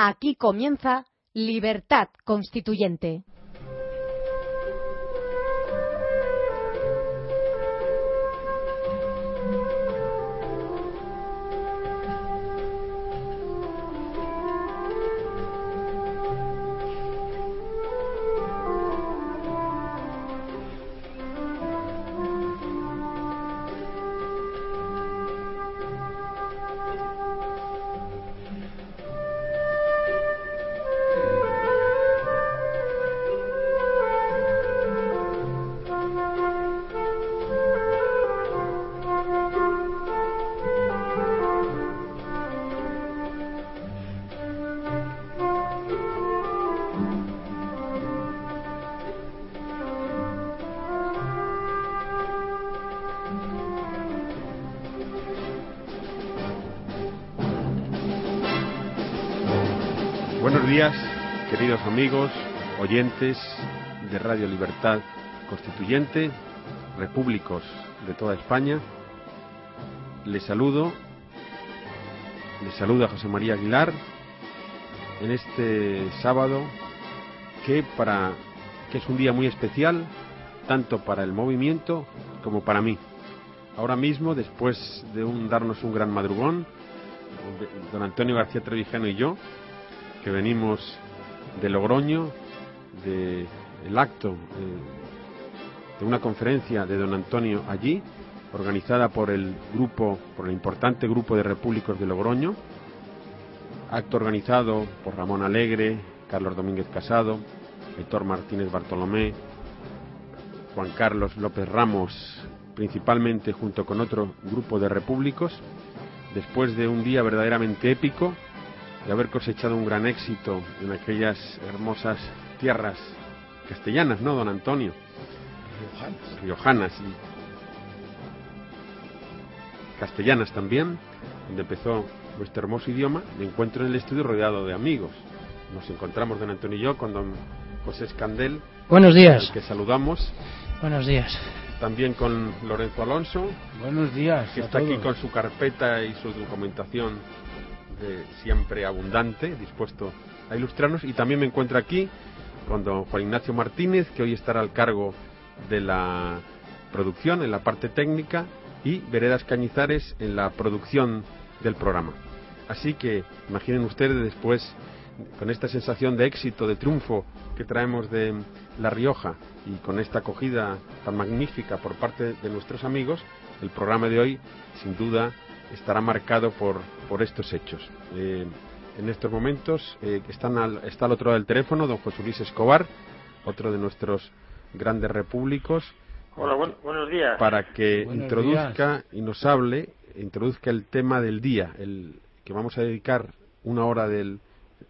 Aquí comienza Libertad Constituyente. Días, queridos amigos, oyentes de Radio Libertad Constituyente, repúblicos de toda España. Les saludo, les saluda José María Aguilar en este sábado que para que es un día muy especial tanto para el movimiento como para mí. Ahora mismo, después de un darnos un gran madrugón, don Antonio García Trevijano y yo, que venimos de Logroño, del el acto eh, de una conferencia de don Antonio allí, organizada por el grupo, por el importante grupo de repúblicos de Logroño, acto organizado por Ramón Alegre, Carlos Domínguez Casado, Héctor Martínez Bartolomé, Juan Carlos López Ramos, principalmente junto con otro grupo de repúblicos, después de un día verdaderamente épico, de haber cosechado un gran éxito en aquellas hermosas tierras castellanas, ¿no, don Antonio? Riojanas. Riojanas y castellanas también, donde empezó vuestro hermoso idioma, me encuentro en el estudio rodeado de amigos. Nos encontramos don Antonio y yo con don José Escandel, Buenos días. al que saludamos, Buenos días. también con Lorenzo Alonso, Buenos días. que a está aquí todos. con su carpeta y su documentación de siempre abundante, dispuesto a ilustrarnos. Y también me encuentro aquí con don Juan Ignacio Martínez, que hoy estará al cargo de la producción, en la parte técnica, y Veredas Cañizares en la producción del programa. Así que imaginen ustedes después, con esta sensación de éxito, de triunfo que traemos de La Rioja y con esta acogida tan magnífica por parte de nuestros amigos, el programa de hoy, sin duda, estará marcado por, por estos hechos. Eh, en estos momentos eh, están al, está al otro lado del teléfono don José Luis Escobar, otro de nuestros grandes repúblicos, Hola, buen- buenos días. para que Buenos introduzca y nos hable, introduzca el tema del día, el que vamos a dedicar una hora del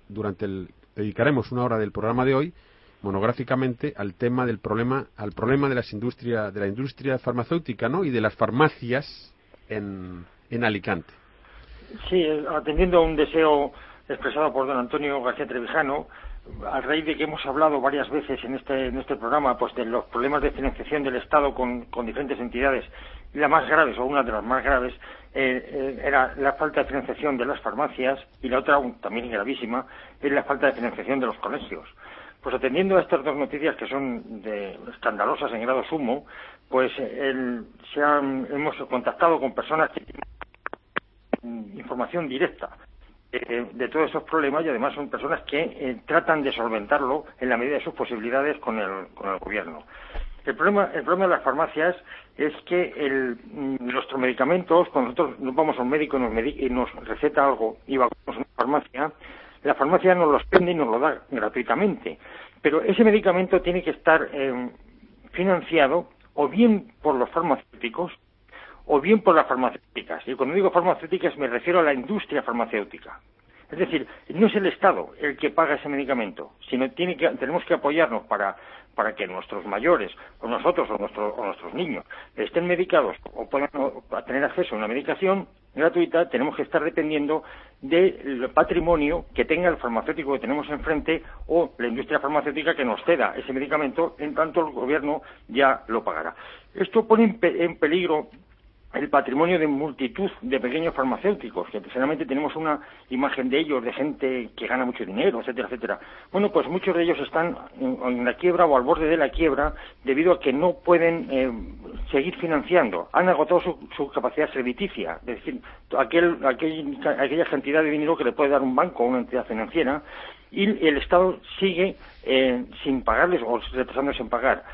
durante el dedicaremos una hora del programa de hoy monográficamente al tema del problema al problema de las industria de la industria farmacéutica, ¿no? y de las farmacias en Sí, atendiendo a un deseo expresado por don Antonio García Trevijano, a raíz de que hemos hablado varias veces en este, en este programa pues de los problemas de financiación del Estado con, con diferentes entidades, la más graves, o una de las más graves, eh, eh, era la falta de financiación de las farmacias, y la otra, también gravísima, es la falta de financiación de los colegios. Pues atendiendo a estas dos noticias que son de, escandalosas en grado sumo, pues el- se han- hemos contactado con personas que información directa eh, de todos esos problemas y además son personas que eh, tratan de solventarlo en la medida de sus posibilidades con el, con el gobierno. El problema, el problema de las farmacias es que el, mm, nuestros medicamentos, cuando nosotros nos vamos a un médico y nos, medi- y nos receta algo y vamos a una farmacia, la farmacia nos los vende y nos lo da gratuitamente. Pero ese medicamento tiene que estar eh, financiado o bien por los farmacéuticos o bien por las farmacéuticas. Y cuando digo farmacéuticas me refiero a la industria farmacéutica. Es decir, no es el Estado el que paga ese medicamento, sino tiene que, tenemos que apoyarnos para, para que nuestros mayores, o nosotros, o, o nuestros niños, estén medicados o puedan tener acceso a una medicación gratuita, tenemos que estar dependiendo del patrimonio que tenga el farmacéutico que tenemos enfrente o la industria farmacéutica que nos ceda ese medicamento, en tanto el gobierno ya lo pagará. Esto pone en peligro el patrimonio de multitud de pequeños farmacéuticos, que precisamente tenemos una imagen de ellos, de gente que gana mucho dinero, etcétera, etcétera. Bueno, pues muchos de ellos están en, la quiebra o al borde de la quiebra debido a que no pueden eh, seguir financiando. Han agotado su, capacidad serviticia, es decir, aquel, aquella cantidad de dinero que le puede dar un banco o una entidad financiera, y el Estado sigue eh, sin pagarles o retrasándose en pagar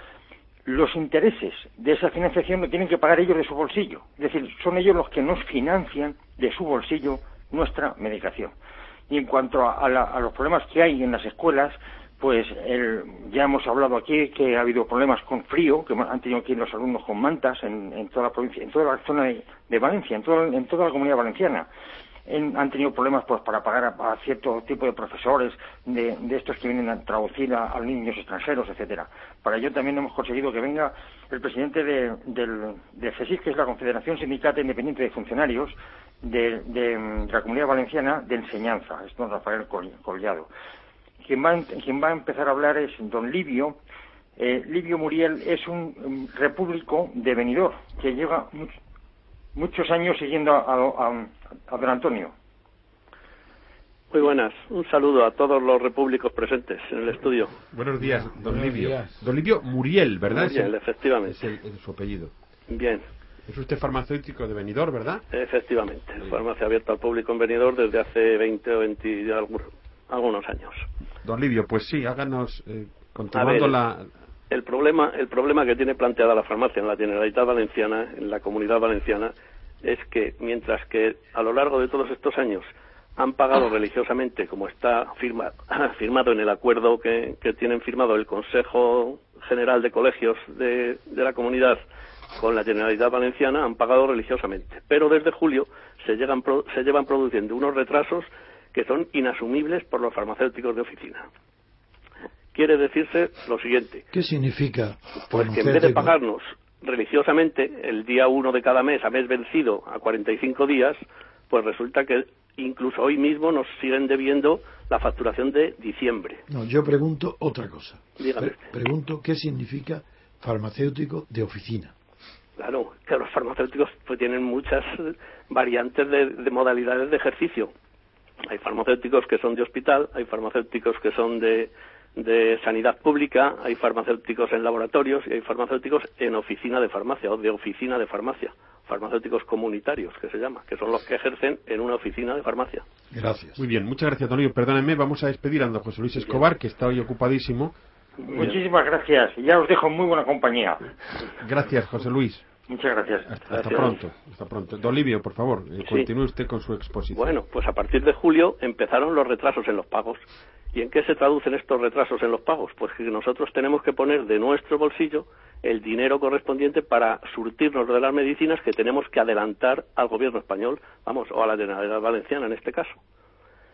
los intereses de esa financiación lo tienen que pagar ellos de su bolsillo. Es decir, son ellos los que nos financian de su bolsillo nuestra medicación. Y en cuanto a, los problemas que hay en las escuelas, pues ya hemos hablado aquí que ha habido problemas con frío, que han tenido que ir los alumnos con mantas en, toda la provincia, en toda la zona de, Valencia, en, en toda la comunidad valenciana han tenido problemas pues para pagar a, cierto tipo de profesores de, estos que vienen a traducir a, niños extranjeros, etcétera. Para ello también hemos conseguido que venga el presidente de, del, de que es la Confederación Sindical Independiente de Funcionarios de, la Comunidad Valenciana de Enseñanza, es don Rafael Collado. Quien va, quien va a empezar a hablar es don Livio, eh, Livio Muriel es un, repúblico de venidor que lleva muchos años siguiendo a, don Antonio. Muy buenas. Un saludo a todos los repúblicos presentes en el estudio. Buenos días, don Livio. Don Livio Muriel, ¿verdad? Muriel, efectivamente. Es, su apellido. Bien. Es usted farmacéutico de Benidorm, ¿verdad? Efectivamente. Farmacia abierta al público en Benidorm desde hace 20 o 20 algunos años. Don Livio, pues sí, háganos, eh, continuando la, el problema, el problema que tiene planteada la farmacia en la Generalitat Valenciana, en la Comunidad Valenciana, es que mientras que a lo largo de todos estos años han pagado religiosamente, como está firmado en el acuerdo que, tienen firmado el Consejo General de Colegios de, la Comunidad con la Generalitat Valenciana, han pagado religiosamente. Pero desde julio se, se llevan produciendo unos retrasos que son inasumibles por los farmacéuticos de oficina quiere decirse lo siguiente. ¿Qué significa? Pues que en vez de pagarnos religiosamente el día uno de cada mes a mes vencido a 45 días, pues resulta que incluso hoy mismo nos siguen debiendo la facturación de diciembre. No, yo pregunto otra cosa. Dígame. pregunto qué significa farmacéutico de oficina. Claro, que los farmacéuticos pues tienen muchas variantes de modalidades de ejercicio. Hay farmacéuticos que son de hospital, hay farmacéuticos que son de, de sanidad pública, hay farmacéuticos en laboratorios y hay farmacéuticos en oficina de farmacia o de oficina de farmacia, farmacéuticos comunitarios que se llama, que son los que ejercen en una oficina de farmacia. Gracias. Muy bien, muchas gracias, Antonio. Perdónenme, vamos a despedir a don José Luis Escobar, que está hoy ocupadísimo. Muchísimas gracias. Ya os dejo muy buena compañía. Gracias, José Luis. Muchas gracias. Hasta, pronto. Hasta pronto. Don Livio, por favor, eh, continúe usted con su exposición. Bueno, pues a partir de julio empezaron los retrasos en los pagos. ¿Y en qué se traducen estos retrasos en los pagos? Pues que nosotros tenemos que poner de nuestro bolsillo el dinero correspondiente para surtirnos de las medicinas que tenemos que adelantar al gobierno español, vamos, o a la Generalidad Valenciana en este caso.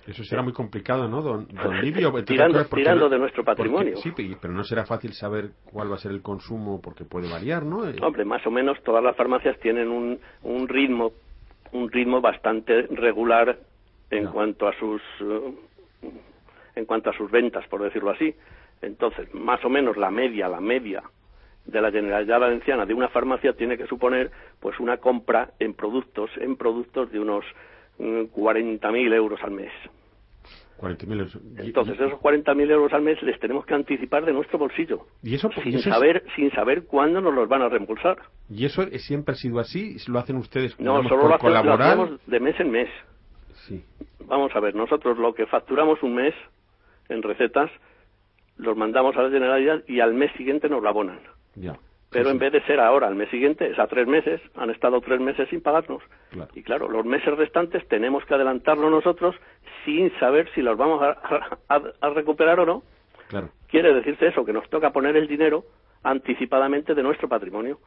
Eso será muy complicado, ¿no, don, Livio? tirando, de nuestro patrimonio. sí, pero no será fácil saber cuál va a ser el consumo porque puede variar, ¿no? Eh, Hombre, más o menos todas las farmacias tienen un, un ritmo un ritmo bastante regular en cuanto a sus eh, en cuanto a sus ventas, por decirlo así. Entonces, más o menos la media, la media de la Generalidad Valenciana de una farmacia tiene que suponer pues una compra en productos, en productos de unos 40.000 mm, euros al mes. 40.000 euros. Entonces, esos 40.000 euros al mes les tenemos que anticipar de nuestro bolsillo. ¿Y eso, sin, saber, sin saber cuándo nos los van a reembolsar. ¿Y eso siempre ha sido así? ¿Lo hacen ustedes no, solo lo, hacemos de mes en mes. Sí. Vamos a ver, nosotros lo que facturamos un mes en recetas, los mandamos a la Generalidad y al mes siguiente nos la abonan. Ya. Pero en vez de ser ahora, al mes siguiente, es a tres meses, han estado tres meses sin pagarnos. Y claro, los meses restantes tenemos que adelantarlo nosotros sin saber si los vamos a, recuperar o no. Claro. Quiere decirse eso, que nos toca poner el dinero anticipadamente de nuestro patrimonio.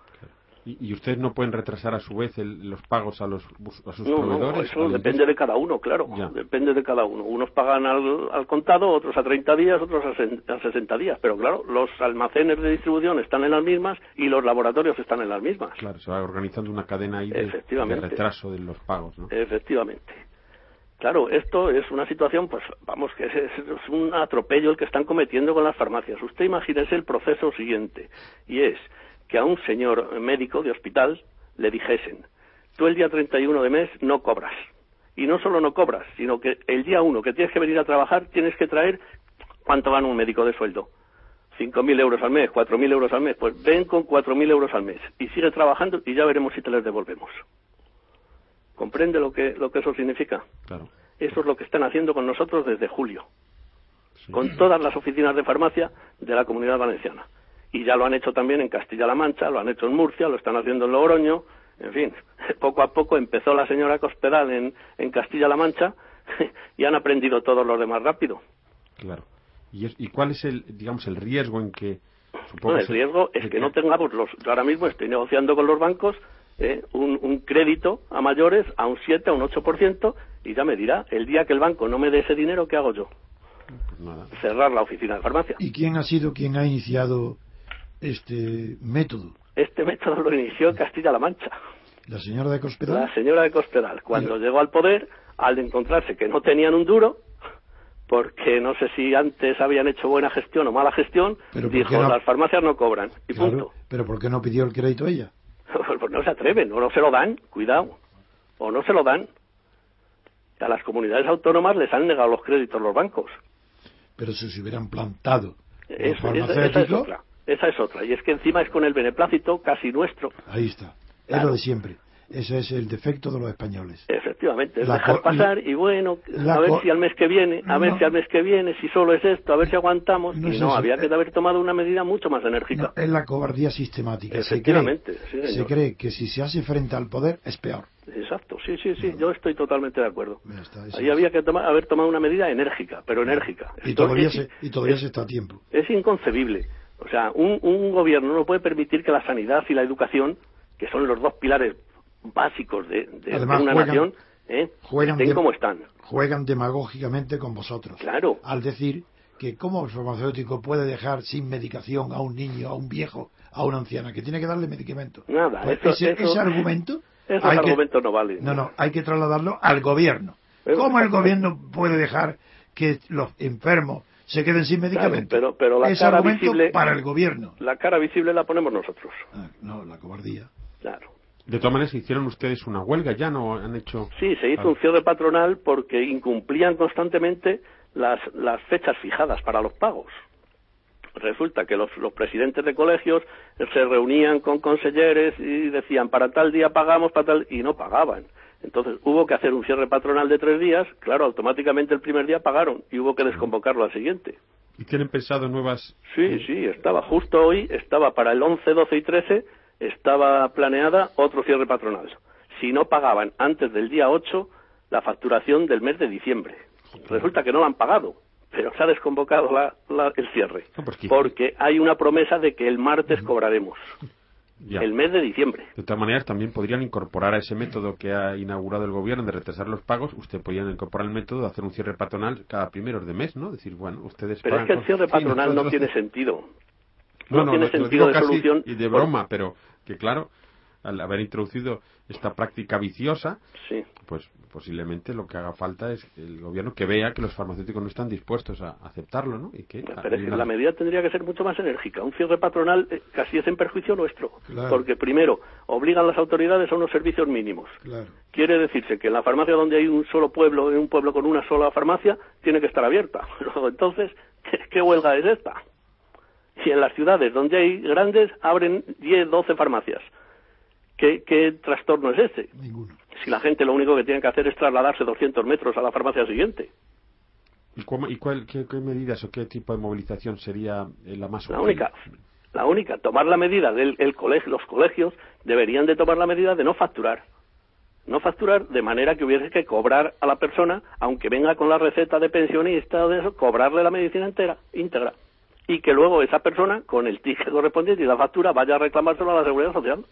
¿Y, ustedes no pueden retrasar a su vez los pagos a, los, a sus no, proveedores? No, eso depende de cada uno, claro. Depende de cada uno. Unos pagan al, contado, otros a 30 días, otros a, 60 días. Pero claro, los almacenes de distribución están en las mismas y los laboratorios están en las mismas. Claro, se va organizando una cadena ahí de, de retraso de los pagos, ¿no? Efectivamente. Claro, esto es una situación, pues vamos, que es, es, un atropello el que están cometiendo con las farmacias. Usted imagínese el proceso siguiente, y es que a un señor médico de hospital le dijesen, tú el día 31 de mes no cobras. Y no solo no cobras, sino que el día 1 que tienes que venir a trabajar tienes que traer cuánto gana un médico de sueldo. 5.000 euros al mes, 4.000 euros al mes. Pues ven con 4.000 euros al mes y sigue trabajando y ya veremos si te les devolvemos. ¿Comprende lo que, lo que eso significa? Claro. Eso es lo que están haciendo con nosotros desde julio. Con todas las oficinas de farmacia de la comunidad valenciana y ya lo han hecho también en Castilla-La Mancha, lo han hecho en Murcia, lo están haciendo en Logroño, en fin, poco a poco empezó la señora Cospedal en, en Castilla-La Mancha y han aprendido todos los demás rápido. Claro. ¿Y, ¿Y, cuál es el, digamos, el riesgo en que... Supongo el riesgo es que, no tengamos los... Yo ahora mismo estoy negociando con los bancos eh, un, un, crédito a mayores a un 7, a un 8%, y ya me dirá, el día que el banco no me dé ese dinero, ¿qué hago yo? Pues Cerrar la oficina de farmacia. ¿Y quién ha sido quien ha iniciado este método? Este método lo inició Castilla-La Mancha. ¿La señora de Cospedal? La señora de Cospedal. Cuando llegó al poder, al encontrarse que no tenían un duro, porque no sé si antes habían hecho buena gestión o mala gestión, dijo, las farmacias no cobran, y punto. ¿Pero por qué no pidió el crédito ella? pues no se atreven, o no se lo dan, cuidado, o no se lo dan. A las comunidades autónomas les han negado los créditos los bancos. Pero si se hubieran plantado es, farmacéuticos... Esa es otra. Y es que encima es con el beneplácito casi nuestro. Ahí está. Es lo de siempre. Ese es el defecto de los españoles. Efectivamente, es dejar pasar y bueno, a ver si al mes que viene, a ver si al mes que viene, si solo es esto, a ver si aguantamos. No y no, había que haber tomado una medida mucho más enérgica. es la cobardía sistemática. Efectivamente, se cree, se cree que si se hace frente al poder es peor. Exacto, sí, sí, sí, yo estoy totalmente de acuerdo. Ahí había que haber tomado una medida enérgica, pero enérgica. Y todavía, se, y todavía se está a tiempo. Es inconcebible o sea, un, gobierno no puede permitir que la sanidad y la educación, que son los dos pilares básicos de, una nación, ¿eh? estén como están. Juegan demagógicamente con vosotros. Claro. Al decir que cómo el farmacéutico puede dejar sin medicación a un niño, a un viejo, a una anciana, que tiene que darle medicamento. Nada, pues ese, argumento... Esos argumentos no valen. No, no, hay que trasladarlo al gobierno. ¿Cómo el gobierno puede dejar que los enfermos se queden sin medicamentos. pero, pero la cara visible para el gobierno. La cara visible la ponemos nosotros. Ah, no, la cobardía. Claro. De todas maneras, hicieron ustedes una huelga, ya no han hecho. Sí, se hizo un cierre patronal porque incumplían constantemente las, las fechas fijadas para los pagos. Resulta que los, los presidentes de colegios se reunían con consejeres y decían para tal día pagamos, para tal. y no pagaban. Entonces hubo que hacer un cierre patronal de tres días, claro, automáticamente el primer día pagaron y hubo que desconvocarlo al siguiente. ¿Y tienen pensado nuevas? Sí, sí, estaba justo hoy, estaba para el 11, 12 y 13, estaba planeada otro cierre patronal. Si no pagaban antes del día 8 la facturación del mes de diciembre. Resulta que no la han pagado, pero se ha desconvocado el cierre. Porque hay una promesa de que el martes cobraremos el mes de diciembre. De todas maneras, también podrían incorporar a ese método que ha inaugurado el gobierno de retrasar los pagos, usted podría incorporar el método de hacer un cierre patronal cada primero de mes, ¿no? Decir, bueno, ustedes Pero es que el cierre patronal no tiene sentido. No, tiene sentido de solución. Y de broma, pero que claro, al haber introducido esta práctica viciosa, pues posiblemente lo que haga falta es el gobierno que vea que los farmacéuticos no están dispuestos a aceptarlo, ¿no? Y que Pero la medida tendría que ser mucho más enérgica. Un cierre patronal eh, casi es en perjuicio nuestro, porque primero obligan las autoridades a unos servicios mínimos. Quiere decirse que en la farmacia donde hay un solo pueblo, en un pueblo con una sola farmacia, tiene que estar abierta. entonces, ¿qué, huelga es esta? Si en las ciudades donde hay grandes abren 10, 12 farmacias ¿Qué, trastorno es este? Ninguno. Si la gente lo único que tiene que hacer es trasladarse 200 metros a la farmacia siguiente. ¿Y, cuál, qué, medidas o qué tipo de movilización sería eh, la más La única, la única, tomar la medida del colegio, los colegios deberían de tomar la medida de no facturar. No facturar de manera que hubiese que cobrar a la persona, aunque venga con la receta de pensionista o de eso, cobrarle la medicina entera, íntegra. Y que luego esa persona, con el ticket correspondiente y la factura, vaya a reclamárselo a la seguridad social.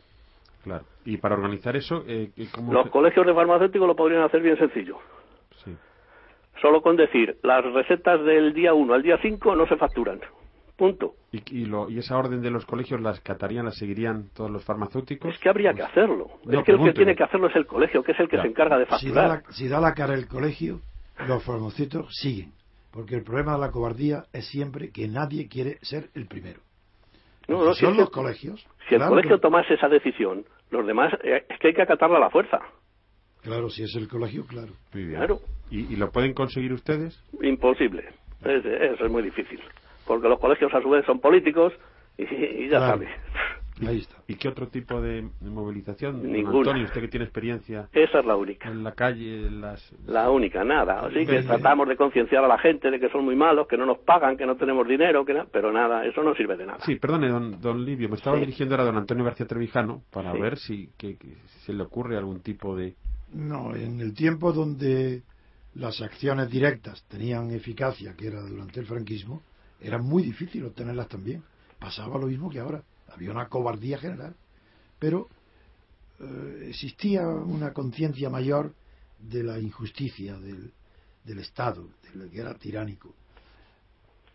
Claro. Y para organizar eso, eh, ¿cómo Los se- colegios de farmacéuticos lo podrían hacer bien sencillo. Sí. Solo con decir, las recetas del día 1 al día 5 no se facturan. Punto. ¿Y, y, lo- y esa orden de los colegios las catarían, las seguirían todos los farmacéuticos? Es que habría que hacerlo. Pues, No, es que el que tiene que hacerlo es el colegio, que es el que Ya. se encarga de Si facturar. da, la, si da la cara el colegio, los farmacéuticos siguen. Porque el problema de la cobardía es siempre que nadie quiere ser el primero. No, no, Si si son que- los colegios. Si el colegio que- tomase esa decisión, los demás, eh, es que hay que acatarla a la fuerza. Claro, si es el colegio, claro. Muy bien. Claro. ¿Y, y lo pueden conseguir ustedes? Imposible. Es- eso es muy difícil. Porque los colegios a su vez son políticos y, y ya Claro. Ahí está. ¿Y qué otro tipo de, movilización? Don Ninguna. Antonio, usted que tiene experiencia Esa es la única. en la calle, en las... La única, nada. Así que tratamos de concienciar a la gente de que son muy malos, que no nos pagan, que no tenemos dinero, que na- pero nada, eso no sirve de nada. Sí, perdone, don, don Livio, me estaba Sí. dirigiendo ahora a don Antonio García Trevijano para Sí. ver si que, que se le ocurre algún tipo de... No, en el tiempo donde las acciones directas tenían eficacia, que era durante el franquismo, era muy difícil obtenerlas también. Pasaba lo mismo que ahora. Había una cobardía general. Pero eh, existía una conciencia mayor de la injusticia del, del Estado, de lo que era tiránico.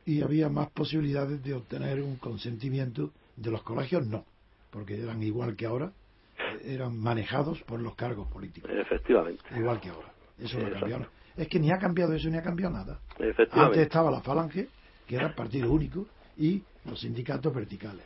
Y había más posibilidades de obtener un consentimiento de los colegios, no, porque eran igual que ahora, eh, eran manejados por los cargos políticos Efectivamente. igual que ahora. Eso no cambiado. Es que ni ha cambiado eso ni ha cambiado nada. Antes estaba la falange, que era partido único, y los sindicatos verticales.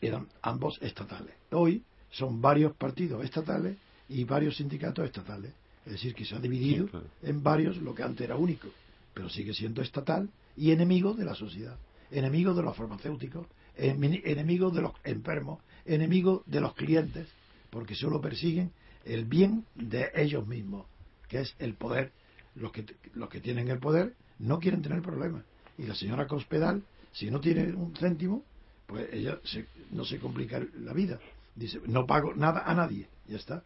Eran ambos estatales. Hoy son varios partidos estatales y varios sindicatos estatales. Es decir, que se ha dividido Sí, claro. en varios lo que antes era único, pero sigue siendo estatal y enemigo de la sociedad, enemigo de los farmacéuticos, emi- enemigo de los enfermos, enemigo de los clientes, porque solo persiguen el bien de ellos mismos, que es el poder. Los que, los que tienen el poder no quieren tener problemas. Y la señora Cospedal, si no tiene un céntimo, pues ella se- no se complica la vida. Dice, no pago nada a nadie, ya está.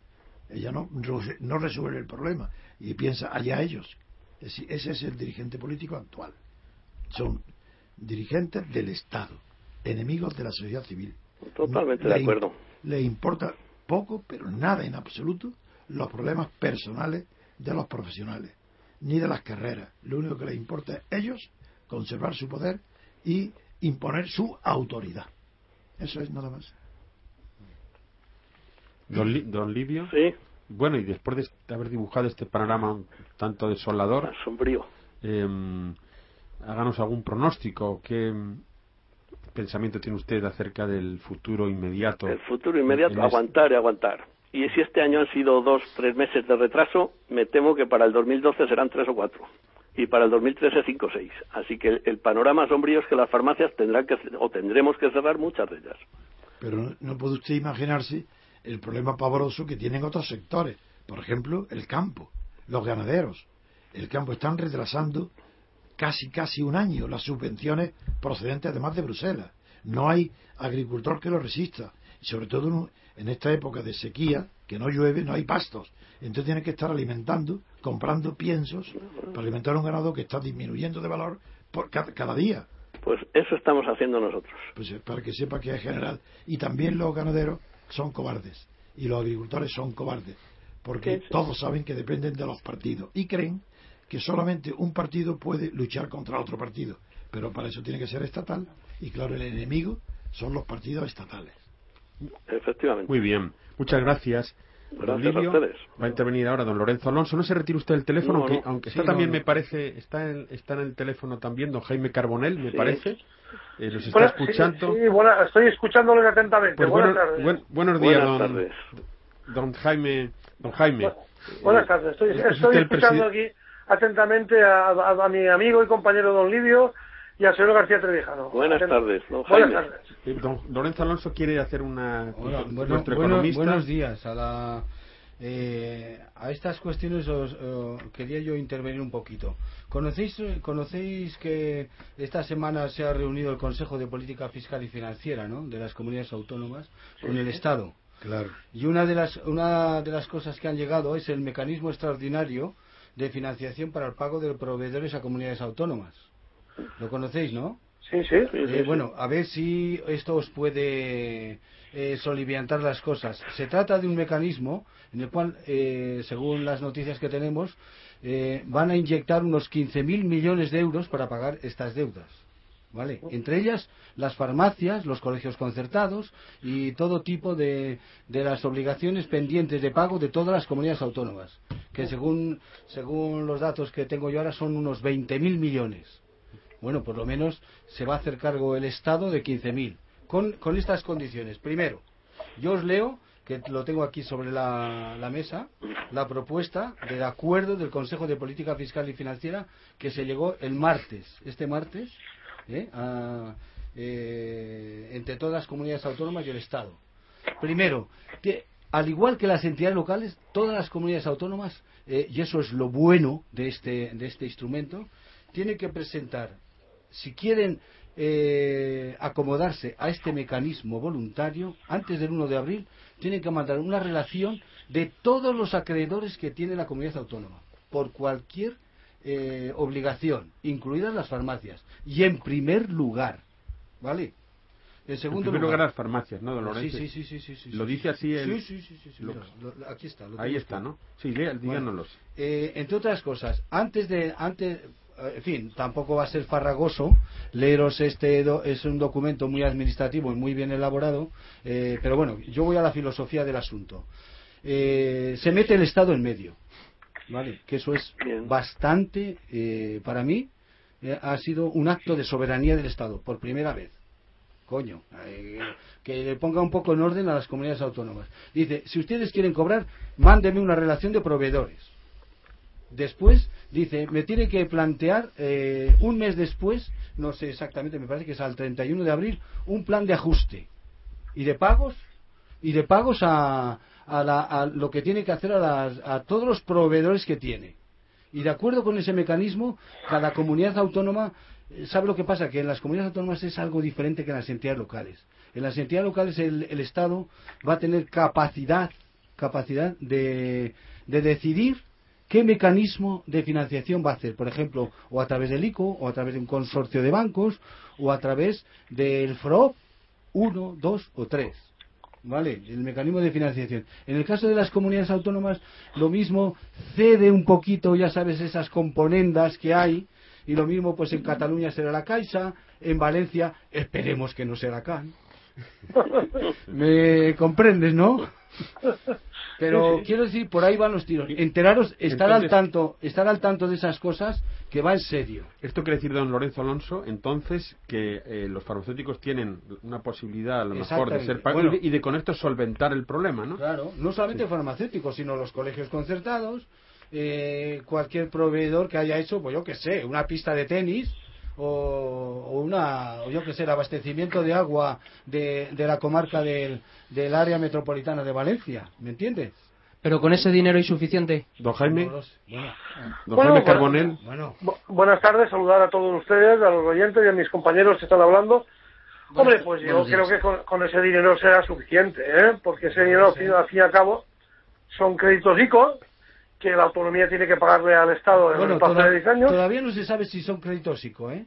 Ella no, no resuelve el problema y piensa allá ellos. Es decir, ese es el dirigente político actual. Son dirigentes del Estado, enemigos de la sociedad civil. Totalmente de acuerdo. Le importa poco, pero nada en absoluto, los problemas personales de los profesionales, ni de las carreras. Lo único que les importa es ellos conservar su poder y imponer su autoridad. Eso es nada más. Don, Li- don Livio. Sí, Bueno, y después de haber dibujado este panorama un tanto desolador, sombrío. eh, háganos algún pronóstico. ¿Qué pensamiento tiene usted acerca del futuro inmediato? El futuro inmediato, este- aguantar y aguantar. Y si este año han sido dos, tres meses de retraso, me temo que para el 2012 serán tres o cuatro. Y para el 2013 cinco o seis. Así que el, panorama sombrío es que las farmacias tendrán que, o tendremos que cerrar muchas de ellas. Pero no, puede usted imaginarse el problema pavoroso que tienen otros sectores. Por ejemplo, el campo, los ganaderos. El campo están retrasando casi casi un año las subvenciones procedentes además de Bruselas. No hay agricultor que lo resista. Y sobre todo en esta época de sequía, que no llueve, no hay pastos. Entonces tienen que estar alimentando, comprando piensos para alimentar a un ganado que está disminuyendo de valor por cada, cada día. Pues eso estamos haciendo nosotros. Pues eh, para que sepa que es general. Y también los ganaderos son cobardes. Y los agricultores son cobardes. Porque Sí, sí. todos saben que dependen de los partidos. Y creen que solamente un partido puede luchar contra otro partido. Pero para eso tiene que ser estatal. Y claro, el enemigo son los partidos estatales. Efectivamente. Muy bien, muchas gracias. Don Gracias a Livio, ustedes. Va a intervenir ahora don Lorenzo Alonso. No se retire usted del teléfono, No, aunque, no. aunque Sí, está también, no, no. me parece, está en, está en el teléfono también don Jaime Carbonell, me Sí. parece. Eh, los está escuchando. Sí, sí, buena- estoy escuchándoles atentamente. Pues buenas tardes. buen- buenos días, Buenas don, tardes. don Jaime. Don Jaime. Bu- buenas Eh, tardes. Estoy, estoy escuchando aquí atentamente a, a- a mi amigo y compañero don Livio y al señor García Trevijano. Buenas tardes, don Buenas Jaime. tardes. Eh, Don Lorenzo Alonso quiere hacer una. Hola, nuestro bueno, buenos días. A, la, eh, a estas cuestiones os, eh, quería yo intervenir un poquito. ¿Conocéis, ¿Conocéis que esta semana se ha reunido el Consejo de Política Fiscal y Financiera ¿no? de las comunidades autónomas con el Estado? Claro. Y una de, las, una de las cosas que han llegado es el mecanismo extraordinario de financiación para el pago de proveedores a comunidades autónomas. ¿Lo conocéis, no? Sí, sí. Eh, bueno, a ver si esto os puede eh, soliviantar las cosas. Se trata de un mecanismo en el cual, eh, según las noticias que tenemos, eh, van a inyectar unos 15.000 millones de euros para pagar estas deudas. ¿Vale? Entre ellas las farmacias, los colegios concertados y todo tipo de, de las obligaciones pendientes de pago de todas las comunidades autónomas, que según, según los datos que tengo yo ahora son unos 20.000 millones. Bueno, por lo menos se va a hacer cargo el Estado de 15.000, con, con estas condiciones. Primero, yo os leo, que lo tengo aquí sobre la, mesa, la propuesta del acuerdo del Consejo de Política Fiscal y Financiera que se llegó el martes, este martes, ¿eh? eh, entre todas las comunidades autónomas y el Estado. Primero, que al igual que las entidades locales, todas las comunidades autónomas, eh, y eso es lo bueno de este, de este instrumento, tienen que presentar, si quieren eh, acomodarse a este mecanismo voluntario, antes del 1 de abril, tienen que mandar una relación de todos los acreedores que tiene la comunidad autónoma, por cualquier eh, obligación, incluidas las farmacias. Y en primer lugar, ¿vale? En En segundo primer lugar, las farmacias, ¿no, don Lorenzo? sí, sí, sí, sí, sí, Lo dice sí. así el... Sí, sí, sí, sí, sí, lo- mira, lo- aquí está. lo Ahí está. ¿no? Sí, díganoslos. Eh, entre otras cosas, antes de, antes, en fin, tampoco va a ser farragoso leeros este, do- es un documento muy administrativo y muy bien elaborado, eh, pero bueno, yo voy a la filosofía del asunto. Eh, se mete el Estado en medio, ¿vale? Que eso es Bien. bastante, eh, para mí, eh, ha sido un acto de soberanía del Estado, por primera vez. Coño, eh, que le ponga un poco en orden a las comunidades autónomas. Dice, si ustedes quieren cobrar, mándeme una relación de proveedores. Después dice, me tiene que plantear eh, un mes después, no sé exactamente, me parece que es al 31 de abril, un plan de ajuste y de pagos y de pagos a, a, la- a lo que tiene que hacer a, las- a todos los proveedores que tiene. Y de acuerdo con ese mecanismo, cada comunidad autónoma, eh, ¿sabe lo que pasa? Que en las comunidades autónomas es algo diferente que en las entidades locales. En las entidades locales el, el Estado va a tener capacidad, capacidad de, de decidir qué mecanismo de financiación va a hacer. Por ejemplo, o a través del ICO, o a través de un consorcio de bancos, o a través del FROP 1, 2 o 3. ¿Vale? El mecanismo de financiación. En el caso de las comunidades autónomas, lo mismo cede un poquito, ya sabes, esas componendas que hay. Y lo mismo, pues en Cataluña será la Caixa, en Valencia, esperemos que no sea la CAN. ¿Me comprendes, no? Pero quiero decir, por ahí van los tiros. Enteraros, estar al tanto, estar al tanto de esas cosas que va en serio. Esto quiere decir, don Lorenzo Alonso, entonces que eh, los farmacéuticos tienen una posibilidad a lo mejor de ser pagados Bueno. y, de, y de con esto solventar el problema, ¿no? Claro, no solamente farmacéuticos, sino los colegios concertados, eh, cualquier proveedor que haya hecho, pues yo que sé, una pista de tenis o, o una, o yo que sé, el abastecimiento de agua de, de la comarca del, del área metropolitana de Valencia, ¿me entiendes? Pero con ese dinero hay suficiente. Don Jaime. Bueno, don Bueno, Jaime bueno. Carbonell, bueno, Bu- buenas tardes, saludar a todos ustedes, a los oyentes y a mis compañeros que están hablando. Hombre, pues yo creo que con, con ese dinero será suficiente, ¿eh? porque ese dinero, al fin, al fin y al cabo, son créditos ICO que la autonomía tiene que pagarle al Estado en bueno, el plazo de 10 años. todavía no se sabe si son créditos ICO, ¿eh?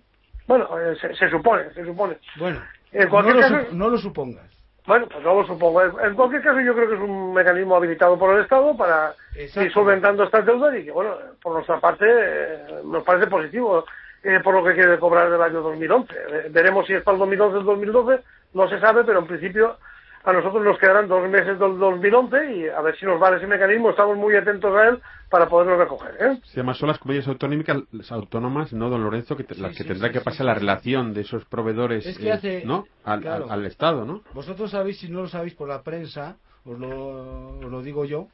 Bueno, eh, se, se supone, se supone. Bueno, En no cualquier lo, caso- no lo supongas. Bueno, pues no lo supongo. En en cualquier caso, yo creo que es un mecanismo habilitado por el Estado para ir solventando estas deudas y que, bueno, por nuestra parte, eh, nos parece positivo eh, por lo que quiere cobrar del año 2011. Eh, veremos si es para el 2011 o el 2012, no se sabe, pero en principio a nosotros nos quedarán dos meses del 2011 y a ver si nos vale ese mecanismo. Estamos muy atentos a él para poderlo recoger. ¿eh? se llama son las comunidades autonómicas las autónomas, no don Lorenzo, que te- las Sí, que sí, tendrá sí, que sí, pasar sí, la sí. relación de esos proveedores, Es que eh, hace- ¿no? Al, claro. al- al Estado, ¿no? Vosotros sabéis, si no lo sabéis por la prensa, os lo, os lo digo yo,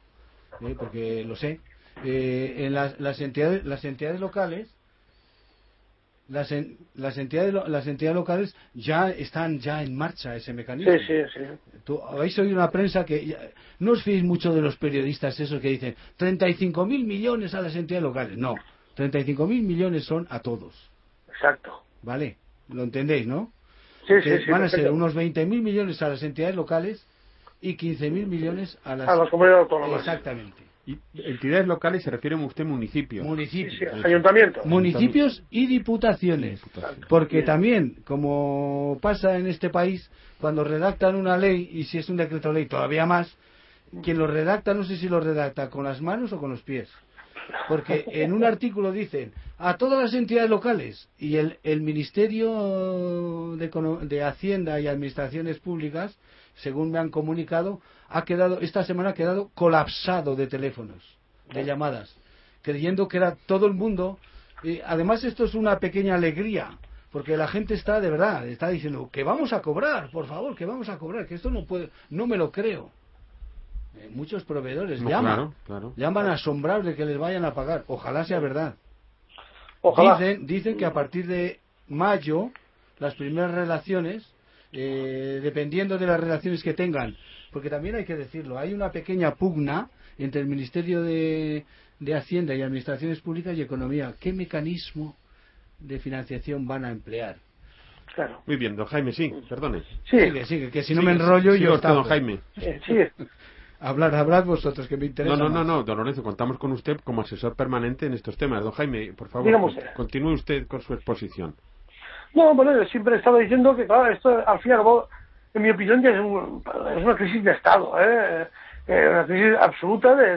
eh, porque lo sé, eh, en las, las entidades las entidades locales las, en- las entidades las entidades locales ya están ya en marcha ese mecanismo. Sí, sí, sí. Tú habéis oído una prensa que ya- no os fiéis mucho de los periodistas esos que dicen 35 mil millones a las entidades locales. No, 35 mil millones son a todos, Exacto. ¿vale? ¿Lo entendéis, no? Sí, que sí, sí. van a ser unos 20.000 millones a las entidades locales y 15.000 millones a las, A las comunidades autónomas. Exactamente. Y entidades locales se refiere usted municipios. Municipios. Sí, sí, ayuntamientos. Municipios y diputaciones. Porque también, como pasa en este país, cuando redactan una ley, y si es un decreto ley todavía más, quien lo redacta no sé si lo redacta con las manos o con los pies. Porque en un artículo dicen a todas las entidades locales y el, el Ministerio de Hacienda y Administraciones Públicas, según me han comunicado, ha quedado esta semana ha quedado colapsado de teléfonos, de llamadas, creyendo que era todo el mundo. Y además esto es una pequeña alegría, porque la gente está de verdad, está diciendo que vamos a cobrar, por favor, que vamos a cobrar, que esto no puede, no me lo creo. Eh, muchos proveedores No, llaman, claro, claro. llaman asombrados de que les vayan a pagar. Ojalá sea verdad. Ojalá. Dicen, dicen que a partir de mayo las primeras relaciones, eh, dependiendo de las relaciones que tengan, porque también hay que decirlo, hay una pequeña pugna entre el Ministerio de, de Hacienda y Administraciones Públicas y Economía. ¿Qué mecanismo de financiación van a emplear? Claro. Muy bien, don Jaime, sí, perdone. Sí, Sigue, sigue, que si no Sigue, me enrollo yo usted, don. Jaime. eh, sigue. Hablar, hablad vosotros, que me interesa. No, no, no, más. no, don Lorenzo, contamos con usted como asesor permanente en estos temas. Don Jaime, por favor, continúe usted con su exposición. No, bueno, yo siempre he estado diciendo que, claro, esto al fin y al cabo, en mi opinión, ya es, un- es una crisis de Estado, ¿eh? Eh, una crisis absoluta de,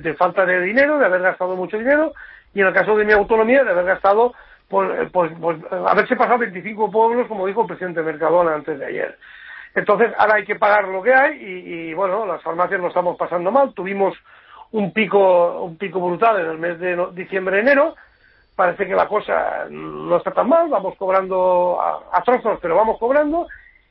de, falta de dinero, de haber gastado mucho dinero, y en el caso de mi autonomía, de haber gastado, pues, eh, pues, pues haberse pasado 25 pueblos, como dijo el presidente Mercadona antes de ayer. Entonces, ahora hay que pagar lo que hay, y, y, bueno, las farmacias lo estamos pasando mal. Tuvimos un pico, un pico brutal en el mes de no- diciembre-enero, parece que la cosa no está tan mal, vamos cobrando a, a trozos, pero vamos cobrando,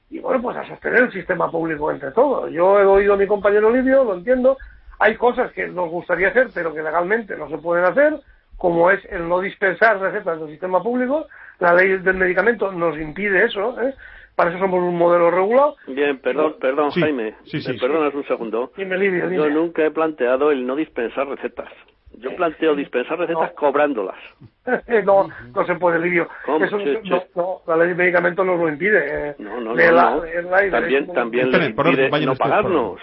y bueno, pues a sostener el sistema público entre todos. Yo he oído a mi compañero Livio, lo entiendo, hay cosas que nos gustaría hacer, pero que legalmente no se pueden hacer, como es el no dispensar recetas del sistema público, la ley del medicamento nos impide eso, ¿eh? para eso somos un modelo regulado. Bien, perdón, perdón, Sí, Jaime. sí, sí, ¿Me sí. perdonas un segundo? Dime, Livio, Yo nunca he planteado el no dispensar recetas. Yo planteo dispensar recetas No. cobrándolas. no, no se puede, Livio. ¿Cómo? Eso, Sí, no, no, la ley de medicamentos nos lo impide. eh. No, no, no. no. y veréis También, cómo- también les impide no pagarnos.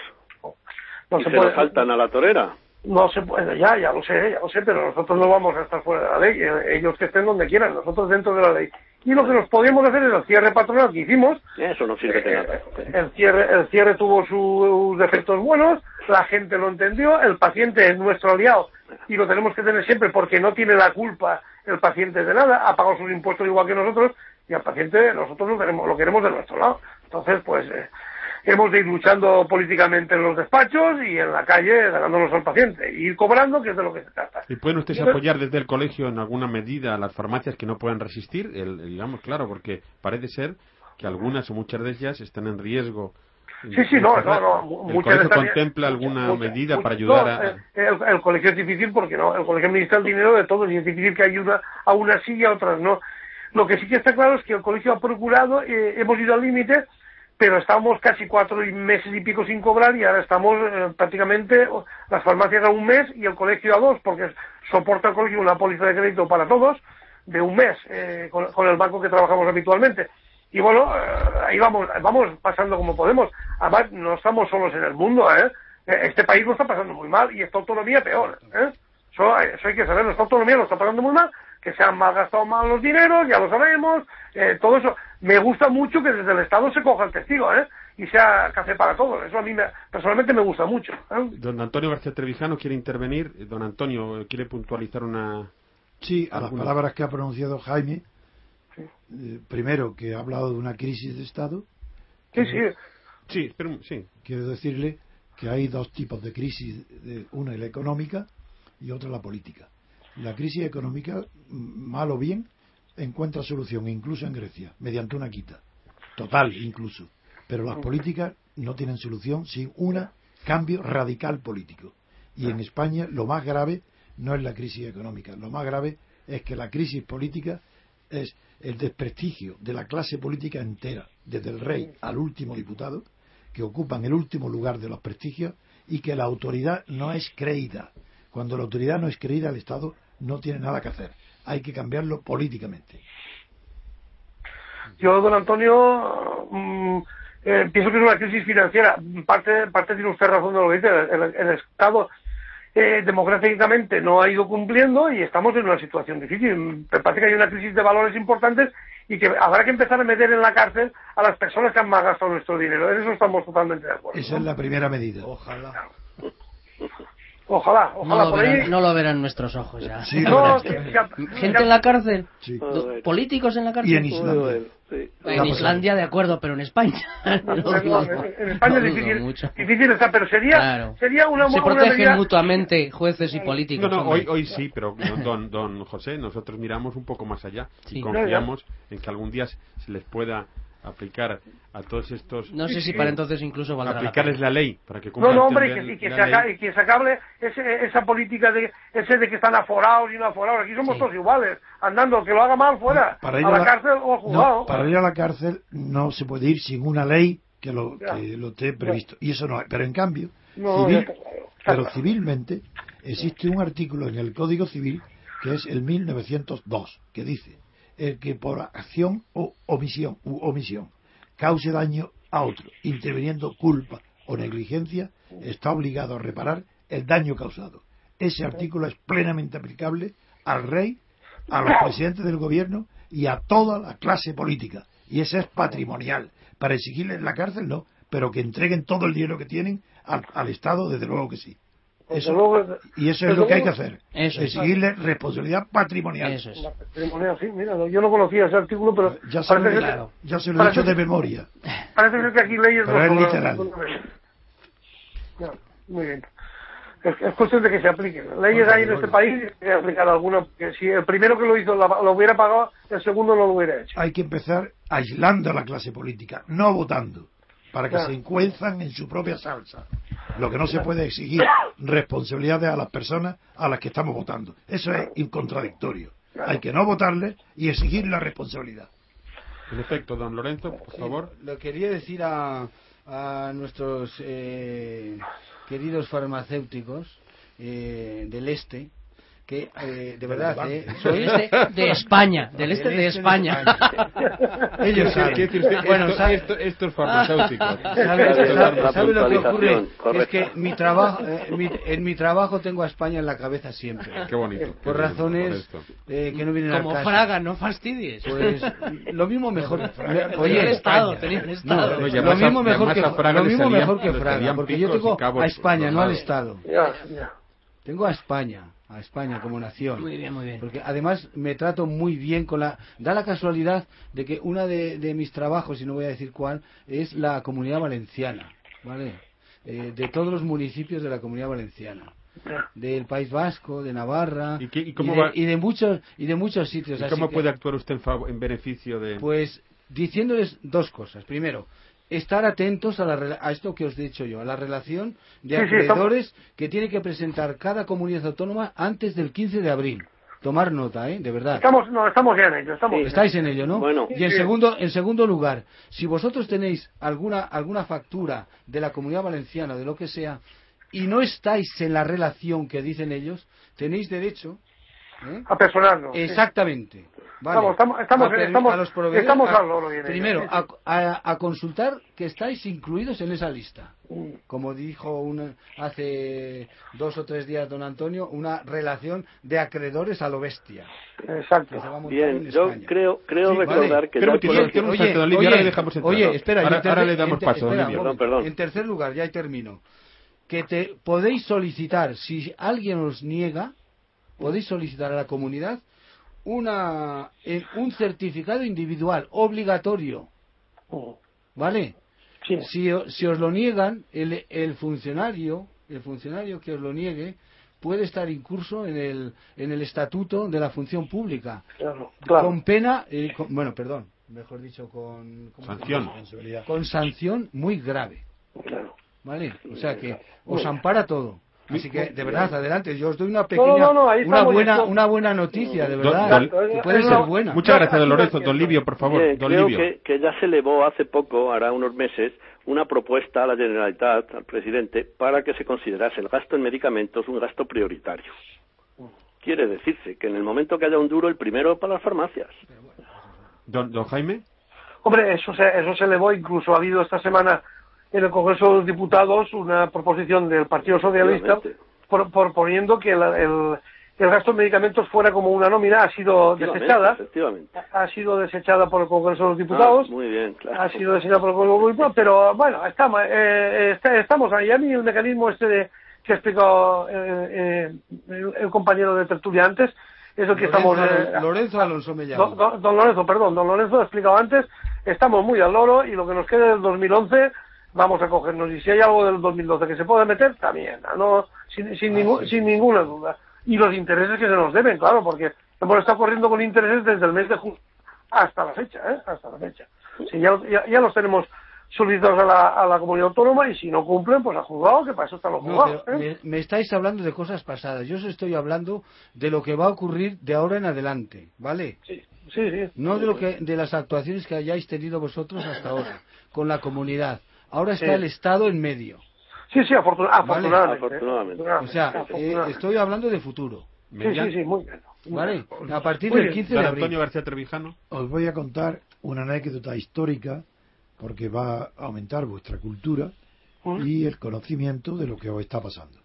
no y se se puede. saltan a la torera. No se puede, ya, ya lo sé, ya lo sé, pero nosotros no vamos a estar fuera de la ley, eh, ellos que estén donde quieran, nosotros dentro de la ley. Y lo que nos podíamos hacer es el cierre patronal que hicimos, Eso no sirve de nada. Eh, el cierre, el cierre tuvo sus defectos buenos, la gente lo entendió, el paciente es nuestro aliado y lo tenemos que tener siempre porque no tiene la culpa el paciente de nada, ha pagado sus impuestos igual que nosotros y al paciente nosotros lo queremos, lo queremos de nuestro lado. Entonces, pues eh, hemos de ir luchando políticamente en los despachos y en la calle ganándonos al paciente y ir cobrando, que es de lo que se trata. ¿Y pueden ustedes apoyar desde el colegio en alguna medida a las farmacias que no puedan resistir? El, digamos, claro, porque parece ser que algunas o muchas de ellas están en riesgo. Sí, sí, no, no, no. ¿El muchas colegio contempla alguna muchas- medida muchas- para ayudar no, a...? El, el colegio es difícil porque no, el colegio administra el dinero de todos y es difícil que ayuda a unas sí y a otras no. Lo que sí que está claro es que el colegio ha procurado, eh, hemos ido al límite, pero estamos casi cuatro meses y pico sin cobrar y ahora estamos eh, prácticamente las farmacias a un mes y el colegio a dos, porque soporta el colegio una póliza de crédito para todos de un mes eh, con, el banco que trabajamos habitualmente. Y bueno, eh, ahí vamos, vamos pasando como podemos. Además, no estamos solos en el mundo, ¿eh? Eh, Este país lo está pasando muy mal y esta autonomía peor, ¿eh? Eso, eso hay que saberlo, esta autonomía lo está pasando muy mal, que se han malgastado mal los dineros, ya lo sabemos, eh, todo eso. Me gusta mucho que desde el Estado se coja el testigo, ¿eh? Y sea café para todos. Eso a mí me- personalmente me gusta mucho. ¿eh? Don Antonio García Trevijano quiere intervenir. Eh, Don Antonio, ¿quiere puntualizar una...? Sí, a las alguna- palabras que ha pronunciado Jaime, eh, primero que ha hablado de una crisis de Estado, Sí, sí. Sí, un- sí. quiero decirle que hay dos tipos de crisis, de- una es la económica y otra la política. La crisis económica, mal o bien, encuentra solución, incluso en Grecia, mediante una quita, total incluso. Pero las políticas no tienen solución sin un cambio radical político. Y en España lo más grave no es la crisis económica, lo más grave es que la crisis política es el desprestigio de la clase política entera, desde el rey al último diputado, que ocupan el último lugar de los prestigios y que la autoridad no es creída. Cuando la autoridad no es creída, el Estado no tiene nada que hacer. Hay que cambiarlo políticamente. Yo, don Antonio, mm, eh, pienso que es una crisis financiera. Parte, parte tiene usted razón de lo que dice. El, el Estado eh, democráticamente no ha ido cumpliendo y estamos en una situación difícil. Me parece que hay una crisis de valores importantes y que habrá que empezar a meter en la cárcel a las personas que han malgastado nuestro dinero. En eso estamos totalmente de acuerdo. Esa es la primera medida. Ojalá. Ojalá, No ojalá lo, por verán, ahí. no lo verán nuestros ojos ya. Sí, No, Gente en la cárcel. Sí. Políticos en la cárcel. Y en Islandia. Sí. En Islandia, de acuerdo, pero en España. no No, dudo. en, España es difícil, mucho. difícil está, pero sería, Claro. sería una, Se una protegen medida- mutuamente jueces y políticos. No, no, hoy, hoy sí, pero don, don, don José, nosotros miramos un poco más allá Sí. y confiamos en que algún día se les pueda aplicar a todos estos... No sé si para entonces incluso valdrá la aplicarles pena. la ley para que No, cumplan no, hombre, y que, también y que la se, que se acabe ese- esa política de ese de que están aforados y no aforados. Aquí somos Sí. todos iguales, andando, que lo haga mal fuera, Para ir la a la- cárcel o al juzgado. No, para ir a la cárcel no se puede ir sin una ley que lo, que lo esté previsto. Y eso no hay. Pero en cambio, No, civil- ya está claro. Está pero civilmente existe un artículo en el Código Civil que es el 1902, que dice el que por acción o omisión u omisión cause daño a otro, interviniendo culpa o negligencia, está obligado a reparar el daño causado. Ese artículo es plenamente aplicable al rey, a los presidentes del gobierno y a toda la clase política. Y ese es patrimonial. Para exigirles la cárcel, no, pero que entreguen todo el dinero que tienen al Estado, desde luego que sí. Desde Eso- luego, y eso es lo que hay que hacer. Eso es. Exigirles responsabilidad patrimonial. Eso es. La patrimonial, sí, mira, yo no conocía ese artículo, pero Ya se, lo, parece, he- ser- ya se lo he dicho de memoria. parece ser que aquí leyes Pero no es literal. Ya, muy bien. Es, es cuestión de que se apliquen. Leyes hay en este país y hay que aplicar alguna. porque si el primero que lo hizo la- lo hubiera pagado, el segundo no lo hubiera hecho. Hay que empezar aislando a la clase política, no votando, para que Claro. se encuenzan en su propia salsa. Lo que no se puede exigir responsabilidades a las personas a las que estamos votando. Eso es contradictorio. Hay que no votarles y exigir la responsabilidad. En efecto, don Lorenzo, por favor. Lo quería decir a, a nuestros eh, queridos farmacéuticos eh, del este que eh, de verdad eh, soy este de España, del este de España. Ellos saben. Bueno, Esto- sabe- esto- estos farmacéuticos. ¿Sabe, Claro, sabe- la sabe lo que ocurre? Es correcto. que mi trabajo, eh, mi- en mi trabajo tengo a España en la cabeza siempre. Qué bonito. Por qué bonito, razones esto. eh, que no vienen Como caso. Fraga, no fastidies. Pues lo mismo mejor. Oye, Estado, España. tenía el Estado. No, lo además mismo a- mejor que a Fraga lo mismo salían- mejor que Fraga, porque yo tengo a España, no al. Estado. Ya, ya. Tengo a España, a España como nación. Muy bien, muy bien. Porque además me trato muy bien con la... Da la casualidad de que uno de, de mis trabajos, y no voy a decir cuál, es la comunidad valenciana, ¿vale? Eh, de todos los municipios de la comunidad valenciana. Del País Vasco, de Navarra ¿Y qué- y cómo de, va- y de muchos y de muchos sitios. ¿Y así cómo que- puede actuar usted en beneficio de.? Pues diciéndoles dos cosas. Primero, estar atentos a, la, rela- a esto que os he dicho yo, a la relación de Sí, sí, acreedores que tiene que presentar cada comunidad autónoma antes del 15 de abril. Tomar nota, ¿eh? De verdad. Estamos, no, estamos ya en ello. Estamos Estáis en ello, ¿no? Bueno. y en Sí. segundo, en segundo lugar, si vosotros tenéis alguna, alguna factura de la comunidad valenciana, de lo que sea, y no estáis en la relación que dicen ellos, tenéis derecho ¿eh? a personarnos. sí. Exactamente. Vale. Estamos- estamos- estamos- A estamos- a los proveedores, estamos a- bien, Primero, sí, a, a- a consultar que estáis incluidos en esa lista. Mm. Como dijo un- hace dos o tres días don Antonio, una relación de acreedores a lo bestia. Exacto. Bien, en yo creo, creo Sí, recordar vale. que ahora le dejamos entrar. oye, espera, Ahora- tercer- ahora le damos paso, don espera. Perdón, perdón. En tercer lugar, ya termino, que te podéis solicitar, si alguien os niega, podéis solicitar a la comunidad una eh, un certificado individual obligatorio, Mm. ¿vale? Sí. Si, si os lo niegan, el, el funcionario, el funcionario que os lo niegue, puede estar incurso en el, en el estatuto de la función pública, Claro, claro. con pena, eh, con- bueno, perdón, mejor dicho, con ¿cómo se Sanción. con sanción muy grave, claro. ¿vale? O sea que os ampara todo. Así que, de verdad, adelante, yo os doy una pequeña, no, no, ahí una buena, listos. una buena noticia, de verdad, don- que puede ser buena. Muchas gracias, don Lorenzo. Don Livio, por favor. Bien, don creo Livio. que, que ya se elevó hace poco, hará unos meses, una propuesta a la Generalitat, al presidente, para que se considerase el gasto en medicamentos un gasto prioritario. Quiere decirse que en el momento que haya un duro, el primero para las farmacias. Don, don Jaime. Hombre, eso se, eso se elevó, incluso ha habido esta semana en el Congreso de los Diputados una proposición del Partido Socialista por, por poniendo que el, el, el gasto en medicamentos fuera como una nómina, ha sido desechada. Efectivamente. Ha sido desechada por el Congreso de los Diputados. Ah, muy bien, claro. Ha sido desechada por el Congreso de los Diputados, pero bueno, estamos, eh, está- estamos ahí. A mí el mecanismo este de, que ha explicado eh, eh, el, el compañero de tertulia antes, es el que Lorenzo, estamos... eh, Lorenzo Alonso me llama. Don, don- don Lorenzo, perdón, don Lorenzo ha explicado antes, estamos muy al loro y lo que nos quede del 2011 vamos a cogernos. Y si hay algo del 2012 que se puede meter, también, no, sin, sin, ningún- sin ninguna duda. Y los intereses que se nos deben, claro, porque hemos estado corriendo con intereses desde el mes de junio hasta la fecha, ¿eh? Hasta la fecha. Si ya, ya, ya los tenemos solicitados a la, a la comunidad autónoma y si no cumplen, pues a juzgado, que para eso están los juzgados. ¿eh? me, me estáis hablando de cosas pasadas. Yo os estoy hablando de lo que va a ocurrir de ahora en adelante, ¿vale? Sí, sí, sí. No de lo que de las actuaciones que hayáis tenido vosotros hasta ahora con la comunidad. Ahora está Sí. el Estado en medio. Sí, sí, afortuna- Vale. afortunadamente. Afortunadamente. ¿eh? O sea, eh, estoy hablando de futuro, Sí, sí, sí, muy bien. ¿vale? A partir del bien. 15 de abril. Antonio García Trevijano. Os voy a contar una anécdota histórica porque va a aumentar vuestra cultura y el conocimiento de lo que os está pasando.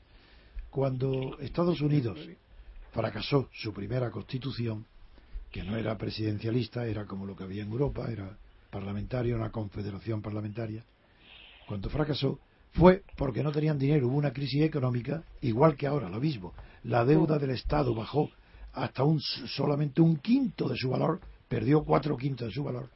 Cuando Estados Unidos fracasó su primera constitución, que no era presidencialista, era como lo que había en Europa, era parlamentaria, una confederación parlamentaria, cuando fracasó fue porque no tenían dinero, hubo una crisis económica, igual que ahora, lo mismo. La deuda del Estado bajó hasta un, solamente un quinto de su valor, perdió cuatro quintos de su valor,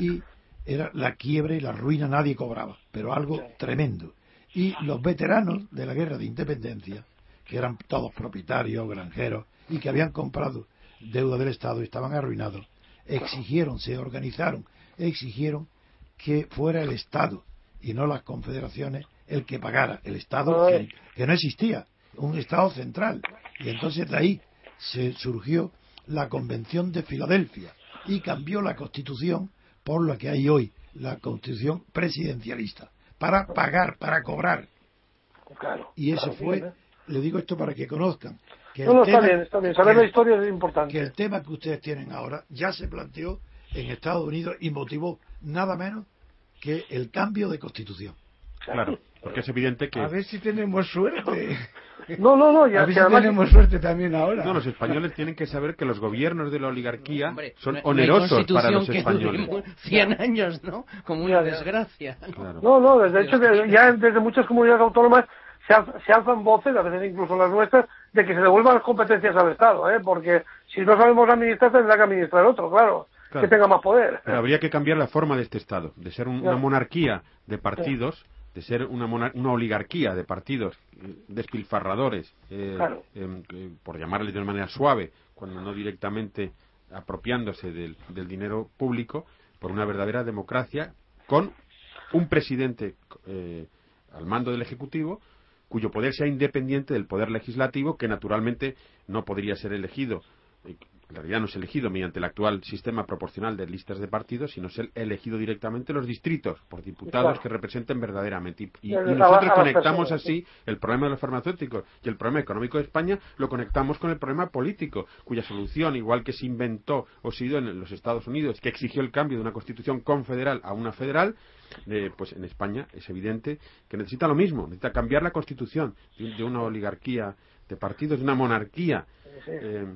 y era la quiebra y la ruina, nadie cobraba, pero algo tremendo. Y los veteranos de la guerra de independencia, que eran todos propietarios, granjeros, y que habían comprado deuda del Estado y estaban arruinados, exigieron, se organizaron, exigieron que fuera el Estado y no las confederaciones el que pagara, el Estado que, que no existía, un Estado central. Y entonces de ahí se surgió la Convención de Filadelfia y cambió la Constitución por la que hay hoy, la Constitución presidencialista, para pagar, para cobrar. Claro. Y eso Claro, fue, bien, ¿eh? le digo esto para que conozcan, que No, no, el está tema- bien, está bien. Saber que- la historia es importante. que el tema que ustedes tienen ahora ya se planteó en Estados Unidos y motivó nada menos que el cambio de constitución. Claro, porque es evidente que A ver si tenemos suerte. No, no, no, ya, A ver que si además- tenemos suerte también ahora. no, los españoles tienen que saber que los gobiernos de la oligarquía Hombre, son onerosos para los constitución que españoles. dure 100 años, ¿no? Como una desgracia. Claro. No, no, desde hecho que ya desde muchas comunidades autónomas se, alz- se alzan voces, a veces incluso las nuestras, de que se devuelvan las competencias al Estado, ¿eh? porque si no sabemos administrar tendrá que administrar otro, claro, Claro. que tenga más poder. Pero habría que cambiar la forma de este Estado, de ser un- una monarquía de partidos, de ser una, monar- una oligarquía de partidos despilfarradores, eh, Claro. em, eh, por llamarles de una manera suave, cuando no directamente apropiándose del, del dinero público, por una verdadera democracia con un presidente eh, al mando del Ejecutivo cuyo poder sea independiente del poder legislativo, que naturalmente no podría ser elegido, en realidad no es elegido mediante el actual sistema proporcional de listas de partidos, sino ser elegido directamente los distritos por diputados Claro. que representen verdaderamente. Y, nosotros conectamos así el problema de los farmacéuticos y el problema económico de España, lo conectamos con el problema político, cuya solución, igual que se inventó o se dio en los Estados Unidos, que exigió el cambio de una constitución confederal a una federal, eh, pues en España es evidente que necesita lo mismo, necesita cambiar la constitución de, de una oligarquía de partidos, de una monarquía eh,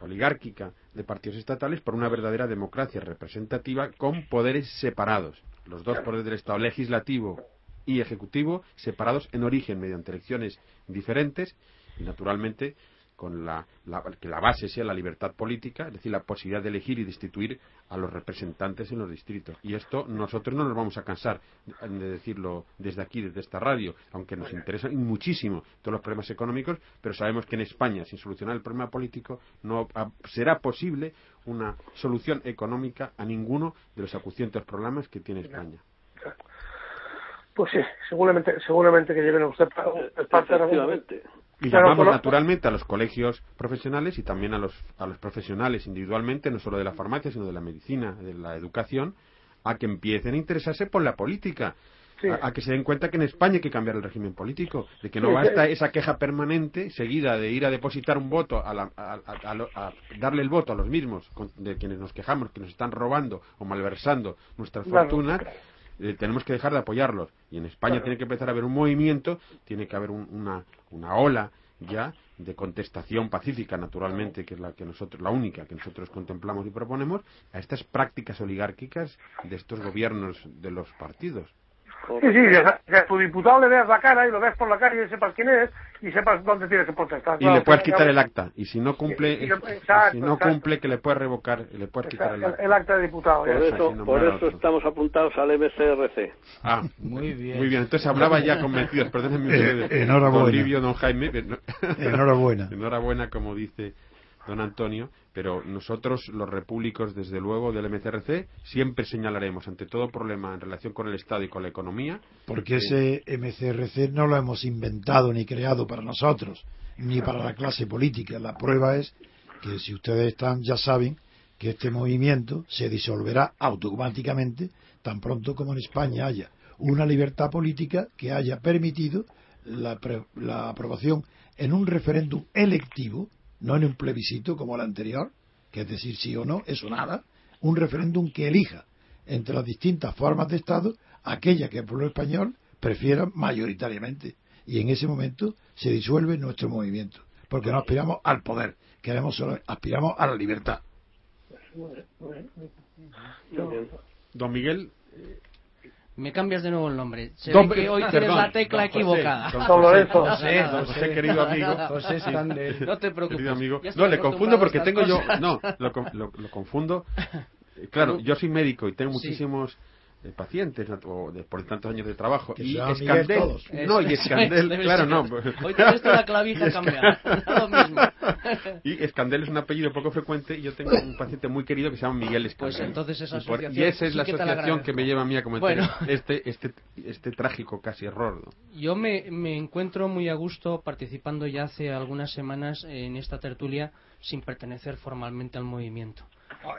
oligárquica de partidos estatales por una verdadera democracia representativa con poderes separados. Los dos poderes del Estado, legislativo y ejecutivo, separados en origen mediante elecciones diferentes y naturalmente con la, la- que la base sea la libertad política, es decir, la posibilidad de elegir y destituir a los representantes en los distritos. Y esto nosotros no nos vamos a cansar de decirlo desde aquí, desde esta radio, aunque nos interesan muchísimo todos los problemas económicos, pero sabemos que en España, sin solucionar el problema político, no será posible una solución económica a ninguno de los acuciantes problemas que tiene España. Pues sí, seguramente, seguramente que lleven a usted pa- parte de la-. Y Claro, llamamos naturalmente a los colegios profesionales y también a los, a los profesionales individualmente, no solo de la farmacia, sino de la medicina, de la educación, a que empiecen a interesarse por la política. a, que se den cuenta que en España hay que cambiar el régimen político, de que no Sí, basta sí. esa queja permanente seguida de ir a depositar un voto, a, la- a- darle el voto a los mismos con- de quienes nos quejamos, que nos están robando o malversando nuestras fortunas. claro. Eh, tenemos que dejar de apoyarlos y en España Claro. tiene que empezar a haber un movimiento, tiene que haber un- una, una ola ya de contestación pacífica, naturalmente, que es la que nosotros, la única que nosotros contemplamos y proponemos, a estas prácticas oligárquicas de estos gobiernos de los partidos. Sí, sí, tu diputado le veas la cara y lo veas por la calle y sepas quién es y sepas dónde tienes que protestar. Y Claro, le puedes quitar el acta. Y si no cumple, exacto, si no exacto. cumple, que le puedes revocar, le puedes quitar el acta. el acta de diputado. Por. Eso, por eso estamos apuntados al MCRC. Ah, Muy bien. muy bien. Entonces hablaba ya convencidos. Perdónenme Eh, enhorabuena. Don Jaime. Enhorabuena. Enhorabuena, como dice don Antonio, pero nosotros, los repúblicos, desde luego, del MCRC, siempre señalaremos ante todo problema en relación con el Estado y con la economía. Porque eh, ese MCRC no lo hemos inventado ni creado para nosotros, ni para la clase política. La prueba es que si ustedes están, ya saben que este movimiento se disolverá automáticamente tan pronto como en España haya una libertad política que haya permitido la, pre- la aprobación en un referéndum electivo, no en un plebiscito como el anterior, que es decir sí o no, eso nada, un referéndum que elija entre las distintas formas de Estado aquella que el pueblo español prefiera mayoritariamente. Y en ese momento se disuelve nuestro movimiento, porque no aspiramos al poder, queremos solo, aspiramos a la libertad. Don Miguel. Me cambias de nuevo el nombre. Se Don- ve que hoy perdón, tienes la tecla José, equivocada. don Don José. Don José, querido amigo. José. No te preocupes. Querido amigo. No, le confundo porque tengo yo. No, lo, con- lo- lo confundo. Eh, Claro, yo soy médico y tengo Sí. Eh, pacientes o de, por tantos años de trabajo. Que y Escandel. Todos. No, y Escandel, claro, ser. no. Hoy tienes tú la clavija cambiada. Lo mismo. Y Escandel es un apellido poco frecuente y yo tengo un paciente muy querido que se llama Miguel Escandel. Pues entonces esa y, por- y asociación esa es sí la que te la asociación que me lleva a mí a cometer Bueno. este, este, este trágico casi error. ¿no? Yo me, me encuentro muy a gusto participando ya hace algunas semanas en esta tertulia sin pertenecer formalmente al movimiento.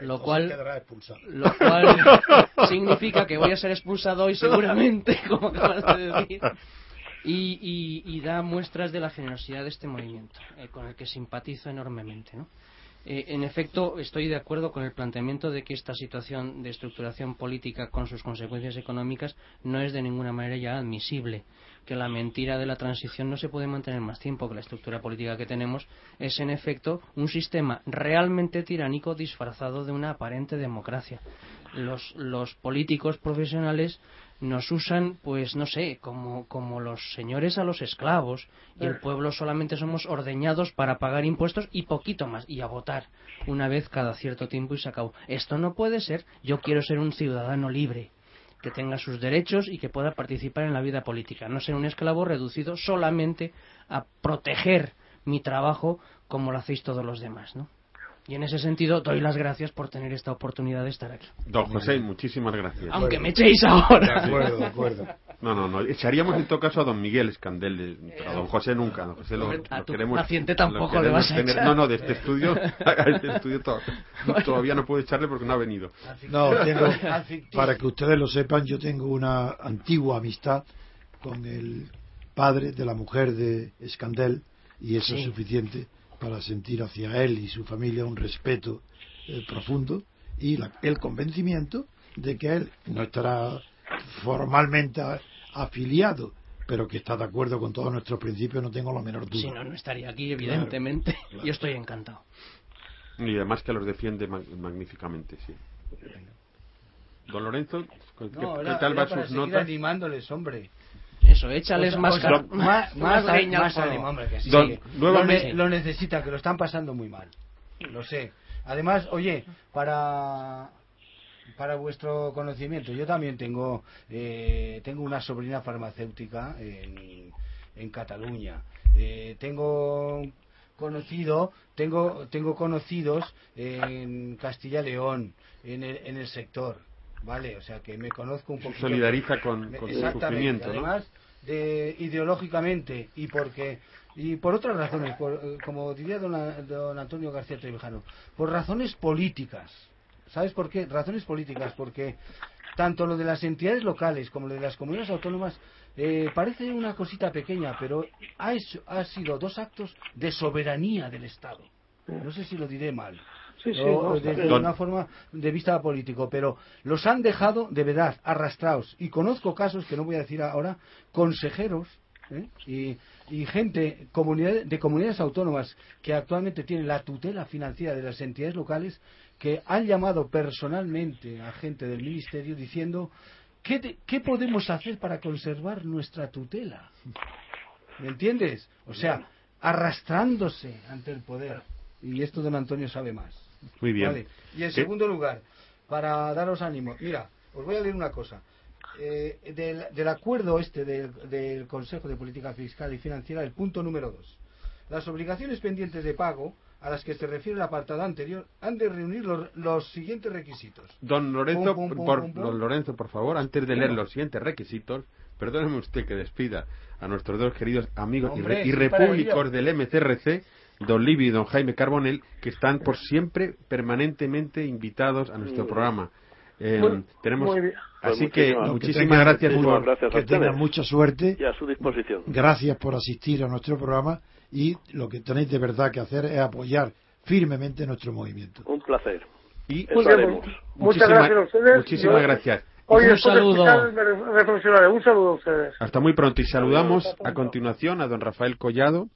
Lo cual, lo cual significa que voy a ser expulsado hoy seguramente, como acabas de decir. Y, y- y da muestras de la generosidad de este movimiento, eh, con el que simpatizo enormemente. ¿no? Eh, en efecto, estoy de acuerdo con el planteamiento de que esta situación de estructuración política con sus consecuencias económicas no es de ninguna manera ya admisible. Que la mentira de la transición no se puede mantener más tiempo, que la estructura política que tenemos es en efecto un sistema realmente tiránico disfrazado de una aparente democracia. Los, los políticos profesionales nos usan, pues no sé, como, como los señores a los esclavos y el pueblo solamente somos ordeñados para pagar impuestos y poquito más y a votar una vez cada cierto tiempo y se acabó. Esto no puede ser. Yo quiero ser un ciudadano libre que tenga sus derechos y que pueda participar en la vida política, no ser un esclavo reducido solamente a proteger mi trabajo como lo hacéis todos los demás, ¿no? Y en ese sentido doy las gracias por tener esta oportunidad de estar aquí. Don José, muchísimas gracias. Aunque me echéis ahora. De acuerdo, de acuerdo. No, no, no. Echaríamos en todo caso a don Miguel Escandel, eh, pero a don José nunca. Don José lo, a lo tu queremos. paciente lo tampoco le queremos vas a tener- echar. No, no, de este estudio, a este estudio to- todavía no puedo echarle porque no ha venido. No, tengo, para que ustedes lo sepan, yo tengo una antigua amistad con el padre de la mujer de Escandel y eso Sí. es suficiente para sentir hacia él y su familia un respeto eh, profundo y la- el convencimiento de que él no estará formalmente afiliado, pero que está de acuerdo con todos nuestros principios, no tengo la menor duda. Si no, no estaría aquí, evidentemente. claro. Yo estoy encantado. Y además que los defiende mag- magníficamente, sí. Don Lorenzo, ¿qué, No, qué era- tal para sus notas? animándoles, hombre. Eso, échales más, os- car- más, más más, leña al más fuego. ánimo, hombre, que sí. Don- Sí. nuevamente- Lo, ne- lo necesitan, que lo están pasando muy mal. Lo sé. Además, oye, para para vuestro conocimiento, yo también tengo eh, tengo una sobrina farmacéutica en, en Cataluña. Eh, tengo conocido tengo tengo conocidos en Castilla León en el, en el sector vale o sea que me conozco un poquito Solidariza con, con su sufrimiento, ¿no? Además, de, ideológicamente y porque y por otras razones, por, como diría don, don Antonio García Trevijano, por razones políticas. ¿Sabes por qué? Razones políticas, porque tanto lo de las entidades locales como lo de las comunidades autónomas eh, parece una cosita pequeña, pero ha, ha sido dos actos de soberanía del Estado. No sé si lo diré mal. Sí, sí, desde una forma de vista político, pero los han dejado de verdad arrastrados. Y conozco casos, que no voy a decir ahora, consejeros ¿eh? y, y, gente comunidad, de comunidades autónomas que actualmente tienen la tutela financiera de las entidades locales que han llamado personalmente a gente del ministerio diciendo ¿qué, qué podemos hacer para conservar nuestra tutela? ¿Me entiendes? O sea, arrastrándose ante el poder. Y esto don Antonio sabe más. Muy bien. Y en segundo lugar, para daros ánimo, mira, os voy a leer una cosa. Eh, del, acuerdo este del, Consejo de Política Fiscal y Financiera, el punto número dos. Las obligaciones pendientes de pago a las que se refiere el apartado anterior han de reunir los, siguientes requisitos. Don Lorenzo, por, don Lorenzo, por favor, antes de leer los siguientes requisitos, perdóneme usted que despida a nuestros dos queridos amigos y, repúblicos del MCRC don Libby y don Jaime Carbonel, que están por siempre permanentemente invitados a nuestro mm. programa. Eh, tenemos así pues que muchísimas gracias. por que tengan mucha suerte y a su disposición. Gracias por asistir a nuestro programa y lo que tenéis de verdad que hacer es apoyar firmemente nuestro movimiento. Un placer. Y muchas gracias. A ustedes. muchísimas gracias. un saludo. un saludo a ustedes. Hasta muy pronto. Y saludamos a continuación a don Rafael Collado,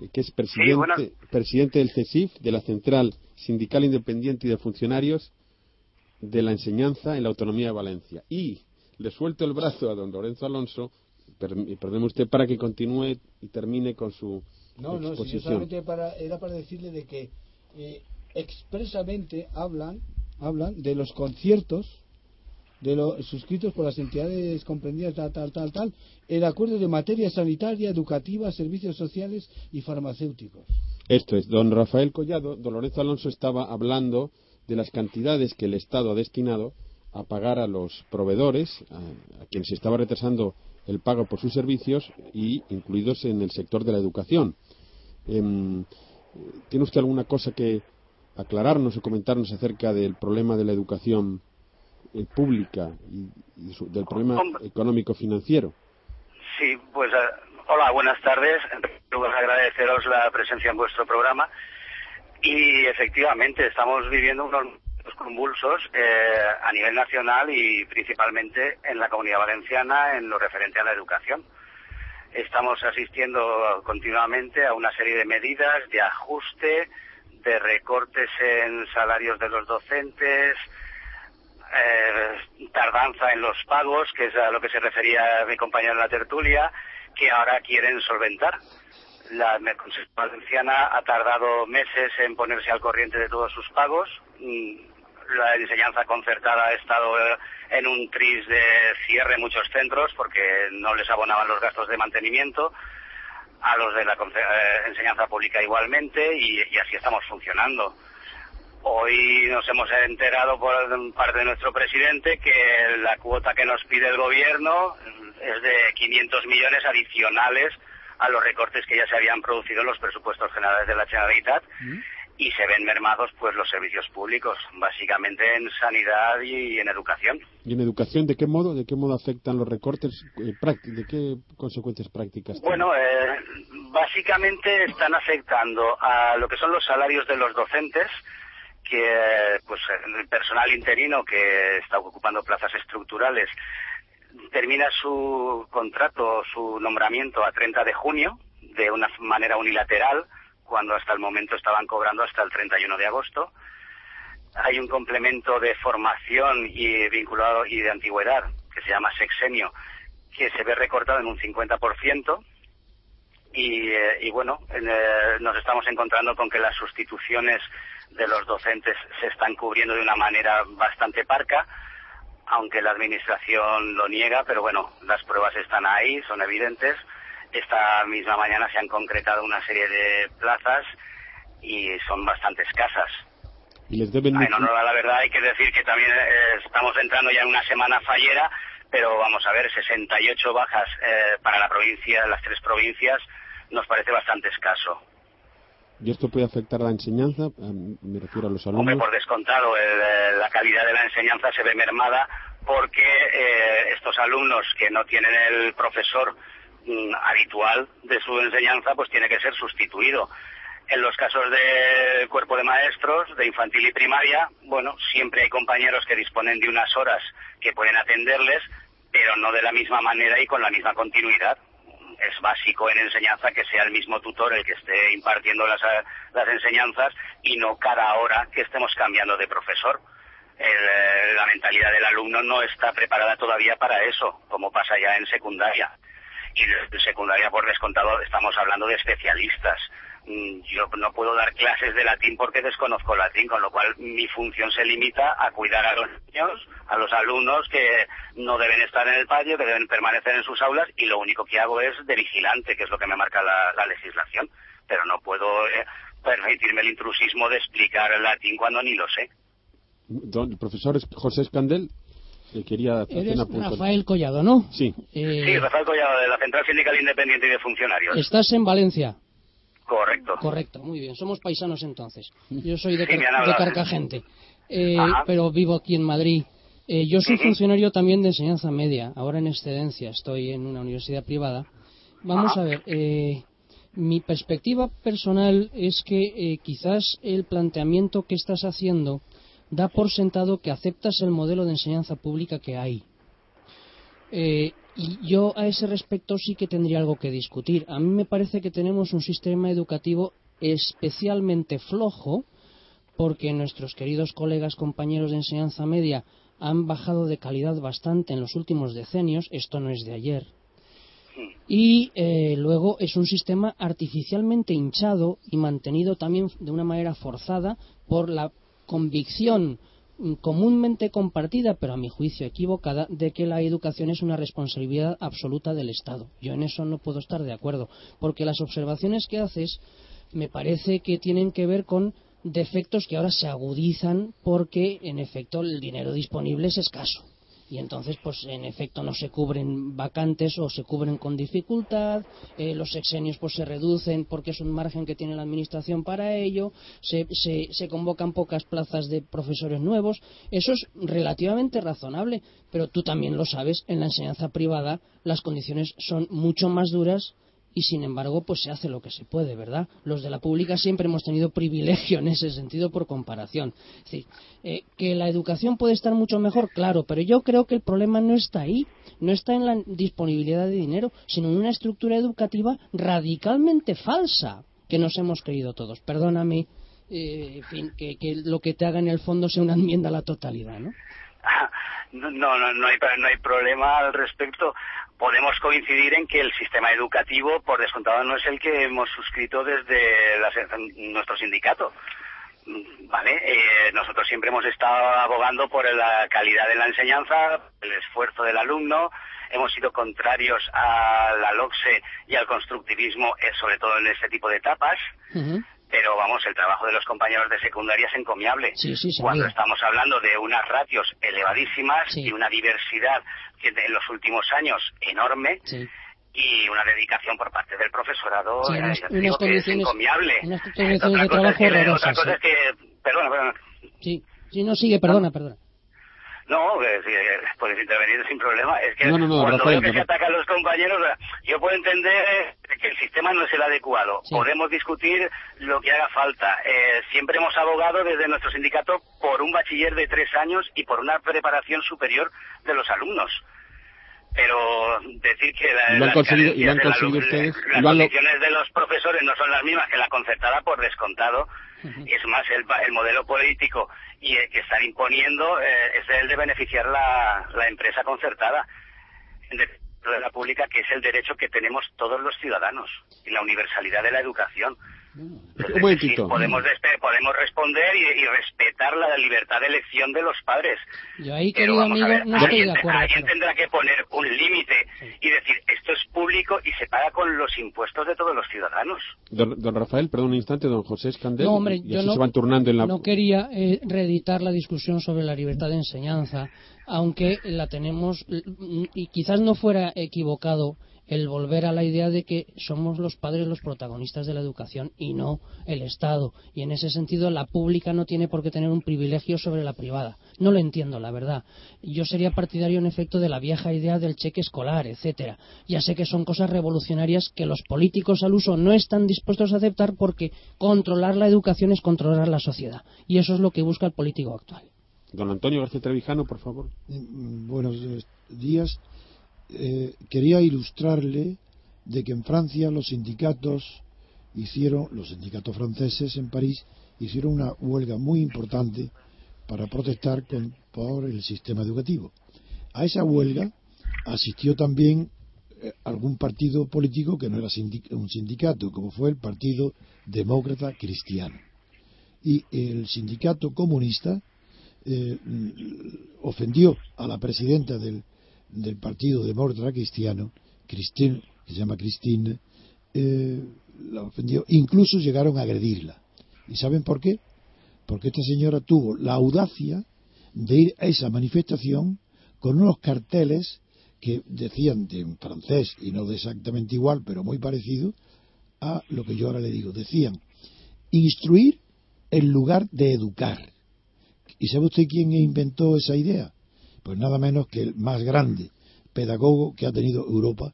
eh, que es presidente, presidente del CESIF, de la Central Sindical Independiente y de Funcionarios de la Enseñanza en la Autonomía de Valencia. Y le suelto el brazo a don Lorenzo Alonso, perdóneme usted, para que continúe y termine con su no, No, si solamente para, era para decirle de que eh, expresamente hablan, hablan de los conciertos de los suscritos por las entidades comprendidas tal, tal, tal, tal, el acuerdo de materia sanitaria, educativa, servicios sociales y farmacéuticos. Esto es, don Rafael Collado, don Lorenzo Alonso estaba hablando de las cantidades que el Estado ha destinado a pagar a los proveedores, a, quienes se estaba retrasando el pago por sus servicios y incluidos en el sector de la educación. Em, ¿Tiene usted alguna cosa que aclararnos o comentarnos acerca del problema de la educación eh, pública y, del problema económico financiero. Sí, pues eh, hola, buenas tardes. Quiero agradeceros la presencia en vuestro programa y efectivamente estamos viviendo unos convulsos eh, a nivel nacional y principalmente en la comunidad valenciana en lo referente a la educación. Estamos asistiendo continuamente a una serie de medidas de ajuste, de recortes en salarios de los docentes, eh, tardanza en los pagos, que es a lo que se refería mi compañero en la tertulia, que ahora quieren solventar. La Consejo Valenciana ha tardado meses en ponerse al corriente de todos sus pagos. Mm, la enseñanza concertada ha estado eh, en un tris de cierre en muchos centros porque no les abonaban los gastos de mantenimiento a los de la eh, enseñanza pública igualmente y así estamos funcionando. Hoy nos hemos enterado por parte de nuestro presidente que la cuota que nos pide el gobierno es de 500 millones adicionales a los recortes que ya se habían producido en los presupuestos generales de la Generalitat mm. Y se ven mermados pues los servicios públicos, básicamente en sanidad y en educación. ¿Y en educación de qué modo, de qué modo afectan los recortes? Eh, ¿De qué consecuencias prácticas? Bueno, eh, básicamente están afectando a lo que son los salarios de los docentes, que pues el personal interino que está ocupando plazas estructurales termina su contrato, su nombramiento a 30 de junio de una manera unilateral, cuando hasta el momento estaban cobrando hasta el 31 de agosto. Hay un complemento de formación y vinculado y de antigüedad que se llama sexenio, que se ve recortado en un 50%. Y, eh, y bueno, eh, nos estamos encontrando con que las sustituciones de los docentes se están cubriendo de una manera bastante parca, aunque la Administración lo niega, pero bueno, las pruebas están ahí, son evidentes. Esta misma mañana se han concretado una serie de plazas y son bastante escasas. ¿Y les deben en honor a la verdad hay que decir que también eh, estamos entrando ya en una semana fallera, pero vamos a ver, 68 bajas eh, para la provincia, las tres provincias, nos parece bastante escaso. ¿Y esto puede afectar la enseñanza? Me refiero a los alumnos. Hombre, por descontado, la calidad de la enseñanza se ve mermada porque eh, estos alumnos que no tienen el profesor habitual de su enseñanza, pues tiene que ser sustituido. En los casos de cuerpo de maestros, de infantil y primaria, bueno, siempre hay compañeros que disponen de unas horas que pueden atenderles, pero no de la misma manera y con la misma continuidad. Es básico en enseñanza que sea el mismo tutor el que esté impartiendo las, las enseñanzas y no cada hora que estemos cambiando de profesor eh, la mentalidad del alumno no está preparada todavía para eso, como pasa ya en secundaria. Y en secundaria, por descontado, estamos hablando de especialistas. Mm, yo no puedo dar clases de latín porque desconozco latín, con lo cual mi función se limita a cuidar a los niños, a los alumnos que no deben estar en el patio, que deben permanecer en sus aulas, y lo único que hago es de vigilante, que es lo que me marca la, legislación. Pero no puedo eh, permitirme el intrusismo de explicar el latín cuando ni lo sé el profesor José Escandel quería hacer Rafael Collado, ¿no? Sí. Eh, sí, Rafael Collado, de la Central Sindical Independiente y de Funcionarios. ¿Estás en Valencia? Correcto. Correcto, muy bien. Somos paisanos entonces. Yo soy de, Carcagente, eh, pero vivo aquí en Madrid. Eh, yo soy funcionario también de enseñanza media, ahora en excedencia, estoy en una universidad privada. Vamos a ver, mi perspectiva personal es que quizás el planteamiento que estás haciendo da por sentado que aceptas el modelo de enseñanza pública que hay. Eh, y yo a ese respecto sí que tendría algo que discutir. A mí me parece que tenemos un sistema educativo especialmente flojo porque nuestros queridos colegas compañeros de enseñanza media han bajado de calidad bastante en los últimos decenios, esto no es de ayer, y eh, luego es un sistema artificialmente hinchado y mantenido también de una manera forzada por la convicción comúnmente compartida, pero a mi juicio equivocada, de que la educación es una responsabilidad absoluta del Estado. Yo en eso no puedo estar de acuerdo, porque las observaciones que haces me parece que tienen que ver con defectos que ahora se agudizan porque, en efecto, el dinero disponible es escaso y entonces pues en efecto no se cubren vacantes o se cubren con dificultad eh, los sexenios pues se reducen porque es un margen que tiene la administración para ello se, se, convocan pocas plazas de profesores nuevos. Eso es relativamente razonable pero tú también lo sabes en la enseñanza privada las condiciones son mucho más duras y sin embargo pues se hace lo que se puede, ¿verdad? Los de la pública siempre hemos tenido privilegio en ese sentido por comparación. Es decir, eh, que la educación puede estar mucho mejor, claro, pero yo creo que el problema no está ahí, no está en la disponibilidad de dinero, sino en una estructura educativa radicalmente falsa que nos hemos creído todos. Perdóname, eh, fin, que, que lo que te haga en el fondo sea una enmienda a la totalidad, ¿no? No, no, no, no hay problema al respecto. Podemos coincidir en que el sistema educativo, por descontado, no es el que hemos suscrito desde nuestro sindicato. Vale, eh, nosotros siempre hemos estado abogando por la calidad de la enseñanza, el esfuerzo del alumno, hemos sido contrarios a la LOCSE y al constructivismo, eh, sobre todo en este tipo de etapas pero vamos, el trabajo de los compañeros de secundaria es encomiable. Cuando estamos hablando de unas ratios elevadísimas y una diversidad que en los últimos años enorme. Y una dedicación por parte del profesorado es encomiable. Unas condiciones de trabajo. Otra cosa es que, perdona, perdona. Sí, sí, no sigue, perdona, perdona. No, puedes intervenir sin problema. Es que cuando veo que se atacan los compañeros, yo puedo entender que el sistema no es el adecuado. Podemos discutir lo que haga falta. Eh, siempre hemos abogado desde nuestro sindicato por un bachiller de tres años y por una preparación superior de los alumnos pero decir que la, las condiciones de los profesores no son las mismas que la concertada por descontado es más el, el modelo político y el que están imponiendo eh, es el de beneficiar la, empresa concertada de la pública que es el derecho que tenemos todos los ciudadanos y la universalidad de la educación podemos, podemos responder y, respetar la libertad de elección de los padres. Yo ahí, querido amigo, no estoy de acuerdo. Alguien tendrá que poner un límite y decir, esto es público y se paga con los impuestos de todos los ciudadanos. Don, Rafael, perdón un instante, don José Escandel. No, hombre, yo no, no quería eh, reeditar la discusión sobre la libertad de enseñanza, aunque la tenemos, y quizás no fuera equivocado el volver a la idea de que somos los padres los protagonistas de la educación y no el Estado. Y en ese sentido, la pública no tiene por qué tener un privilegio sobre la privada. No lo entiendo, la verdad. Yo sería partidario, en efecto, de la vieja idea del cheque escolar, etcétera. Ya sé que son cosas revolucionarias que los políticos al uso no están dispuestos a aceptar porque controlar la educación es controlar la sociedad. Y eso es lo que busca el político actual. Don Antonio García Trevijano, por favor. Mm, buenos días. Eh, quería ilustrarle de que en Francia los sindicatos hicieron, los sindicatos franceses en París, hicieron una huelga muy importante para protestar por el sistema educativo. A esa huelga asistió también eh, algún partido político que no era un sindicato, como fue el Partido Demócrata Cristiano. Y el sindicato comunista eh, ofendió a la presidenta del del Partido Demócrata Cristiano, Christine, que se llama Christine, eh, la ofendió. Incluso llegaron a agredirla. ¿Y saben por qué? Porque esta señora tuvo la audacia de ir a esa manifestación con unos carteles que decían en francés y no de exactamente igual, pero muy parecido a lo que yo ahora le digo. Decían, instruir en lugar de educar. ¿Y sabe usted quién inventó esa idea? Pues nada menos que el más grande pedagogo que ha tenido Europa,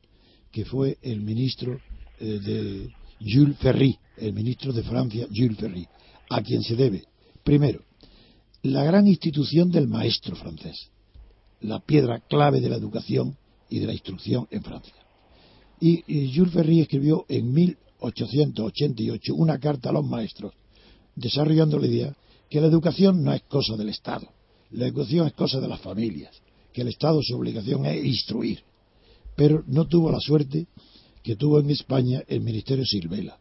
que fue el ministro eh, de Jules Ferry, el ministro de Francia, Jules Ferry, a quien se debe, primero, la gran institución del maestro francés, la piedra clave de la educación y de la instrucción en Francia. Y, y Jules Ferry escribió en 1888 una carta a los maestros, desarrollando la idea que la educación no es cosa del Estado, la educación es cosa de las familias, que el Estado su obligación es instruir. Pero no tuvo la suerte que tuvo en España el Ministerio Silvela,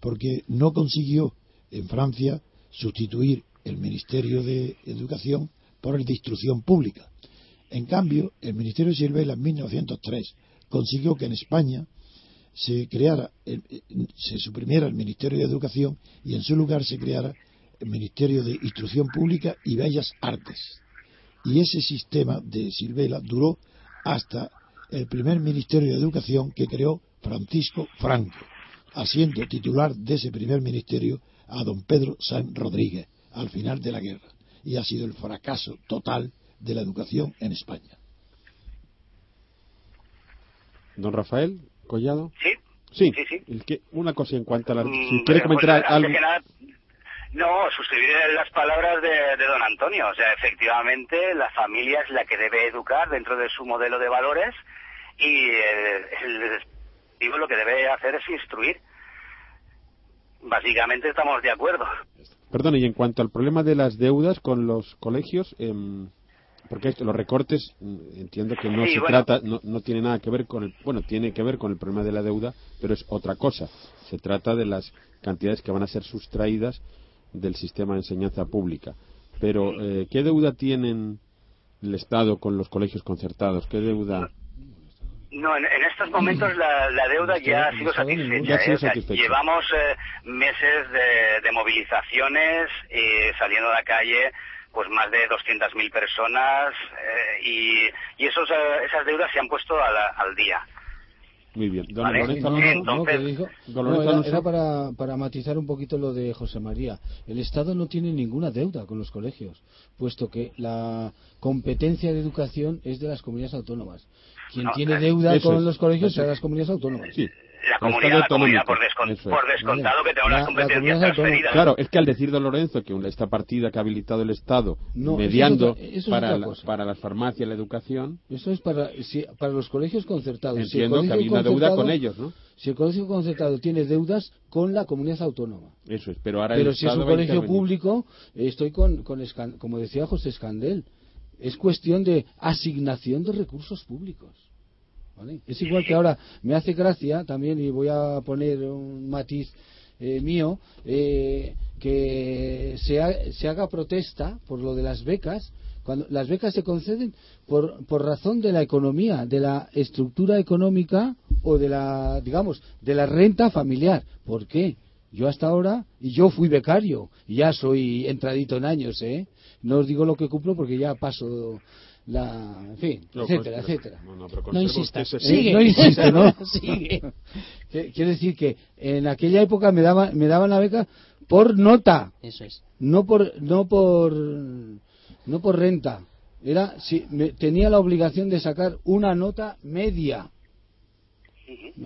porque no consiguió en Francia sustituir el Ministerio de Educación por el de Instrucción Pública. En cambio, el Ministerio Silvela en 1903 consiguió que en España se creara, se suprimiera el Ministerio de Educación y en su lugar se creara Ministerio de Instrucción Pública y Bellas Artes. Y ese sistema de Silvela duró hasta el primer Ministerio de Educación que creó Francisco Franco, haciendo titular de ese primer ministerio a don Pedro San Rodríguez al final de la guerra. Y ha sido el fracaso total de la educación en España. Don Rafael Collado. Sí. Sí, sí, una cosa en cuanto a la... Mm, si quiere comentar pues, algo... No, suscribir las palabras de, don Antonio. O sea, efectivamente, la familia es la que debe educar dentro de su modelo de valores y el, el lo que debe hacer es instruir. Básicamente estamos de acuerdo. Perdón, y en cuanto al problema de las deudas con los colegios, eh, porque los recortes mm, entiendo que no se trata, no, no, tiene nada que ver con el, bueno, tiene que ver con el problema de la deuda, pero es otra cosa. Se trata de las cantidades que van a ser sustraídas del sistema de enseñanza pública. Pero, eh, ¿qué deuda tienen el Estado con los colegios concertados? ¿Qué deuda? No, en, estos momentos la, deuda ya ha sido satisfecha. ¿eh? llevamos eh, meses de, movilizaciones y saliendo a la calle pues más de 200.000 personas y, y esos, esas deudas se han puesto al día. Muy bien. Don era para, para matizar un poquito lo de José María. El Estado no tiene ninguna deuda con los colegios, puesto que la competencia de educación es de las comunidades autónomas. Quien tiene deuda con los colegios son las comunidades autónomas. Sí la comunidad, la por, descontado que tenga unas competencias transferidas. Claro, es que al decir don Lorenzo que esta partida que ha habilitado el Estado mediando para, para las farmacias, la educación... Eso es para, para los colegios concertados. Entiendo que había una deuda con ellos, ¿no? Si el colegio concertado tiene deudas con la comunidad autónoma. Eso es, pero ahora Pero si es un colegio público, estoy con, con, como decía José Escandel, es cuestión de asignación de recursos públicos. Es igual que ahora me hace gracia también, y voy a poner un matiz eh, mío, eh, que se, se, haga protesta por lo de las becas, cuando las becas se conceden por, por razón de la economía, de la estructura económica o de la, digamos, de la renta familiar. ¿Por qué? Yo hasta ahora, y yo fui becario, y ya soy entradito en años, ¿eh? No os digo lo que cumplo porque ya paso la, en fin, etcétera, etcétera. No, no, insistas, sigue. no insiste, ¿no? sigue. Quiere decir que en aquella época me daban, me daban la beca por nota. Eso es. No por, no por, no por renta. Era, si, me, tenía la obligación de sacar una nota media.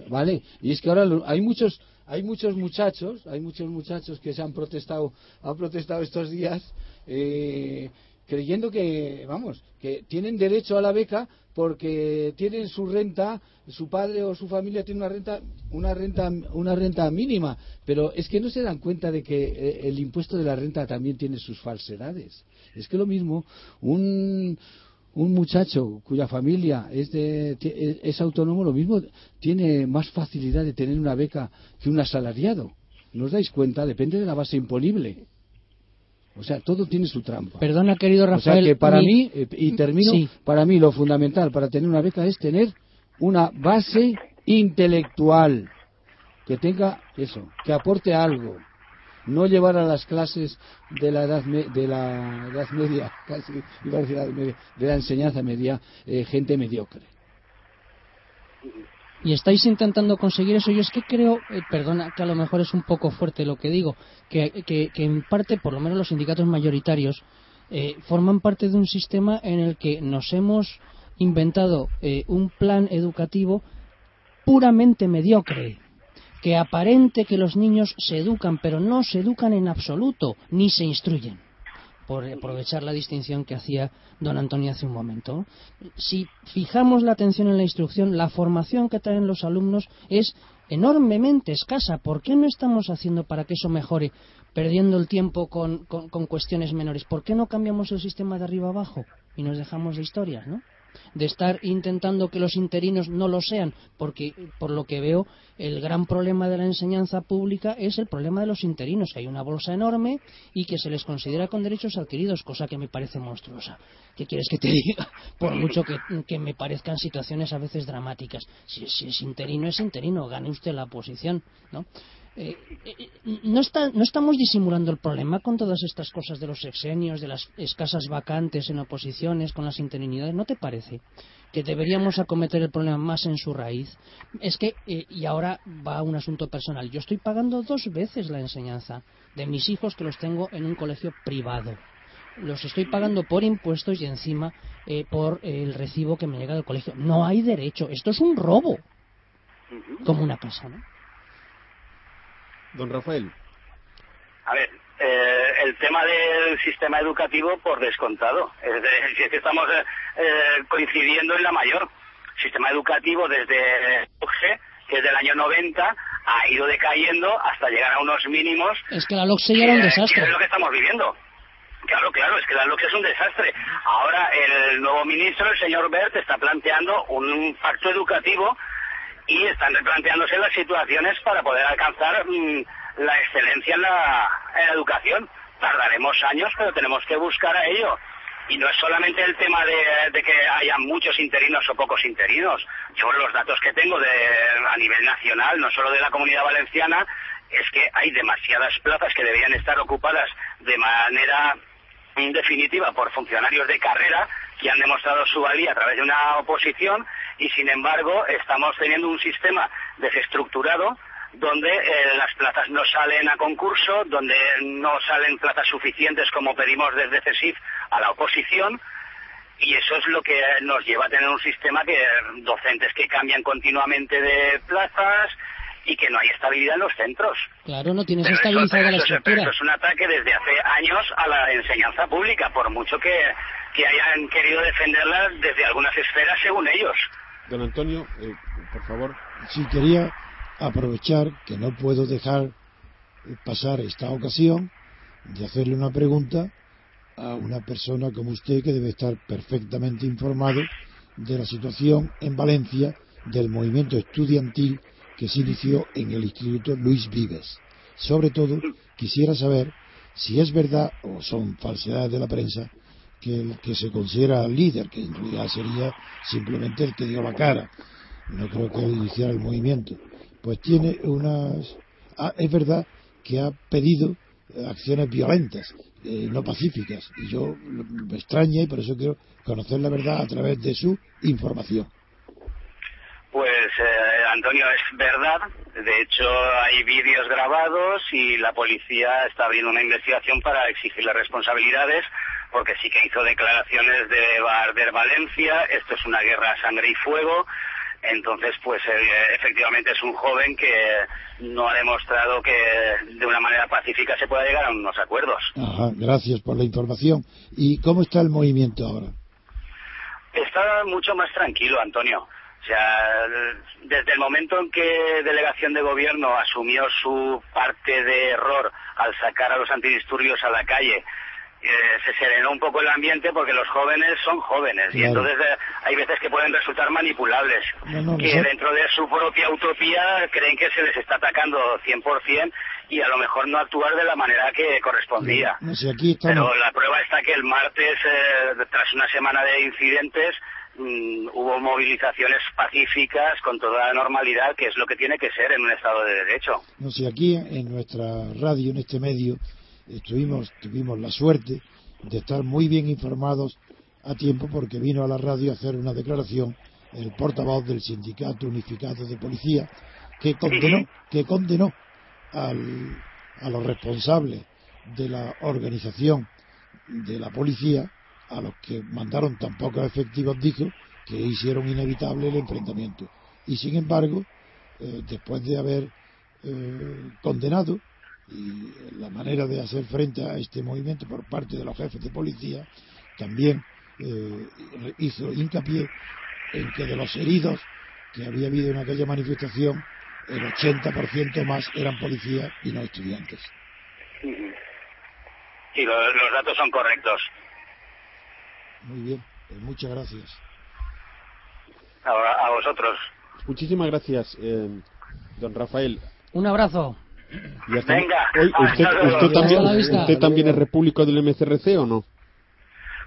¿Vale? Y es que ahora hay muchos, hay muchos muchachos, hay muchos muchachos que se han protestado, han protestado estos días, eh, creyendo que, vamos, que tienen derecho a la beca porque tienen su renta, su padre o su familia tiene una renta, una renta, una renta mínima, pero es que no se dan cuenta de que eh, el impuesto de la renta también tiene sus falsedades. Es que lo mismo, un, un muchacho cuya familia es, de, es autónomo, lo mismo tiene más facilidad de tener una beca que un asalariado. ¿No os dais cuenta? Depende de la base imponible. O sea, todo tiene su trampa. Perdona, querido Rafael. O sea, que para mí, eh, y termino, para mí lo fundamental para tener una beca es tener una base intelectual que tenga eso, que aporte algo. No llevar a las clases de la edad, de la edad media, casi iba a decir de la enseñanza media, eh, gente mediocre y estáis intentando conseguir eso. Yo es que creo, eh, perdona que a lo mejor es un poco fuerte lo que digo, que, en parte, por lo menos los sindicatos mayoritarios, eh, forman parte de un sistema en el que nos hemos inventado eh, un plan educativo puramente mediocre que aparente que los niños se educan, pero no se educan en absoluto, ni se instruyen por aprovechar la distinción que hacía don Antonio hace un momento. Si fijamos la atención en la instrucción, la formación que traen los alumnos es enormemente escasa. ¿Por qué no estamos haciendo para que eso mejore, perdiendo el tiempo con, con cuestiones menores? ¿Por qué no cambiamos el sistema de arriba abajo y nos dejamos de historias, no? De estar intentando que los interinos no lo sean, porque por lo que veo el gran problema de la enseñanza pública es el problema de los interinos, que hay una bolsa enorme y que se les considera con derechos adquiridos, cosa que me parece monstruosa. ¿Qué quieres que te diga? Por mucho que, me parezcan situaciones a veces dramáticas. Si, si es interino, es interino, gane usted la posición, ¿no? Eh, eh, no, no estamos disimulando el problema con todas estas cosas de los sexenios, de las escasas vacantes en oposiciones, con las interinidades. ¿No te parece que deberíamos acometer el problema más en su raíz? Es que, eh, y ahora va a un asunto personal, yo estoy pagando dos veces la enseñanza de mis hijos que los tengo en un colegio privado. Los estoy pagando por impuestos y encima por el recibo que me llega del colegio. No hay derecho. Esto es un robo. Como una casa, ¿no? Don Rafael. A ver, eh, el tema del sistema educativo por descontado. Es, decir, que estamos eh, eh, coincidiendo en la mayor. Sistema educativo desde que es del año 90, ha ido decayendo hasta llegar a unos mínimos. Es que la LOCSE ya era un desastre. es lo que estamos viviendo. Claro, claro, es que la LOCSE es un desastre. Ahora el nuevo ministro, el señor Bert, está planteando un pacto educativo y están replanteándose las situaciones para poder alcanzar mm, la excelencia en la, educación. Tardaremos años, pero tenemos que buscar a ello. Y no es solamente el tema de, que haya muchos interinos o pocos interinos. Yo los datos que tengo de, a nivel nacional, no solo de la comunidad valenciana, es que hay demasiadas plazas que deberían estar ocupadas de manera definitiva por funcionarios de carrera que han demostrado su valía a través de una oposición y sin embargo estamos teniendo un sistema desestructurado donde eh, las plazas no salen a concurso, donde no salen plazas suficientes como pedimos desde CESIF a la oposición y eso es lo que nos lleva a tener un sistema que docentes que cambian continuamente de plazas y que no hay estabilidad en los centros. Claro, no tienes estabilidad la estructura. Eso es un ataque desde hace años a la enseñanza pública, por mucho que, que hayan querido defenderla desde algunas esferas según ellos. Don Antonio, eh, por favor. Sí, quería aprovechar que no puedo dejar pasar esta ocasión de hacerle una pregunta a una persona como usted que debe estar perfectamente informado de la situación en Valencia del movimiento estudiantil que se inició en el Instituto Luis Vives. Sobre todo, quisiera saber si es verdad o son falsedades de la prensa que el que se considera líder, que en realidad sería simplemente el que dio la cara, no creo que iniciara el movimiento, pues tiene unas... Ah, es verdad que ha pedido acciones violentas, eh, no pacíficas. Y yo me extraña y por eso quiero conocer la verdad a través de su información. Pues eh, Antonio, es verdad. De hecho, hay vídeos grabados y la policía está abriendo una investigación para exigirle responsabilidades porque sí que hizo declaraciones de Barder Valencia. Esto es una guerra a sangre y fuego. Entonces, pues eh, efectivamente es un joven que no ha demostrado que de una manera pacífica se pueda llegar a unos acuerdos. Ajá, gracias por la información. ¿Y cómo está el movimiento ahora? Está mucho más tranquilo, Antonio. O sea, desde el momento en que Delegación de Gobierno asumió su parte de error al sacar a los antidisturbios a la calle, eh, se serenó un poco el ambiente porque los jóvenes son jóvenes y entonces eh, hay veces que pueden resultar manipulables, que dentro de su propia utopía creen que se les está atacando 100% y a lo mejor no actuar de la manera que correspondía. Pero la prueba está que el martes, eh, tras una semana de incidentes, Mm, hubo movilizaciones pacíficas con toda la normalidad, que es lo que tiene que ser en un Estado de Derecho. No sé, aquí en nuestra radio, en este medio, estuvimos, tuvimos la suerte de estar muy bien informados a tiempo porque vino a la radio a hacer una declaración el portavoz del Sindicato Unificado de Policía que condenó, que condenó al, a los responsables de la organización de la policía a los que mandaron tan pocos efectivos, dijo que hicieron inevitable el enfrentamiento. Y sin embargo, eh, después de haber eh, condenado y la manera de hacer frente a este movimiento por parte de los jefes de policía, también eh, hizo hincapié en que de los heridos que había habido en aquella manifestación, el 80% más eran policías y no estudiantes. Sí, los datos son correctos. Muy bien, pues muchas gracias. A, vosotros. Muchísimas gracias, eh, don Rafael. Un abrazo. Venga. usted, también, ¿Usted también es repúblico del MCRC o no?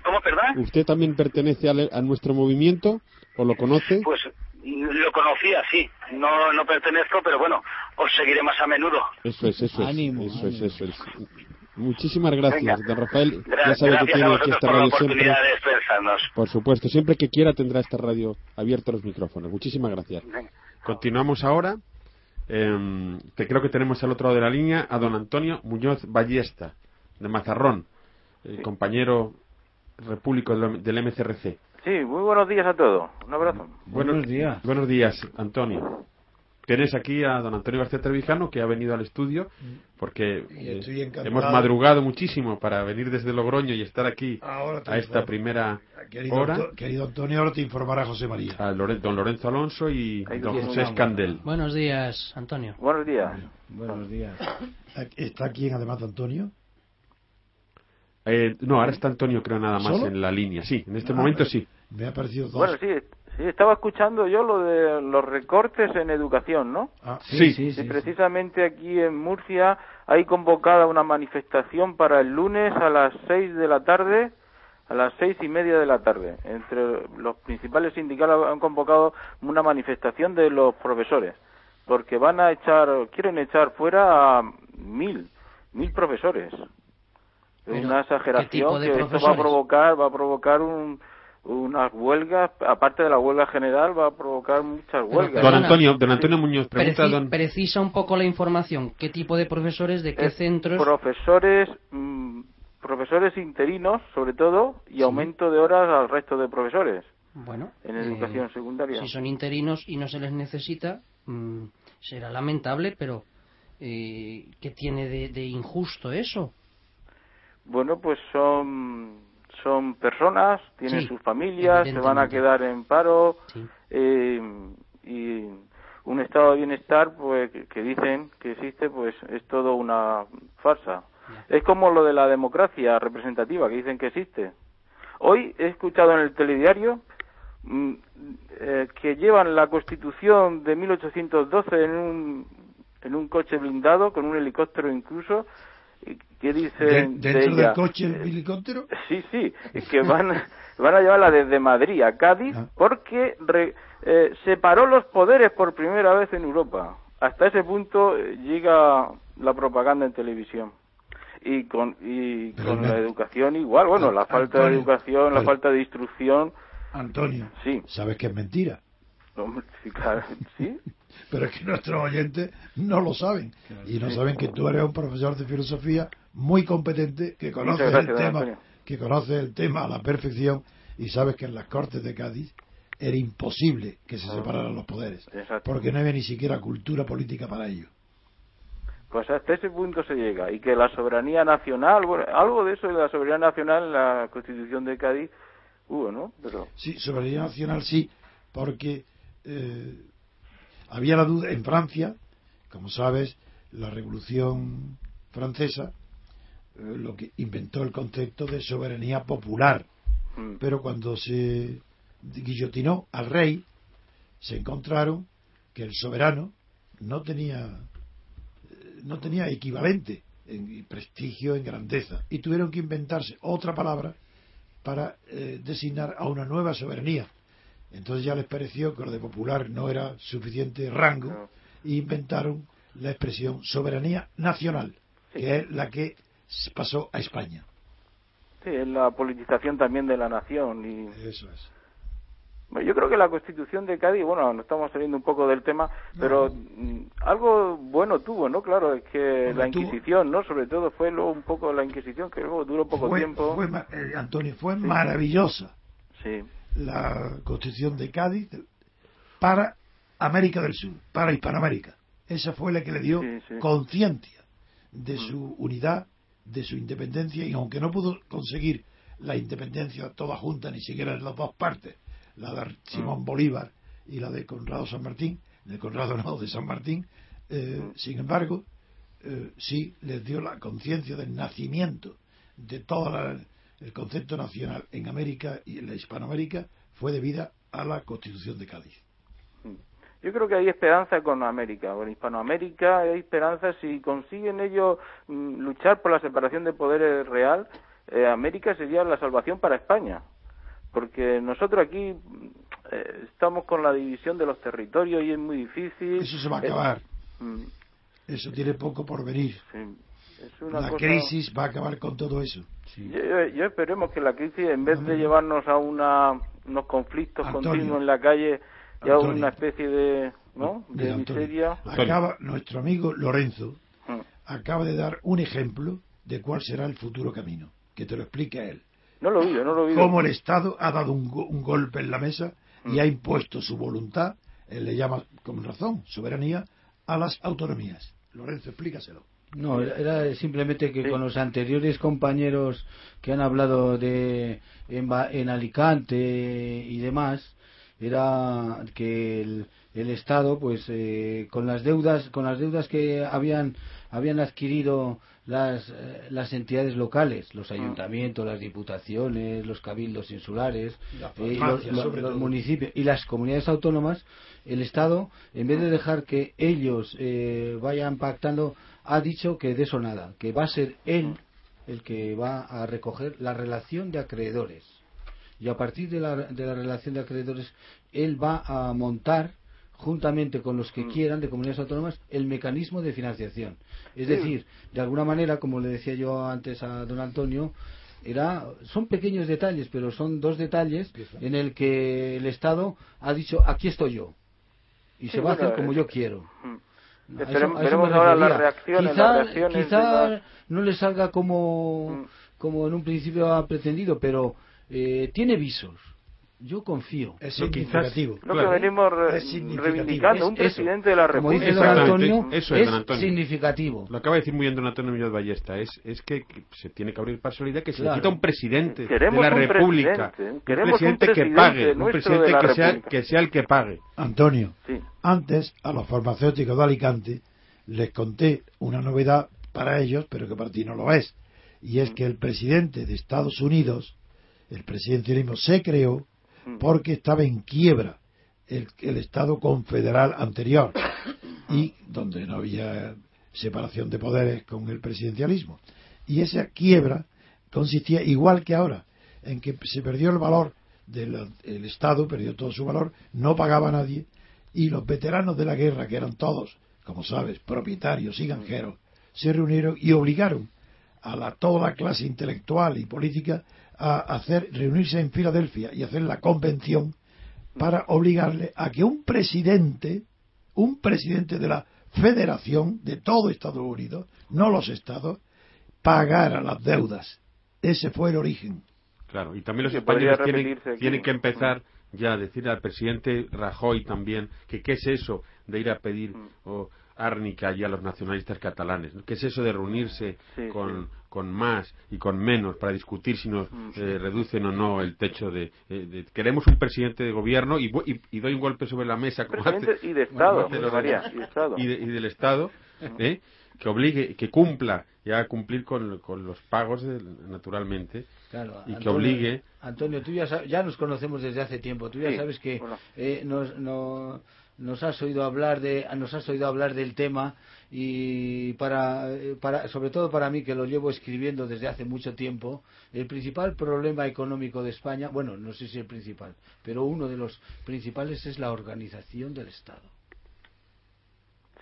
¿Cómo, perdón? ¿Usted también pertenece a, nuestro movimiento o lo conoce? Pues lo conocía, sí. No, no pertenezco, pero bueno, os seguiré más a menudo. Eso es, eso es. Ánimo, eso es, eso es. Muchísimas gracias, don Rafael. ya sabe que tiene aquí esta radio siempre. Por supuesto, siempre que quiera tendrá esta radio abierta los micrófonos. Muchísimas gracias. Continuamos ahora. Eh, que creo que tenemos al otro lado de la línea a don Antonio Muñoz Ballesta, de Mazarrón, el compañero repúblico del MCRC. Sí, muy buenos días a todos. Un abrazo. buenos días. Buenos días, Antonio. Tienes aquí a don Antonio García Trevijano, que ha venido al estudio, porque eh, hemos madrugado muchísimo para venir desde Logroño y estar aquí a esta primera hora. querido Antonio, ahora te informará José María. A don Lorenzo Alonso y don José Escandel. Buenos días, Antonio. Buenos días. Buenos días. ¿Está quién además de Antonio? Eh, no, ahora está Antonio, creo, nada más en la línea. Sí, en este ah, momento sí. Me ha parecido dos. Bueno, sí, Sí, estaba escuchando yo lo de los recortes en educación, ¿no? Ah, sí, sí, sí, Precisamente aquí en Murcia hay convocada una manifestación para el lunes a las seis de la tarde, a las seis y media de la tarde. Entre los principales sindicatos han convocado una manifestación de los profesores, porque van a echar, quieren echar fuera a mil, mil profesores. Es una exageración que esto va a provocar, va a provocar un unas huelgas, aparte de la huelga general, va a provocar muchas huelgas. Don Antonio, don Antonio Muñoz, pregunta don... Precisa un poco la información. ¿Qué tipo de profesores, de qué centros? Profesores, mm, profesores interinos, sobre todo, y aumento de horas al resto de profesores. Bueno. En eh, educación secundaria. Si son interinos y no se les necesita, mm, será lamentable, pero eh, ¿qué tiene de, de injusto eso? Bueno, pues son son personas, tienen sus familias, se van a quedar en paro eh, y un estado de bienestar pues que dicen que existe pues es todo una farsa. Es como lo de la democracia representativa que dicen que existe. Hoy he escuchado en el telediario mm, eh, que llevan la Constitución de 1812 en un en un coche blindado con un helicóptero incluso ¿Qué dicen ¿Dentro del coche el helicóptero? Sí, sí, que van, van a llevarla desde Madrid a Cádiz ah. porque eh, separó los poderes por primera vez en Europa. Hasta ese punto eh, llega la propaganda en televisión. y con y con la educación igual bueno la falta de educación la falta de instrucción Antonio sí sabes que es mentira sí claro sí pero es que nuestros oyentes no lo saben. Y no saben que tú eres un profesor de filosofía muy competente que conoce el tema que conoce el tema a la perfección y sabes que en las Cortes de Cádiz era imposible que se ah. separaran los poderes porque no había ni siquiera cultura política para ello. Pues hasta ese punto se llega y que la soberanía nacional bueno, algo de eso de la soberanía nacional en la Constitución de Cádiz hubo no pero sí soberanía nacional sí porque eh, había la duda en Francia, como sabes, la Revolución Francesa eh, lo que inventó el concepto de soberanía popular. Mm. Pero cuando se guillotinó al rey, se encontraron que el soberano no tenía eh, no tenía equivalente en prestigio, en grandeza, y tuvieron que inventarse otra palabra para eh, designar a una nueva soberanía, entonces ya les pareció que lo de popular no era suficiente rango e inventaron la expresión soberanía nacional, que es la que pasó a España. Sí, es la politización también de la nación. y Eso es. yo creo que la Constitución de Cádiz, bueno, nos estamos saliendo un poco del tema, pero mm, algo bueno tuvo, ¿no? Claro, es que la Inquisición, ¿no? Sobre todo fue luego un poco la Inquisición que luego duró poco tiempo. Fue, eh, Antonio, fue maravillosa. Sí la Constitución de Cádiz para América del Sur, para Hispanoamérica. Esa fue la que le dio conciencia de mm. su unidad, de su independencia, y aunque no pudo conseguir la independencia toda junta, ni siquiera en las dos partes, la de Simón mm. Bolívar y la de Conrado San Martín, de Conrado no, de San Martín, eh, mm. sin embargo, eh, sí les dio la conciencia del nacimiento de toda la, el concepto nacional en América y en la Hispanoamérica fue debida a la Constitución de Cádiz. Mm. Yo creo que hay esperanza con América, con Hispanoamérica hay esperanza si consiguen ellos mm, luchar por la separación de poderes real, eh, América sería la salvación para España, porque nosotros aquí mm, eh, estamos con la división de los territorios y es muy difícil. Eso se va a acabar. Eso tiene poco por venir la crisis va a acabar con todo eso. Yo, esperemos que la crisis, en vez de llevarnos a una, unos conflictos continuos en la calle, y a una especie de, ¿no? de miseria. Acaba, nuestro amigo Lorenzo mm. acaba de dar un ejemplo de cuál será el futuro camino. Que te lo explique a él. No lo no lo Cómo el Estado ha dado un, golpe en la mesa y mm. ha impuesto su voluntad, él le llama con razón, soberanía, a las autonomías. Lorenzo, explícaselo. No, era simplemente que con los anteriores compañeros que han hablado de en, Alicante y demás, era que el, Estado, pues, eh, con las deudas, con las deudas que habían habían adquirido las, eh, las entidades locales, los ah. ayuntamientos, las diputaciones, los cabildos insulares, eh, los, municipios y las comunidades autónomas, el Estado, en vez de dejar que ellos vayan pactando ha dicho que de eso nada, que va a ser él el que va a recoger la relación de acreedores. Y a partir de la, de la relación de acreedores, él va a montar, juntamente con los que quieran de comunidades autónomas, el mecanismo de financiación. Es decir, de alguna manera, como le decía yo antes a don Antonio, era, son pequeños detalles, pero son dos detalles en el que el Estado ha dicho, aquí estoy yo. Y se va a hacer como yo quiero. Mm. Veremos ahora las reacciones. Quizá, no le salga como, mm. como en un principio ha pretendido, pero eh, tiene visos. Yo confío. Es significativo. Lo que venimos reivindicando, un presidente de la República. eso es, significativo. Lo acaba de decir muy bien don Antonio Muñoz Ballesta. Es, es que se tiene que abrir paso la idea que se necesita un presidente de la República. un presidente que pague. Un presidente que sea, que sea el que pague. Antonio, antes a los farmacéuticos de Alicante les conté una novedad para ellos, pero que para ti no lo es. Y es mm. que el presidente de Estados Unidos, el presidencialismo, se creó. Porque estaba en quiebra el, Estado confederal anterior y donde no había separación de poderes con el presidencialismo. Y esa quiebra consistía, igual que ahora, en que se perdió el valor del Estado, perdió todo su valor, no pagaba nadie, y los veteranos de la guerra, que eran todos, como sabes, propietarios y granjeros, se reunieron y obligaron a la, toda la clase intelectual y política a hacer reunirse en Filadelfia y hacer la convención para obligarle a que un presidente, un presidente de la federación de todo Estados Unidos, no los estados, pagara las deudas. Ese fue el origen. Claro, y también los españoles tienen, que empezar ya a decir al presidente Rajoy también que qué es eso de ir a pedir mm árnica y a los nacionalistas catalanes. ¿Qué es eso de reunirse con, con, más y con menos para discutir si nos mm, eh, reducen o no el techo de, eh, Queremos un presidente de gobierno y, y, doy un golpe sobre la mesa. Como y de Estado, y, del Estado, ¿eh? que obligue, que cumpla, ya a cumplir con, con los pagos, naturalmente, y que obligue. Antonio, tú ya, ya nos conocemos desde hace tiempo, tú ya sabes que nos, no, nos has oído hablar de nos has oído hablar del tema y para, para sobre todo para mí que lo llevo escribiendo desde hace mucho tiempo el principal problema económico de España bueno no sé si el principal pero uno de los principales es la organización del Estado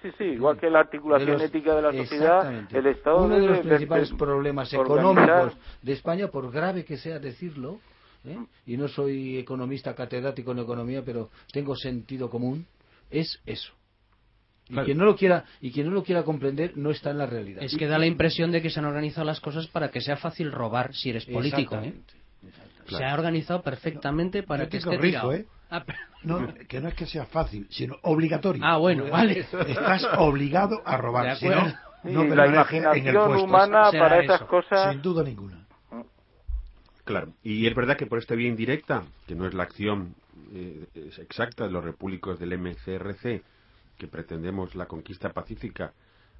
Sí, sí, igual que la articulación ética de la sociedad, el Estado uno de los principales problemas económicos de España, por grave que sea decirlo, ¿eh? y no soy economista catedrático en economía, pero tengo sentido común, es eso. Y quien no lo quiera y quien no lo quiera comprender no está en la realidad. Es que da la impresión de que se han organizado las cosas para que sea fácil robar si eres político. ¿eh? Se ha organizado perfectamente para que esté ¿eh? ah, que no es que sea fácil, sino obligatorio. Ah, bueno, vale. Estás obligado a robar. Si no, no la imaginación humana para esas cosas. Sin duda ninguna. Claro, y es verdad que por esta vía indirecta, que no es la acción eh, exacta de los repúblicos del MCRC, que pretendemos la conquista pacífica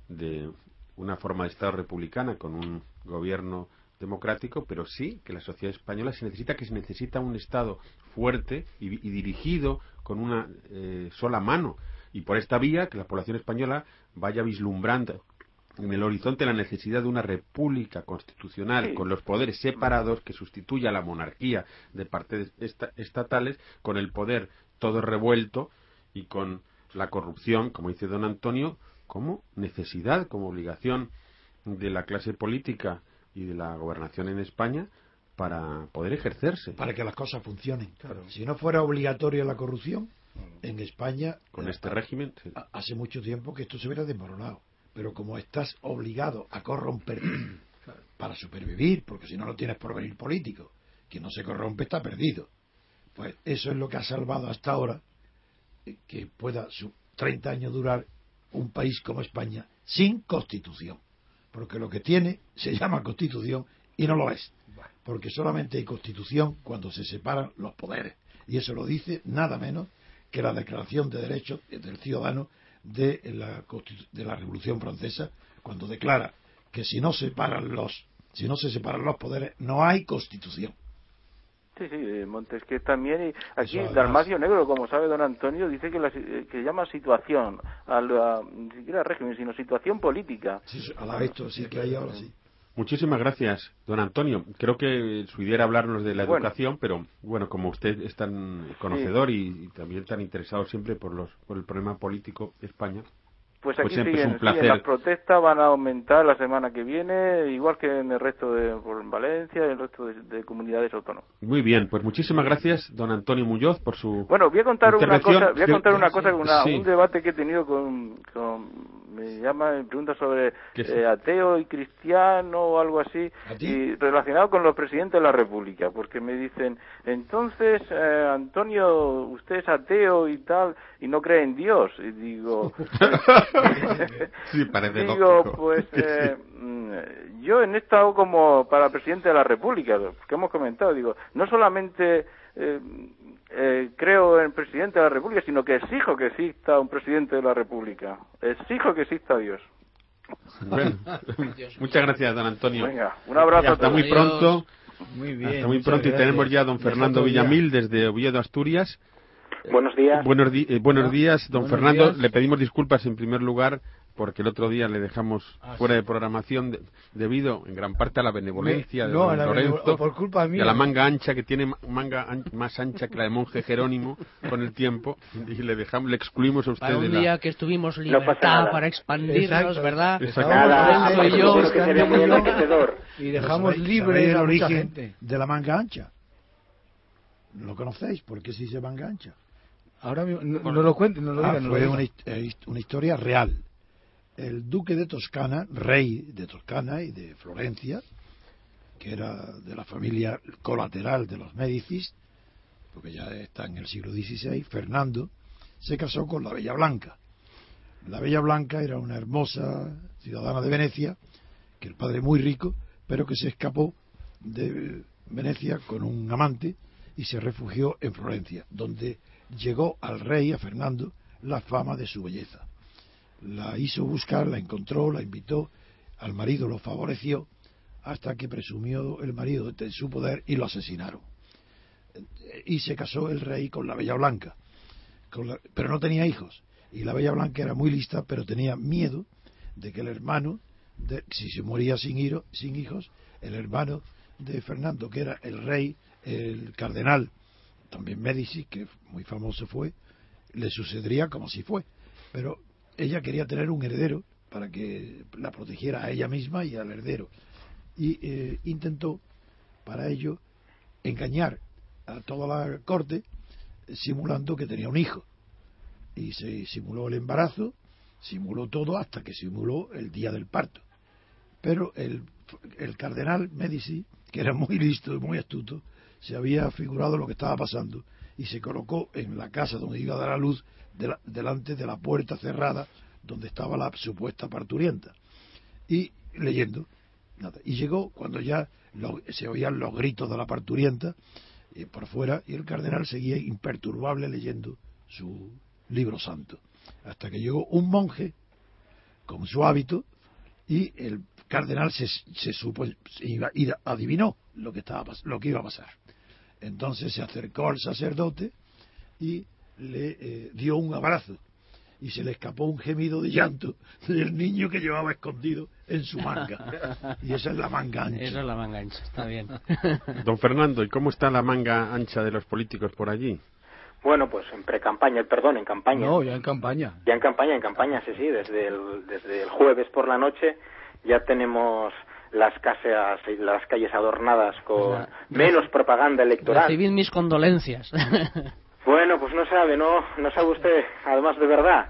de una forma de Estado republicana con un gobierno democrático, pero sí que la sociedad española se necesita que se necesita un Estado fuerte y, dirigido con una eh, sola mano. Y por esta vía que la población española vaya vislumbrando en el horizonte la necesidad de una república constitucional con los poderes separados que sustituya a la monarquía de partes estatales con el poder todo revuelto y con la corrupción, como dice don Antonio, como necesidad, como obligación de la clase política y de la gobernación en España para poder ejercerse. Para que las cosas funcionen. Si no fuera obligatoria la corrupción, en España. Con este régimen. Hace mucho tiempo que esto se hubiera desmoronado pero como estás obligado a corromper para supervivir, porque si no, no tienes porvenir político, quien no se corrompe está perdido. Pues eso es lo que ha salvado hasta ahora eh, que pueda su 30 años durar un país como España sin constitución. Porque lo que tiene se llama constitución y no lo es. Porque solamente hay constitución cuando se separan los poderes. Y eso lo dice nada menos que la Declaración de Derechos del Ciudadano de la, de la Revolución Francesa cuando declara que si no separan los si no se separan los poderes no hay constitución. Sí, sí, Montesquieu también. Y aquí Dalmacio Negro, como sabe don Antonio, dice que, la, que llama situación, a la, ni siquiera régimen, sino situación política. Sí, a la esto sí que hay ahora sí. Muchísimas gracias, don Antonio. Creo que su idea era hablarnos de la educación, pero bueno, como usted es tan conocedor y, también tan interesado siempre por, los, por el problema político de España, pues, pues aquí siguen, las protestas van a aumentar la semana que viene, igual que en el resto de por Valencia y en el resto de, comunidades autónomas. Muy bien, pues muchísimas gracias, don Antonio Muñoz, por su Bueno, voy a contar una cosa, voy a contar una cosa, un debate que he tenido con, con me llama, me pregunta sobre eh, ateo y cristiano o algo así, y relacionado con los presidentes de la República, porque me dicen, entonces, eh, Antonio, usted es ateo y tal, y no cree en Dios, y digo, sí, parece digo, pues, eh, mm, yo he estado como para presidente de la República, que hemos comentado, digo, no solamente eh, eh, creo en el presidente de la República, sino que exijo que exista un presidente de la República. Exijo que exista Dios. muchas gracias, don Antonio. Venga, un abrazo. hasta muy pronto. Muy bien. Hasta muy pronto y tenemos ya a don Fernando Villamil desde Oviedo, Asturias. Buenos días. Buenos, eh, buenos días, don Fernando. Le pedimos disculpas en primer lugar porque el otro día le dejamos ah, fuera de programación debido en gran parte a la benevolencia de Lorenzo por culpa mía. y a la manga ancha que tiene manga más ancha que la de monje Jerónimo con el tiempo y le dejamos le excluimos a usted para un día que estuvimos libertad para expandirnos verdad y dejamos libre el origen de la manga ancha. Lo conocéis porque se dice manga ancha. Ahora no, lo cuenten no lo ah, digan fue una, una historia real el duque de Toscana, rey de Toscana y de Florencia, que era de la familia colateral de los Médicis, porque ya está en el siglo XVI, Fernando, se casó con la Bella Blanca. La Bella Blanca era una hermosa ciudadana de Venecia, que el padre muy rico, pero que se escapó de Venecia con un amante y se refugió en Florencia, donde llegó al rey, a Fernando, la fama de su belleza la hizo buscar, la encontró, la invitó, al marido lo favoreció, hasta que presumió el marido de su poder y lo asesinaron. Y se casó el rey con la Bella Blanca, pero no tenía hijos. Y la Bella Blanca era muy lista, pero tenía miedo de que el hermano, de, si se moría sin, sin hijos, el hermano de Fernando, que era el rey, el cardenal, también Medici, que muy famoso fue, le sucedería como si fue. Pero ella quería tener un heredero para que la protegiera a ella misma y al heredero. Y eh, intentó, para ello, engañar a toda la corte simulando que tenía un hijo. Y se simuló el embarazo, simuló todo hasta que simuló el día del parto. Pero el, el cardenal Medici, que era muy listo y muy astuto, se había figurado lo que estaba pasando y se colocó en la casa donde iba a dar a luz delante de la puerta cerrada donde estaba la supuesta parturienta. Y leyendo nada y llegó cuando ya se oían los gritos de la parturienta eh, por fuera y el cardenal seguía imperturbable leyendo su libro santo. Hasta que llegó un monje con su hábito y el cardenal se, se supo y adivinó lo que estaba lo que iba a pasar. Entonces se acercó al sacerdote y le eh, dio un abrazo y se le escapó un gemido de llanto del niño que llevaba escondido en su manga. Y esa es la manga ancha. Esa es la manga ancha, está bien. Don Fernando, ¿y cómo está la manga ancha de los políticos por allí? Bueno, pues en pre-campaña, perdón, en campaña. No, ya en campaña. Ya en campaña, en campaña, sí, sí, desde el, desde el jueves por la noche ya tenemos las casas las calles adornadas con menos propaganda electoral. Recibid mis condolencias. Bueno, pues no sabe, no, no sabe usted, además de verdad,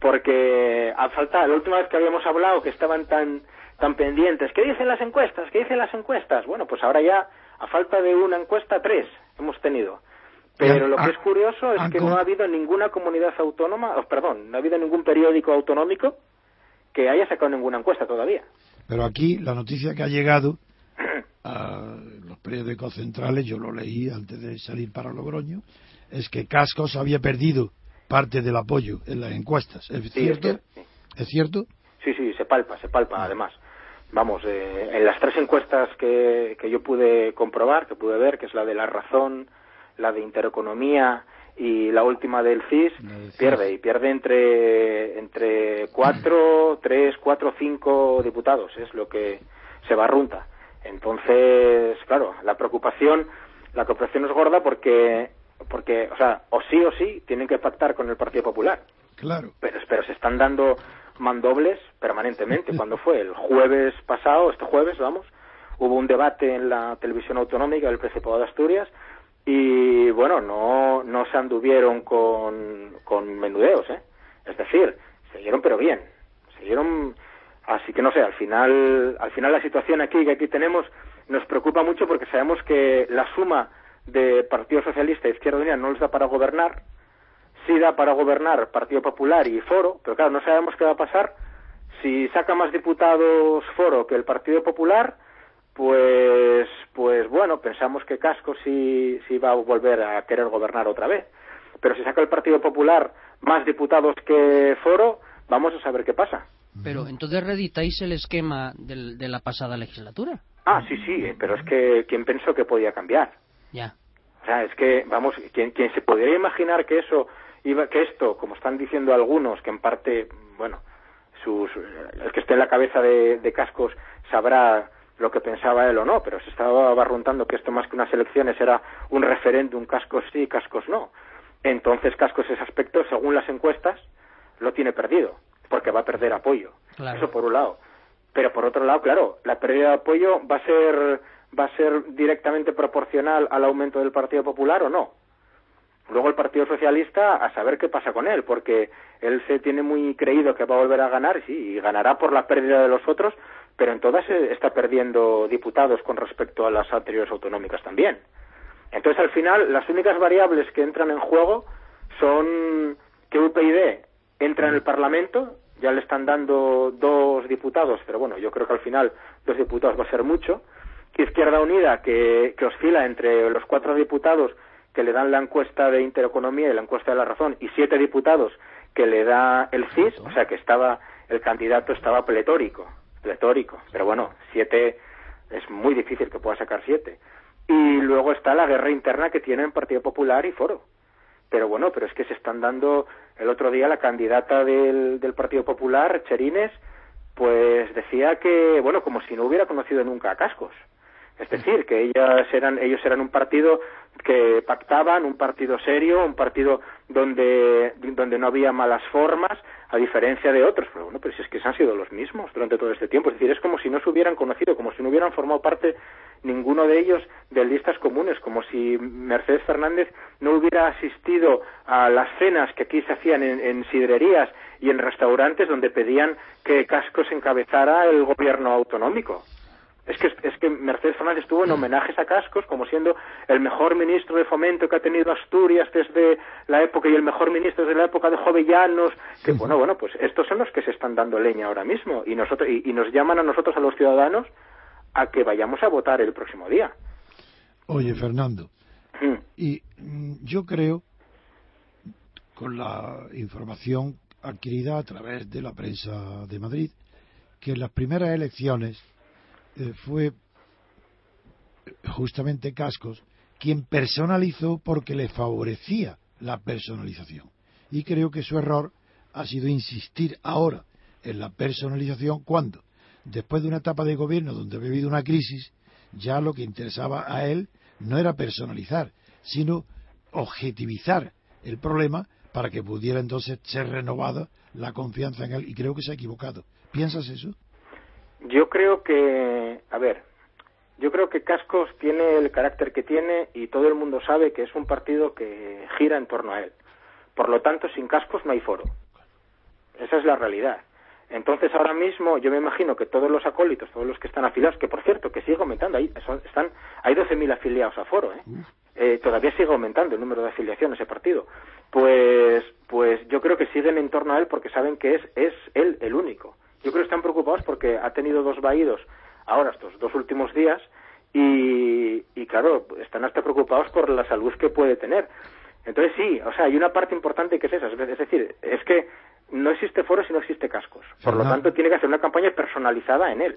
porque a falta, la última vez que habíamos hablado que estaban tan, tan pendientes, ¿qué dicen las encuestas? ¿Qué dicen las encuestas? Bueno, pues ahora ya, a falta de una encuesta, tres hemos tenido. Pero lo que es curioso es que no ha habido ninguna comunidad autónoma, oh, perdón, no ha habido ningún periódico autonómico que haya sacado ninguna encuesta todavía. Pero aquí la noticia que ha llegado a los periódicos centrales, yo lo leí antes de salir para Logroño, es que Cascos había perdido parte del apoyo en las encuestas. ¿Es cierto? Es, cierto? Sí, sí, se palpa, se palpa además. Vamos, eh, en las tres encuestas que, que yo pude comprobar, que pude ver, que es la de La Razón, la de Intereconomía y la última del CIS, pierde, y pierde entre, entre cuatro, tres, cuatro, cinco diputados, es lo que se barrunta. Entonces, claro, la preocupación, la preocupación es gorda porque porque, o sea, o sí o sí tienen que pactar con el Partido Popular. Claro. Pero, pero se están dando mandobles permanentemente. Cuando fue el jueves pasado, este jueves, vamos, hubo un debate en la televisión autonómica del Principado de Asturias y, bueno, no, no se anduvieron con, con menudeos, ¿eh? Es decir, siguieron pero bien. Siguieron, así que no sé, al final, al final la situación aquí que aquí tenemos nos preocupa mucho porque sabemos que la suma de Partido Socialista e Izquierda Unida no les da para gobernar, sí da para gobernar Partido Popular y Foro, pero claro, no sabemos qué va a pasar si saca más diputados Foro que el Partido Popular, pues, pues bueno, pensamos que Casco sí, sí va a volver a querer gobernar otra vez. Pero si saca el Partido Popular más diputados que Foro, vamos a saber qué pasa. Pero entonces reeditáis el esquema de la pasada legislatura. Ah, sí, sí, pero es que ¿quién pensó que podía cambiar? Ya. O sea, es que, vamos, quien, quien se podría imaginar que eso iba, que esto, como están diciendo algunos, que en parte, bueno, sus, el que esté en la cabeza de, de Cascos sabrá lo que pensaba él o no, pero se estaba barruntando que esto más que unas elecciones era un referéndum, cascos sí, cascos no. Entonces Cascos ese aspecto, según las encuestas, lo tiene perdido, porque va a perder apoyo. Eso por un lado. Pero por otro lado, claro, la pérdida de apoyo va a ser va a ser directamente proporcional al aumento del Partido Popular o no. Luego el Partido Socialista a saber qué pasa con él, porque él se tiene muy creído que va a volver a ganar, sí, y ganará por la pérdida de los otros, pero en todas está perdiendo diputados con respecto a las anteriores autonómicas también. Entonces, al final, las únicas variables que entran en juego son que UPyD entra en el Parlamento, ya le están dando dos diputados, pero bueno, yo creo que al final dos diputados va a ser mucho, que Izquierda Unida, que, que oscila entre los cuatro diputados que le dan la encuesta de Intereconomía y la encuesta de la razón, y siete diputados que le da el CIS, o sea que estaba, el candidato estaba pletórico pletórico. Pero bueno, siete es muy difícil que pueda sacar siete. Y luego está la guerra interna que tienen Partido Popular y Foro. Pero bueno, pero es que se están dando el otro día la candidata del, del Partido Popular, Cherines, pues decía que, bueno, como si no hubiera conocido nunca a Cascos. Es decir, que ellas eran, ellos eran un partido que pactaban, un partido serio, un partido donde, donde no había malas formas, a diferencia de otros. Pero bueno, pero si es que se han sido los mismos durante todo este tiempo. Es decir, es como si no se hubieran conocido, como si no hubieran formado parte ninguno de ellos de listas comunes, como si Mercedes Fernández no hubiera asistido a las cenas que aquí se hacían en, en sidrerías y en restaurantes donde pedían que Cascos encabezara el gobierno autonómico. Es que, es que Mercedes Fernández estuvo en homenajes a Cascos como siendo el mejor ministro de fomento que ha tenido Asturias desde la época y el mejor ministro desde la época de Jovellanos. Que bueno, bueno, pues estos son los que se están dando leña ahora mismo y, nosotros, y, nos llaman a nosotros, a los ciudadanos, a que vayamos a votar el próximo día. Oye, Fernando, mm. y mm, yo creo, con la información adquirida a través de la prensa de Madrid, que en las primeras elecciones eh, fue justamente Cascos quien personalizó porque le favorecía la personalización. Y creo que su error ha sido insistir ahora en la personalización cuando, después de una etapa de gobierno donde ha vivido una crisis, ya lo que interesaba a él no era personalizar, sino objetivizar el problema para que pudiera entonces ser renovada la confianza en él. Y creo que se ha equivocado. ¿Piensas eso? Yo creo que, a ver, yo creo que Cascos tiene el carácter que tiene y todo el mundo sabe que es un partido que gira en torno a él. Por lo tanto, sin Cascos no hay foro. Esa es la realidad. Entonces, ahora mismo, yo me imagino que todos los acólitos, todos los que están afiliados, que por cierto, que sigue aumentando, hay, están, hay 12.000 afiliados a foro, ¿eh? ¿eh? todavía sigue aumentando el número de afiliaciones ese partido. Pues, pues yo creo que siguen en torno a él porque saben que es, es él el único. Yo creo que están preocupados porque ha tenido dos vaídos ahora estos dos últimos días y, y claro, están hasta preocupados por la salud que puede tener. Entonces sí, o sea, hay una parte importante que es esa, es decir, es que no existe foro si no existe cascos. Por lo tanto, tiene que hacer una campaña personalizada en él.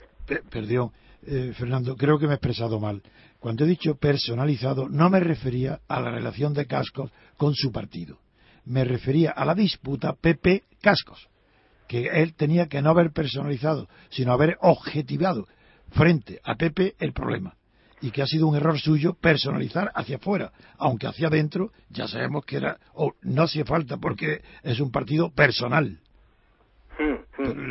perdón, eh, Fernando, creo que me he expresado mal. Cuando he dicho personalizado, no me refería a la relación de cascos con su partido. Me refería a la disputa PP-Cascos que él tenía que no haber personalizado, sino haber objetivado frente a Pepe el problema. Y que ha sido un error suyo personalizar hacia afuera, aunque hacia adentro ya sabemos que era, o no hacía falta porque es un partido personal.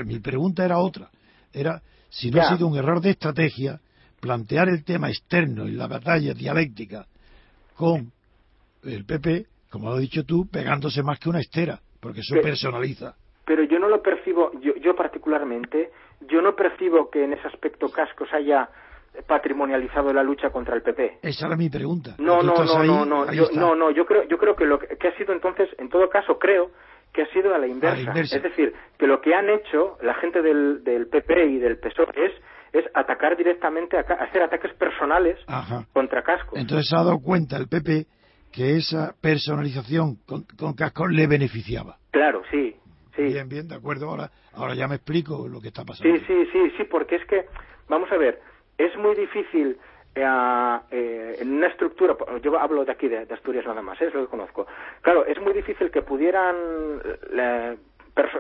mi pregunta era otra, era si no ha sido un error de estrategia plantear el tema externo y la batalla dialéctica con el PP, como lo has dicho tú, pegándose más que una estera, porque eso personaliza pero yo no lo percibo, yo, yo particularmente, yo no percibo que en ese aspecto Cascos haya patrimonializado la lucha contra el PP. Esa era mi pregunta. No, no, no, no, no, yo, no, no, yo creo, yo creo que lo que, ha sido entonces, en todo caso, creo que ha sido a la inversa. Es decir, que lo que han hecho la gente del, del PP y del PSOE es es atacar directamente, a, hacer ataques personales contra Cascos. Entonces se ha dado cuenta el PP que esa personalización con, con Cascos le beneficiaba. Claro, sí, Bien, bien, de acuerdo. Ahora, ahora ya me explico lo que está pasando. Sí, sí, sí, sí, porque es que, vamos a ver, es muy difícil eh, eh, en una estructura, yo hablo de aquí, de, Asturias nada más, ¿eh? es lo que conozco. Claro, es muy difícil que pudieran,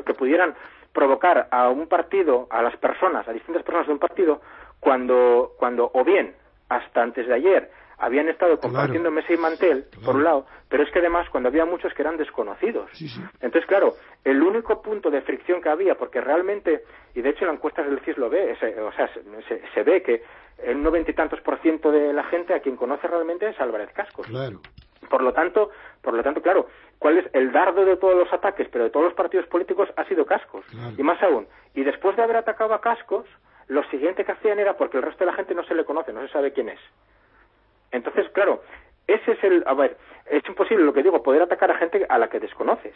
que pudieran provocar a un partido, a las personas, a distintas personas de un partido, cuando, cuando o bien hasta antes de ayer habían estado compartiendo mesa y mantel, por un lado, pero es que además cuando había muchos que eran desconocidos. Entonces, claro, el único punto de fricción que había, porque realmente, y de hecho la encuesta del CIS lo ve, o sea, se, se, ve que el noventa y tantos por ciento de la gente a quien conoce realmente es Álvarez Cascos. Claro. Por lo tanto, por lo tanto, claro, ¿cuál es el dardo de todos los ataques, pero de todos los partidos políticos ha sido Cascos? Y más aún, y después de haber atacado a Cascos, lo siguiente que hacían era porque el resto de la gente no se le conoce, no se sabe quién es. Entonces, claro, ese es el. A ver, es imposible lo que digo, poder atacar a gente a la que desconoces.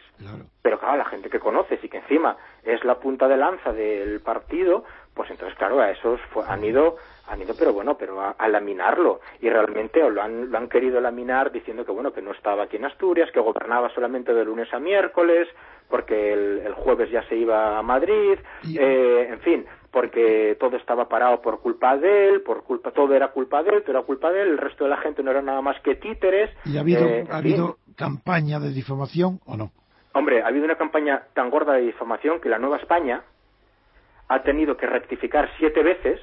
Pero claro, la gente que conoces y que encima es la punta de lanza del partido, pues entonces, claro, a esos han ido, han ido, pero bueno, pero a, laminarlo. Y realmente lo han, lo han querido laminar diciendo que, bueno, que no estaba aquí en Asturias, que gobernaba solamente de lunes a miércoles, porque el, jueves ya se iba a Madrid, eh, en fin, porque todo estaba parado por culpa de él, por culpa, todo era culpa de él, todo era culpa de él, el resto de la gente no era nada más que títeres. ¿Y ha habido, eh, ¿ha habido campaña de difamación o no? Hombre, ha habido una campaña tan gorda de difamación que la Nueva España ha tenido que rectificar siete veces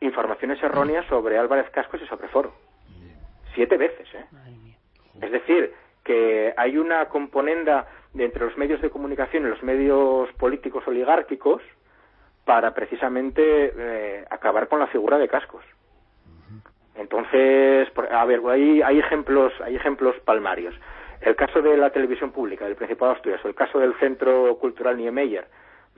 informaciones erróneas sobre Álvarez Cascos y sobre Foro. Siete veces, ¿eh? Es decir, que hay una componenda de entre los medios de comunicación y los medios políticos oligárquicos para precisamente eh, acabar con la figura de cascos. Entonces, a ver, hay, hay ejemplos, hay ejemplos palmarios. El caso de la televisión pública del Principado de Asturias o el caso del Centro Cultural Niemeyer,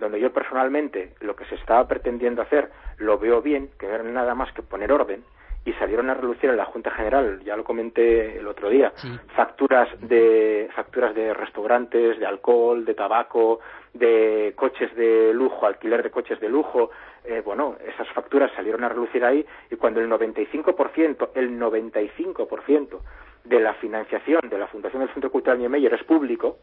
donde yo personalmente lo que se estaba pretendiendo hacer lo veo bien, que no era nada más que poner orden, y salieron a relucir en la Junta General, ya lo comenté el otro día, facturas de facturas de restaurantes, de alcohol, de tabaco, de coches de lujo, alquiler de coches de lujo, eh, bueno, esas facturas salieron a relucir ahí y cuando el 95%, el 95% de la financiación de la Fundación del Centro Cultural Niemeyer es público,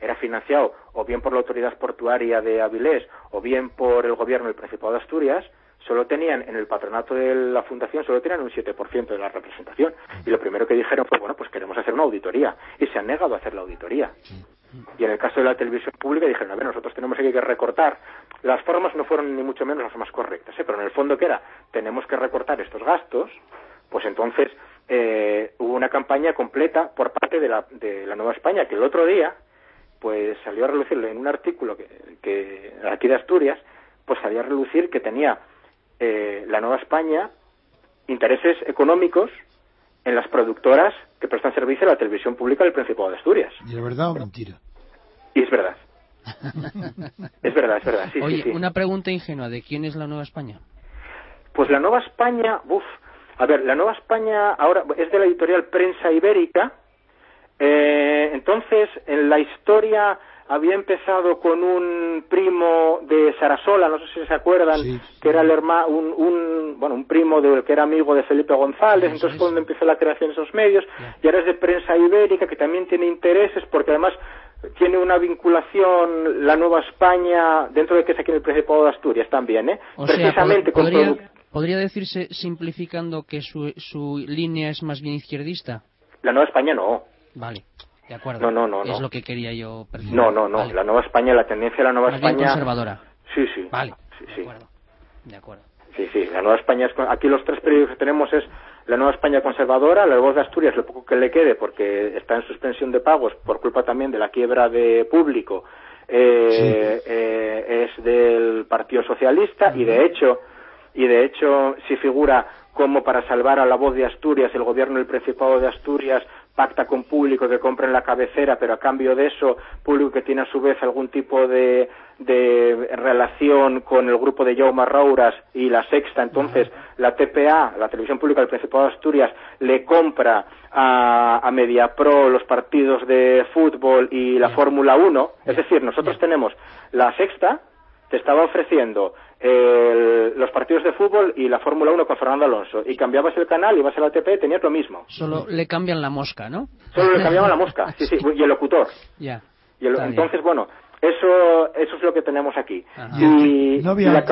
era financiado o bien por la Autoridad Portuaria de Avilés o bien por el Gobierno del Principado de Asturias, solo tenían en el patronato de la fundación solo tenían un 7% de la representación. Y lo primero que dijeron fue bueno pues queremos hacer una auditoría y se han negado a hacer la auditoría. Y en el caso de la televisión pública dijeron a ver nosotros tenemos que recortar las formas no fueron ni mucho menos las más correctas ¿eh? pero en el fondo que era tenemos que recortar estos gastos. Pues entonces eh, hubo una campaña completa por parte de la, de la Nueva España que el otro día pues salió a relucir en un artículo que, que aquí de Asturias pues salió a relucir que tenía eh, la Nueva España intereses económicos en las productoras que prestan servicio a la televisión pública del Principado de Asturias. ¿Y es verdad o mentira? Y es verdad. es verdad, es verdad. Sí, Oye, sí, una pregunta ingenua, ¿de quién es la Nueva España? Pues la Nueva España, uff, a ver, la Nueva España ahora es de la editorial Prensa Ibérica. Eh, entonces, en la historia había empezado con un primo de Sarasola, no sé si se acuerdan, que era el hermano, un, un, bueno, un primo de, que era amigo de Felipe González, entonces cuando empezó la creación de esos medios, y ahora es de prensa ibérica, que también tiene intereses, porque además tiene una vinculación la Nueva España dentro de que es aquí en el Principado de Asturias también, ¿eh? Precisamente podría, ¿Podría decirse, simplificando, que su, su línea es más bien izquierdista? La Nueva España no. Vale. De acuerdo. No, no, no. Es lo que quería yo No, no, no. La Nueva España, la tendencia de la Nueva España. conservadora. Sí, sí. Vale. Sí, sí. De acuerdo. De acuerdo. Sí, sí. La Nueva España es. Aquí los tres periódicos que tenemos es la Nueva España conservadora, la Voz de Asturias, lo poco que le quede, porque está en suspensión de pagos por culpa también de la quiebra de público, eh, eh, es del Partido Socialista y de hecho, y de hecho, si figura como para salvar a la Voz de Asturias, el gobierno del Principado de Asturias pacta con público que compren la cabecera, pero a cambio de eso, público que tiene a su vez algún tipo de, de relación con el grupo de Jaume Rouras y la Sexta, entonces la TPA, la Televisión Pública del Principado de Asturias, le compra a, a Mediapro los partidos de fútbol y la Fórmula 1, es decir, nosotros tenemos la Sexta, te estaba ofreciendo los partidos de fútbol y la Fórmula 1 con Fernando Alonso. Y cambiabas el canal, ibas a la ATP, tenías lo mismo. Solo le cambian la mosca, ¿no? Solo le cambiaban la mosca, sí, sí, y el locutor. Ya. Y entonces, bueno, eso, eso es lo que tenemos aquí. Y, no había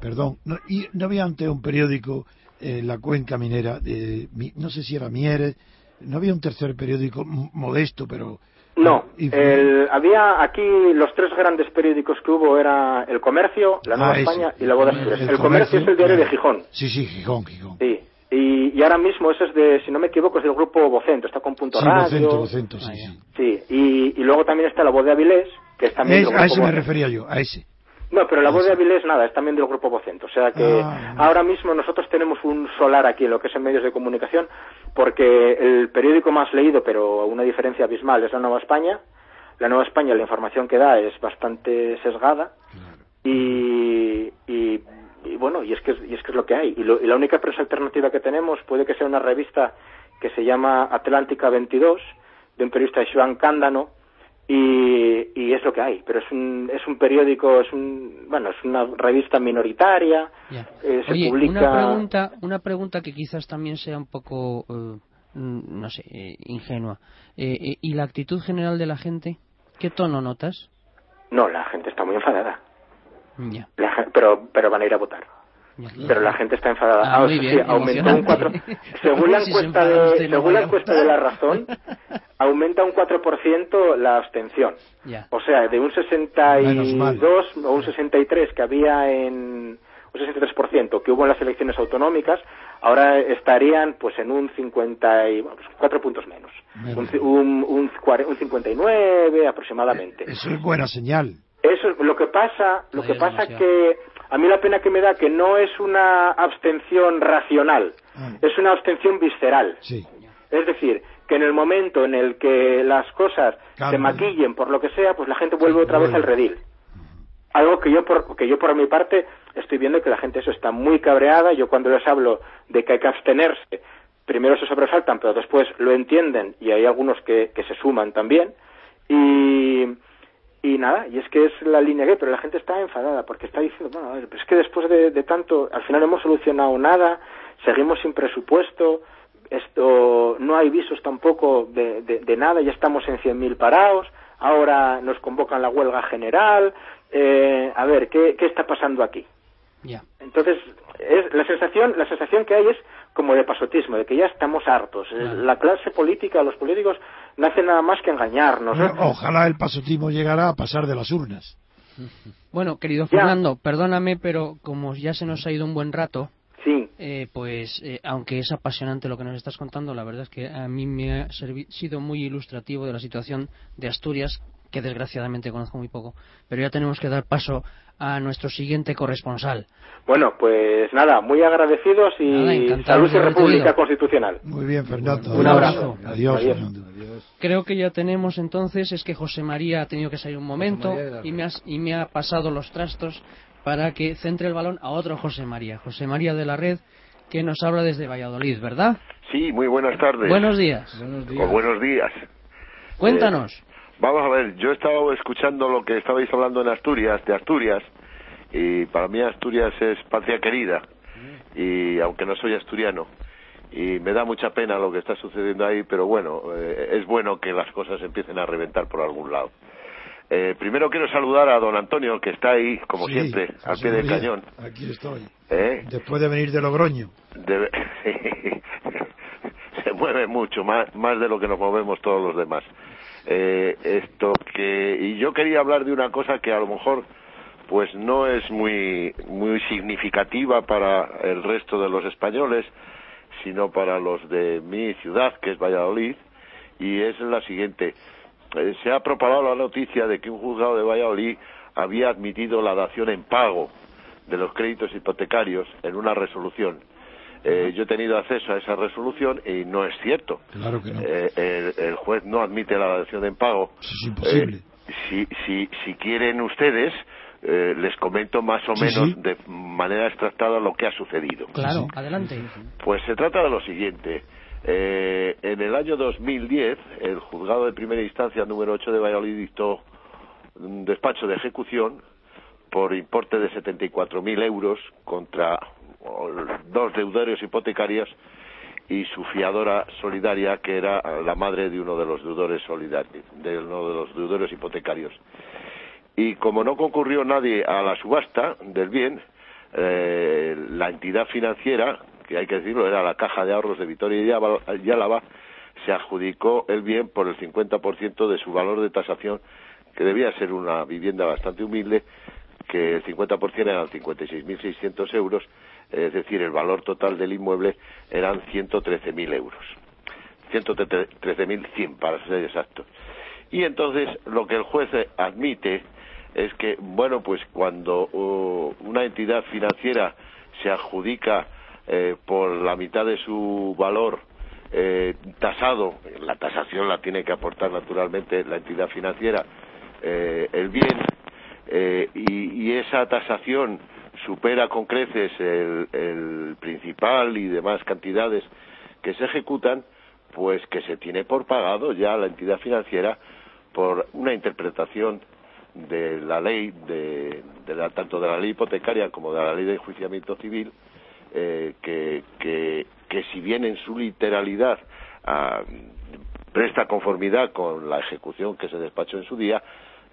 perdón, no, y no había ante un periódico en la cuenca minera, de, no sé si era Mieres, no había un tercer periódico modesto, pero No, el, había aquí los tres grandes periódicos que hubo era El Comercio, La Nueva Ah, ese. España y La Voz de Asturias. El El, Comercio es el diario de Gijón. Sí, sí, Gijón, Gijón. Sí. Y, y ahora mismo eso es de, si no me equivoco, es del grupo Vocento, está con Punto Sí, Radio. Vocento, Vocento, sí, sí. Sí, y, y luego también está La Voz de Avilés, que es también Es- a ese me refería yo, a ese. No, pero La Voz de Avilés nada, es también del grupo Vocento. O sea que Ah, ahora mismo nosotros tenemos un solar aquí en lo que es en medios de comunicación, porque el periódico más leído, pero a una diferencia abismal, es La Nueva España. La Nueva España, la información que da es bastante sesgada y, y, y bueno, y es, que, es- y es que es lo que hay. Y, lo- y la única prensa alternativa que tenemos puede que sea una revista que se llama Atlántica 22, de un periodista Joan Cándano, y, y es lo que hay. Pero es un, es un periódico, es un, bueno, es una revista minoritaria, eh, se Oye, publica... una pregunta, una pregunta que quizás también sea un poco, eh, no sé, eh, ingenua. Eh, ¿Y la actitud general de la gente? ¿Qué tono notas? No, la gente está muy enfadada. Ya. La pero, pero van a ir a votar. Pero la gente está enfadada. Ah, Ah, muy bien, sí, aumentó un 4. emocionante. Según la Si se encuesta de, según la encuesta de la razón, aumenta un 4% la abstención. Ya. O sea, de un Menos mal. 62 o un 63 que había en un 63% que hubo en las elecciones autonómicas, ahora estarían pues en un 50 y bueno, pues, cuatro puntos menos. Un, un, un, un 59 aproximadamente. Eso es buena señal. Eso es lo que pasa, lo que es pasa que a mí la pena que me da que no es una abstención racional, es una abstención visceral. Sí. Es decir, que en el momento en el que las cosas se maquillen por lo que sea, pues la gente vuelve otra vez al redil. Algo que yo por que yo por mi parte estoy viendo que la gente eso está muy cabreada. Yo cuando les hablo de que hay que abstenerse, primero se sobresaltan, pero después lo entienden y hay algunos que, que se suman también. Y, y nada, y es que es la línea que, pero la gente está enfadada porque está diciendo, bueno, a ver, pero es que después de, tanto, al final no hemos solucionado nada, seguimos sin presupuesto, esto no hay visos tampoco de, de, de nada, ya estamos en 100.000 parados, ahora nos convocan la huelga general, eh, a ver, ¿qué, ¿qué está pasando aquí? Entonces, es, la sensación la sensación que hay es como de pasotismo, de que ya estamos hartos. Eh, La clase política, los políticos, no hacen nada más que engañarnos. ¿no? Bueno, ojalá el pasotismo llegara a pasar de las urnas. Bueno, querido Ya. Fernando, perdóname, pero como ya se nos ha ido un buen rato, Sí. eh, pues eh, aunque es apasionante lo que nos estás contando, la verdad es que a mí me ha sido muy ilustrativo de la situación de Asturias, que desgraciadamente conozco muy poco, pero ya tenemos que dar paso a nuestro siguiente corresponsal. Bueno, pues nada, muy agradecidos y Nada, salud y República. Constitucional. Muy bien, Fernando. Un abrazo. Adiós, Adiós. Fernando. Creo que ya tenemos entonces, es que José María ha tenido que salir un momento y me, has- y me ha pasado los trastos para que centre el balón a otro José María, José María de la Red, que nos habla desde Valladolid, ¿verdad? Sí, muy buenas tardes. Buenos días. O buenos días. Cuéntanos. Vamos a ver, yo he estado escuchando lo que estabais hablando en Asturias, de Asturias, y para mí Asturias es patria querida, y aunque no soy asturiano, y me da mucha pena lo que está sucediendo ahí, pero bueno, eh, es bueno que las cosas empiecen a reventar por algún lado. Eh, primero quiero saludar a don Antonio, que está ahí, como Sí, siempre, al pie del cañón. Aquí estoy. ¿eh? Después de venir de Logroño. Se mueve mucho más más de lo que nos movemos todos los demás Eh, esto que y yo quería hablar de una cosa que a lo mejor pues no es muy muy significativa para el resto de los españoles sino para los de mi ciudad que es Valladolid y es la siguiente Eh, se ha propagado la noticia de que un juzgado de Valladolid había admitido la dación en pago de los créditos hipotecarios en una resolución. Eh, yo he tenido acceso a esa resolución y no es cierto. Claro que no. Eh, el, el juez no admite la dación en pago. es imposible. Eh, si, si, si quieren ustedes, eh, les comento más o Sí, menos sí. de manera extractada lo que ha sucedido. Claro, adelante. Pues se trata de lo siguiente. Eh, en el año 2010, el juzgado de primera instancia número 8 de Valladolid dictó un despacho de ejecución por importe de 74.000 euros contra dos deudores hipotecarios y su fiadora solidaria, que era la madre de uno de los deudores solidarios, de uno de los deudores hipotecarios. Y como no concurrió nadie a la subasta del bien, eh, la entidad financiera, que hay que decirlo, era la Caja de Ahorros de Vitoria y Álava, se adjudicó el bien por el 50% de su valor de tasación, que debía ser una vivienda bastante humilde, que el 50% eran 56.600 euros, es decir, el valor total del inmueble eran 113.000 euros. 113.100 para ser exactos. Y entonces lo que el juez admite es que, bueno, pues cuando uh, una entidad financiera se adjudica eh, por la mitad de su valor eh, tasado, la tasación la tiene que aportar naturalmente la entidad financiera, eh, el bien, y, y, esa tasación supera con creces el, principal y demás cantidades que se ejecutan, pues que se tiene por pagado ya la entidad financiera por una interpretación de la ley de, tanto de la ley hipotecaria como de la ley de enjuiciamiento civil eh, que, que, si bien en su literalidad ah, presta conformidad con la ejecución que se despachó en su día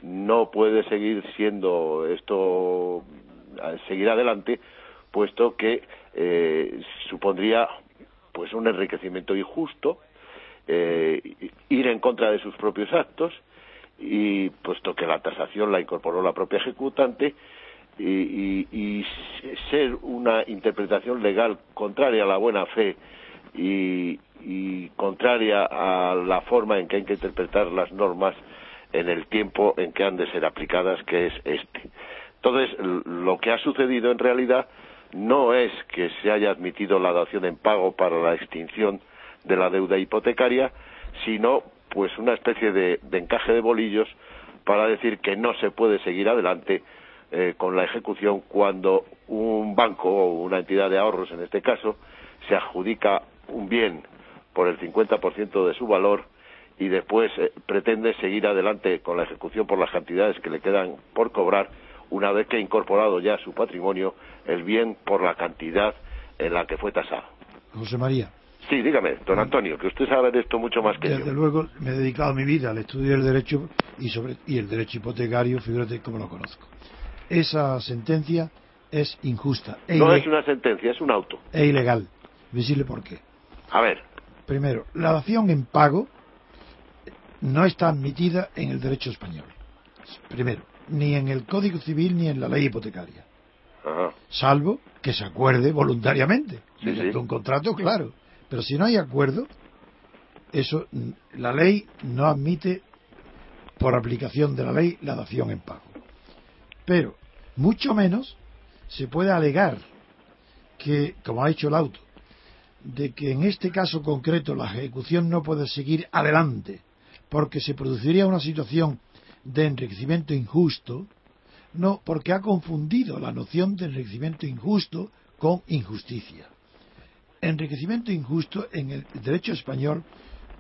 no puede seguir siendo esto seguir adelante puesto que eh, supondría pues un enriquecimiento injusto eh, ir en contra de sus propios actos y puesto que la tasación la incorporó la propia ejecutante y, y, ser una interpretación legal contraria a la buena fe y, y, contraria a la forma en que hay que interpretar las normas en el tiempo en que han de ser aplicadas, que es este. Entonces, lo que ha sucedido en realidad no es que se haya admitido la dación en pago para la extinción de la deuda hipotecaria, sino pues una especie de, encaje de bolillos para decir que no se puede seguir adelante eh, con la ejecución cuando un banco o una entidad de ahorros, en este caso, se adjudica un bien por el 50% de su valor y después eh, pretende seguir adelante con la ejecución por las cantidades que le quedan por cobrar una vez que ha incorporado ya a su patrimonio el bien por la cantidad en la que fue tasado. José María. Sí, dígame, don Antonio, que usted sabe de esto mucho más que yo. Desde luego me he dedicado mi vida al estudio del derecho y, sobre, y el derecho hipotecario, fíjate cómo lo conozco. Esa sentencia es injusta. E no es una sentencia, es un auto. Es ilegal. Decirle por qué. A ver. Primero, la dación en pago no está admitida en el derecho español. Primero, ni en el Código Civil ni en la ley hipotecaria. Ajá. Salvo que se acuerde voluntariamente. Sí, sí. un contrato, claro. Pero si no hay acuerdo, eso la ley no admite por aplicación de la ley la dación en pago. Pero mucho menos se puede alegar que, como ha dicho el auto, de que en este caso concreto la ejecución no puede seguir adelante porque se produciría una situación de enriquecimiento injusto, no, porque ha confundido la noción de enriquecimiento injusto con injusticia enriquecimiento injusto en el derecho español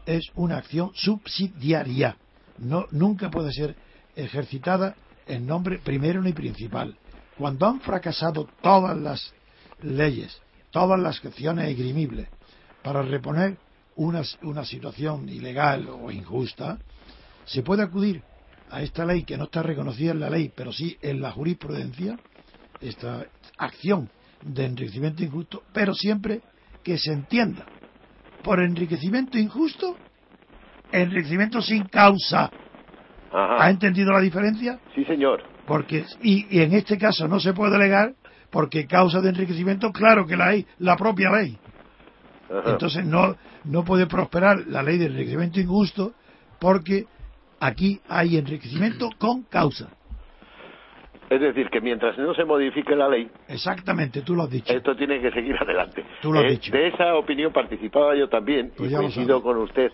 es una acción subsidiaria. No, nunca puede ser ejercitada en nombre primero ni principal. Cuando han fracasado todas las leyes, todas las acciones esgrimibles para reponer una, una situación ilegal o injusta, se puede acudir a esta ley que no está reconocida en la ley, pero sí en la jurisprudencia, esta acción de enriquecimiento injusto, pero siempre que se entienda por enriquecimiento injusto, enriquecimiento sin causa. ¿Ha entendido la diferencia? Sí, señor. Porque, y, en este caso no se puede alegar porque causa de enriquecimiento, claro que la hay, la propia ley. Entonces no, no puede prosperar la ley de enriquecimiento injusto porque aquí hay enriquecimiento con causa. Es decir, que mientras no se modifique la ley. Exactamente, tú lo has dicho. Esto tiene que seguir adelante. Tú lo has eh, dicho. De esa opinión participaba yo también pues y coincido con usted,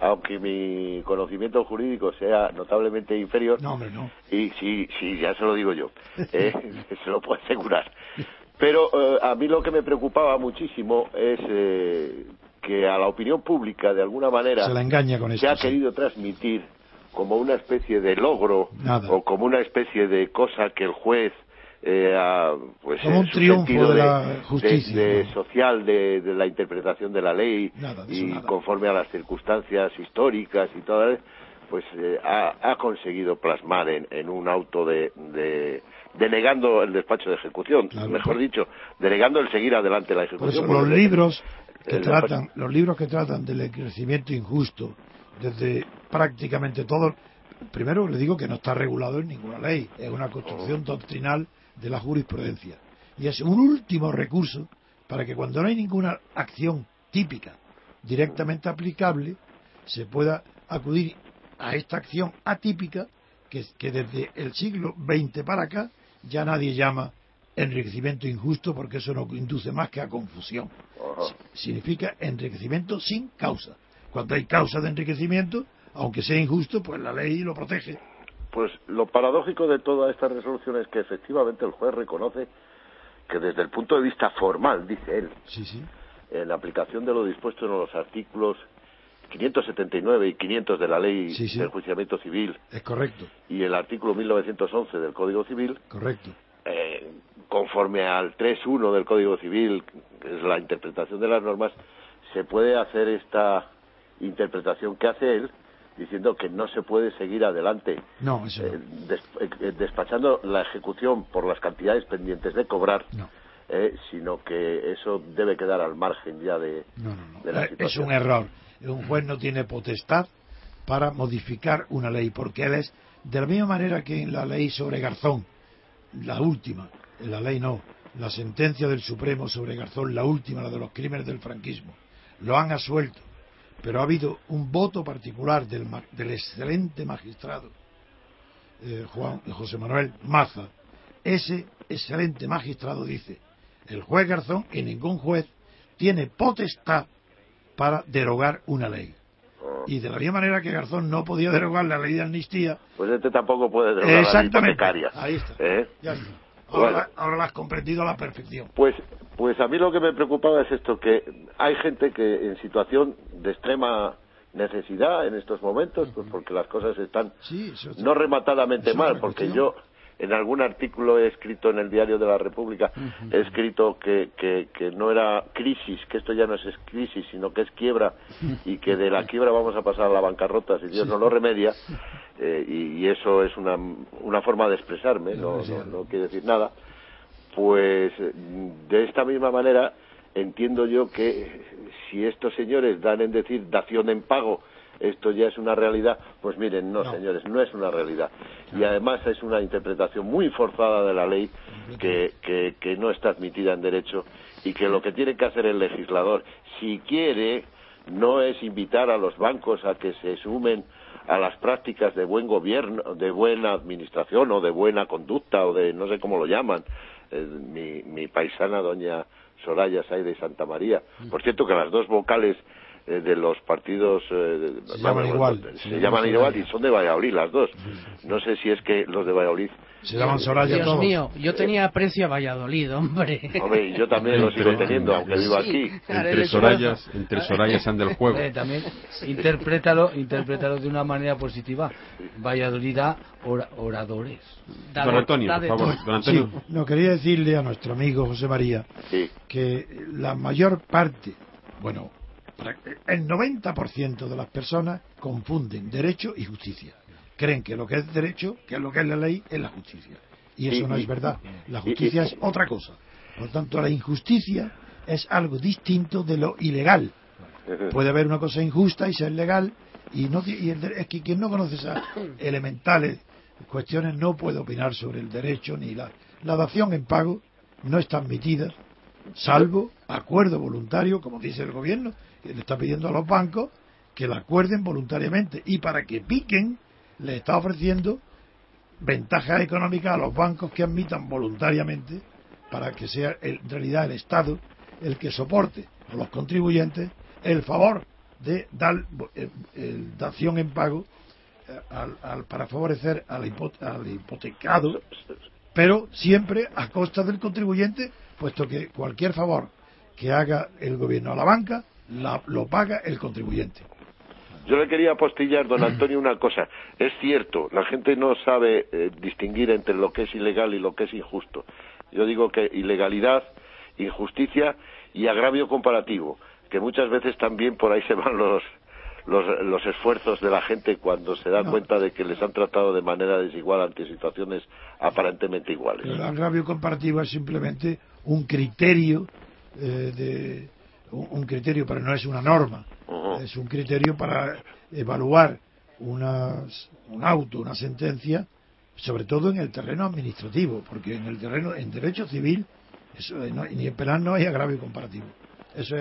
aunque mi conocimiento jurídico sea notablemente inferior. No, hombre, no. Y sí, sí, ya se lo digo yo. Eh, se lo puedo asegurar. Pero eh, a mí lo que me preocupaba muchísimo es que a la opinión pública, de alguna manera, se, la engaña con se ha querido transmitir como una especie de logro o como una especie de cosa que el juez eh, pues como un triunfo de, la justicia social de, la interpretación de la ley y conforme a las circunstancias históricas y todo pues eh, ha, conseguido plasmar en, un auto de, denegando el despacho de ejecución mejor dicho denegando el seguir adelante la ejecución los libros que tratan, los libros que tratan del crecimiento injusto, desde prácticamente todo, primero le digo que no está regulado en ninguna ley, es una construcción doctrinal de la jurisprudencia. Y es un último recurso para que cuando no hay ninguna acción típica directamente aplicable, se pueda acudir a esta acción atípica que, que desde el siglo XX para acá ya nadie llama enriquecimiento injusto porque eso no induce más que a confusión. Significa enriquecimiento sin causa. Cuando hay causa de enriquecimiento, aunque sea injusto, pues la ley lo protege. Pues lo paradójico de toda esta resolución es que efectivamente el juez reconoce que desde el punto de vista formal, dice él, en la aplicación de lo dispuesto en los artículos 579 y 500 de la Ley de Enjuiciamiento Civil. Es correcto. Y el artículo 1911 del Código Civil. Correcto. Eh, conforme al 3.1 del Código Civil, que es la interpretación de las normas, se puede hacer esta interpretación que hace él, diciendo que no se puede seguir adelante no, eh, eh, despachando la ejecución por las cantidades pendientes de cobrar, sino que eso debe quedar al margen ya de, de la situación. Es un error. Un juez no tiene potestad para modificar una ley, porque él es, de la misma manera que en la ley sobre Garzón, la última, en la ley no, la sentencia del Supremo sobre Garzón, la última, la de los crímenes del franquismo, lo han asuelto, pero ha habido un voto particular del, del excelente magistrado eh, Juan José Manuel Maza. Ese excelente magistrado dice, el juez Garzón y ningún juez tiene potestad para derogar una ley. Y de la misma manera que Garzón no podía derogar la ley de amnistía. Pues este tampoco puede derogar Exactamente. la ley Ahí está. ¿Eh? Ahora, ahora, has comprendido a la perfección. Pues, pues a mí lo que me preocupaba es esto, que hay gente que en situación de extrema necesidad en estos momentos, pues porque las cosas están no rematadamente mal, porque yo en algún artículo he escrito en el diario de la República, he escrito que, que, que, no era crisis, que esto ya no es crisis, sino que es quiebra y que de la quiebra vamos a pasar a la bancarrota si Dios no lo remedia. Eh, y, eso es una, una forma de expresarme, no, no, no quiere decir nada. Pues de esta misma manera entiendo yo que si estos señores dan en decir dación en pago esto ya es una realidad, pues miren, no, señores, no es una realidad. Y además es una interpretación muy forzada de la ley que, que, no está admitida en derecho y que lo que tiene que hacer el legislador, si quiere, no es invitar a los bancos a que se sumen a las prácticas de buen gobierno, de buena administración o de buena conducta o de no sé cómo lo llaman. Mi, mi paisana doña Soraya Saide de Santa María. Por cierto que las dos vocales eh, de los partidos eh, se llaman igual se llaman igual y son de Valladolid las dos. No sé si es que los de Valladolid se llaman Soraya Dios mío yo tenía aprecio a Valladolid hombre. Hombre yo también lo sigo teniendo aunque vivo aquí. entre Sorayas entre Sorayas anda el juego. Eh, también interprétalo interprétalo de una manera positiva. Valladolid da oradores. Don Antonio por favor. don Antonio. No quería decirle a nuestro amigo José María que la mayor parte bueno el 90% de las personas confunden derecho y justicia. Creen que lo que es derecho, que lo que es la ley, es la justicia. Y eso no es verdad. La justicia es otra cosa. Por lo tanto, la injusticia es algo distinto de lo ilegal. Puede haber una cosa injusta y ser legal, y, no, es que quien no conoce esas elementales cuestiones no puede opinar sobre el derecho ni la, la dación en pago no está admitida, salvo acuerdo voluntario, como dice el gobierno, le está pidiendo a los bancos que la acuerden voluntariamente. Y para que piquen le está ofreciendo ventajas económicas a los bancos que admitan voluntariamente para que sea en realidad el Estado el que soporte a los contribuyentes el favor de dar el, dación en pago eh, al, para favorecer al, al hipotecado, pero siempre a costa del contribuyente, puesto que cualquier favor que haga el gobierno a la banca lo paga el contribuyente. Yo le quería apostillar, don Antonio, una cosa. Es cierto, la gente no sabe eh, distinguir entre lo que es ilegal y lo que es injusto. Yo digo que ilegalidad, injusticia y agravio comparativo, que muchas veces también por ahí se van los, los, esfuerzos de la gente cuando se da cuenta de que les han tratado de manera desigual ante situaciones aparentemente iguales. El agravio comparativo es simplemente un criterio eh, de un, criterio, pero no es una norma, es un criterio para evaluar unas, un auto, una sentencia, sobre todo en el terreno administrativo, porque en el terreno, en derecho civil, eso, ni en penal no hay agravio comparativo. Eso,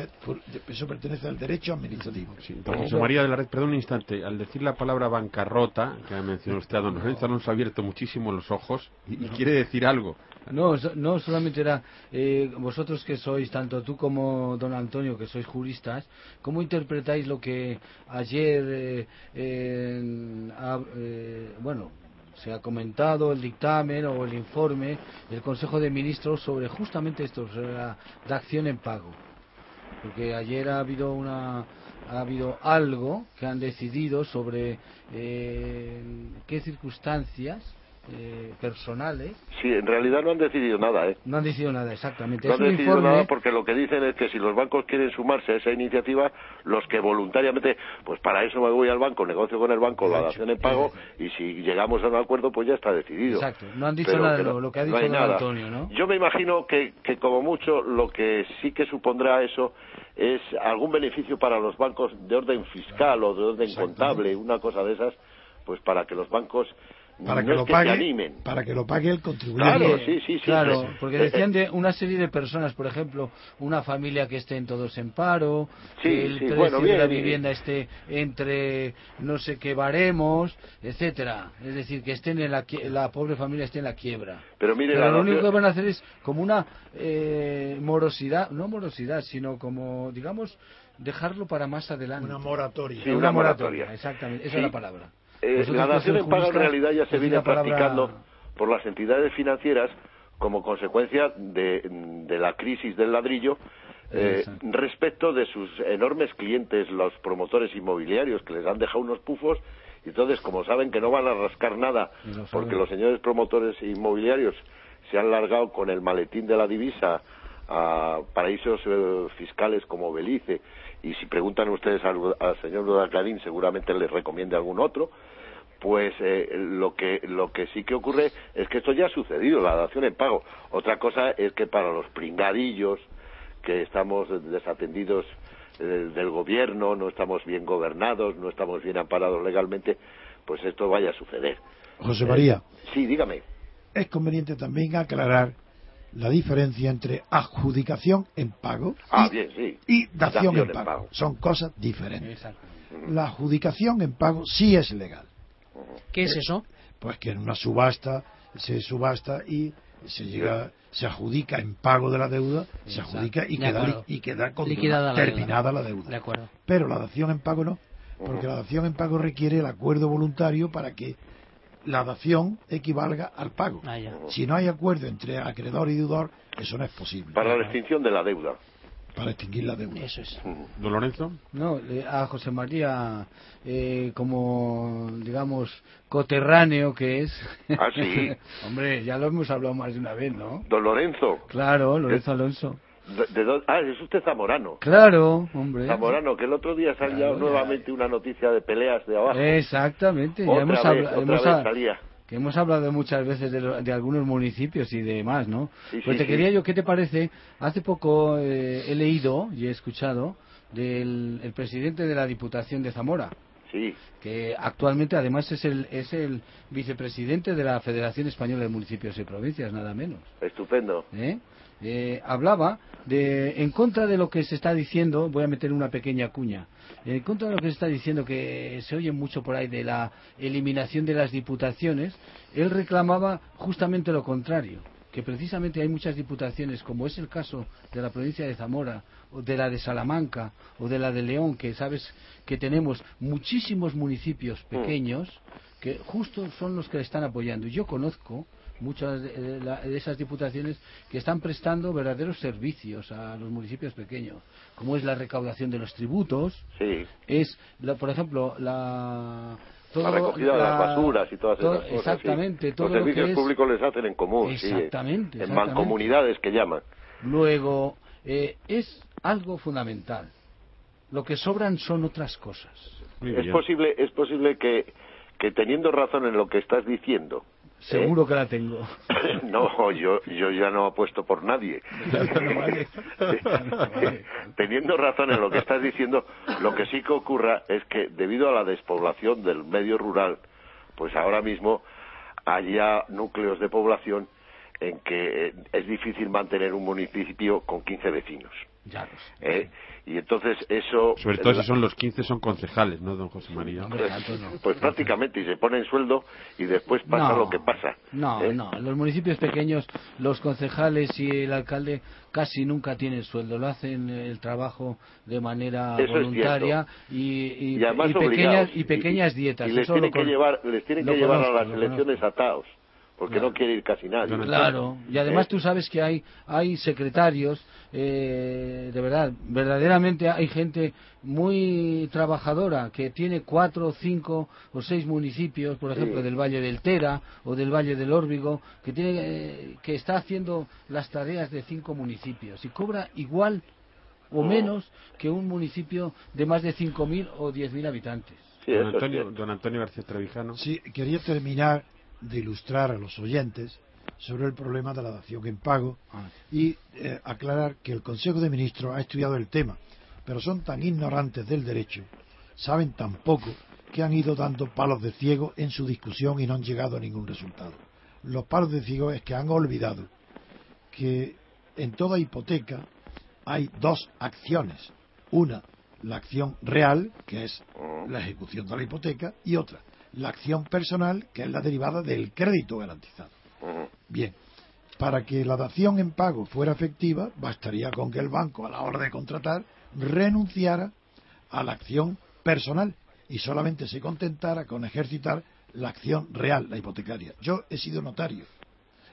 eso pertenece al derecho administrativo. José María de la Red, perdón un instante. Al decir la palabra bancarrota, que ha mencionado usted a don Lorenzo nos ha abierto muchísimo los ojos y, quiere decir algo. No, no solamente era eh, vosotros que sois, tanto tú como don Antonio, que sois juristas, ¿cómo interpretáis lo que ayer, eh, eh, bueno, se ha comentado el dictamen o el informe del Consejo de Ministros sobre justamente esto, sobre la acción en pago? porque ayer ha habido una ha habido algo que han decidido sobre eh, qué circunstancias eh, personales. Sí, en realidad no han decidido nada, ¿eh? No han decidido nada, exactamente. No han decidido nada porque lo que dicen es que si los bancos quieren sumarse a esa iniciativa, los que voluntariamente, pues para eso me voy al banco, negocio con el banco, la dación en pago, y si llegamos a un acuerdo, pues ya está decidido. Exacto, no han dicho nada de lo, que ha dicho Antonio, ¿no? Yo me imagino que, que como mucho lo que sí que supondrá eso es algún beneficio para los bancos de orden fiscal o de orden contable, una cosa de esas, pues para que los bancos para que lo pague para que lo pague el contribuyente. Claro sí sí sí claro porque decían de una serie de personas por ejemplo una familia que estén todos en paro que el precio de la vivienda esté entre no sé qué baremos etcétera. Es decir que estén en la la pobre familia esté en la quiebra. Pero mire lo único que van a hacer es como una eh, morosidad no morosidad sino como digamos dejarlo para más adelante. Una moratoria. Sí, una, moratoria. exactamente esa es la palabra eh, la dación en pago en realidad ya se viene practicando por las entidades financieras como consecuencia de, la crisis del ladrillo eh, respecto de sus enormes clientes, los promotores inmobiliarios, que les han dejado unos pufos, y entonces, como saben que no van a rascar nada, porque los señores promotores inmobiliarios se han largado con el maletín de la divisa a paraísos eh, fiscales como Belice, y si preguntan ustedes al, señor Dudaclarín, seguramente les recomiende algún otro, pues eh, lo que lo que sí que ocurre es que esto ya ha sucedido la dación en pago. Otra cosa es que para los pringadillos que estamos desatendidos eh, del gobierno no estamos bien gobernados no estamos bien amparados legalmente pues esto vaya a suceder. José María. Eh, sí dígame. Es conveniente también aclarar la diferencia entre adjudicación en pago ah, y, dación, en, pago. Son cosas diferentes. La adjudicación en pago sí es legal. ¿Qué es eso? Pues que en una subasta se subasta y se llega se adjudica en pago de la deuda, se adjudica y queda, y queda terminada la deuda. De acuerdo. Pero la dación en pago no, porque la dación en pago requiere el acuerdo voluntario para que la dación equivalga al pago. Ah, si no hay acuerdo entre acreedor y deudor, eso no es posible. Para la extinción de la deuda para extinguir la deuda. Eso es. ¿Don Lorenzo? No, a José María, eh, como, digamos, coterráneo que es. Ah, sí. Hombre, ya lo hemos hablado más de una vez, ¿no? Don Lorenzo. Claro, Lorenzo Alonso. De, ah, es usted zamorano. Claro, hombre. Zamorano, que el otro día salió nuevamente una noticia de peleas de abajo. Exactamente, ya hemos, hablado que hemos hablado muchas veces de, algunos municipios y demás, ¿no? pues te quería yo, ¿qué te parece? Hace poco eh, he leído y he escuchado del el presidente de la Diputación de Zamora. Sí. Que actualmente además es el, es el vicepresidente de la Federación Española de Municipios y Provincias, nada menos. Estupendo. ¿Eh? Eh, hablaba de, en contra de lo que se está diciendo, voy a meter una pequeña cuña, en contra de lo que se está diciendo, que se oye mucho por ahí de la eliminación de las diputaciones, él reclamaba justamente lo contrario, que precisamente hay muchas diputaciones, como es el caso de la provincia de Zamora, o de la de Salamanca, o de la de León, que sabes que tenemos muchísimos municipios mm. pequeños, que justo son los que le están apoyando. Y yo conozco muchas de, esas diputaciones que están prestando verdaderos servicios a los municipios pequeños, como es la recaudación de los tributos, es, por ejemplo, la la recogida de las basuras y todas esas cosas. Exactamente. Todo los servicios públicos les hacen en común. Exactamente. en mancomunidades que llaman. Luego, eh, es algo fundamental. Lo que sobran son otras cosas. Es posible, es posible que, que teniendo razón en lo que estás diciendo, Seguro que la tengo. no, yo, yo ya no apuesto por nadie. Teniendo razón en lo que estás diciendo, lo que sí que ocurra es que debido a la despoblación del medio rural, pues ahora mismo haya núcleos de población en que es difícil mantener un municipio con 15 vecinos. Ya ¿Eh? Y entonces eso... Sobre todo si son los 15 son concejales, ¿no, don José María? Pues, pues prácticamente, y se ponen sueldo y después pasa lo que pasa. No, ¿eh? no, en los municipios pequeños los concejales y el alcalde casi nunca tienen sueldo, lo hacen el trabajo de manera Eso voluntaria y, y, Y además y pequeñas, y pequeñas dietas. Y les Eso tienen lo que con- llevar, les tienen lo que llevar a las elecciones atados, porque no quiere ir casi nadie. Claro, y además ¿Eh? tú sabes que hay hay secretarios, eh, de verdad, verdaderamente hay gente muy trabajadora que tiene cuatro, cinco o seis municipios, por ejemplo, Sí. del Valle del Tera o del Valle del Órbigo, que tiene eh, que está haciendo las tareas de cinco municipios y cobra igual o menos que un municipio de más de 5.000 o 10.000 habitantes. don, Antonio, don Antonio García Trevijano. Sí, quería terminar de ilustrar a los oyentes sobre el problema de la dación en pago y eh, aclarar que el Consejo de Ministros ha estudiado el tema, pero son tan ignorantes del derecho, saben tan poco, que han ido dando palos de ciego en su discusión y no han llegado a ningún resultado. Los palos de ciego es que han olvidado que en toda hipoteca hay dos acciones. Una, la acción real, que es la ejecución de la hipoteca, y otra, la acción personal, que es la derivada del crédito garantizado. Bien, para que la dación en pago fuera efectiva, bastaría con que el banco, a la hora de contratar, renunciara a la acción personal y solamente se contentara con ejercitar la acción real, la hipotecaria. Yo he sido notario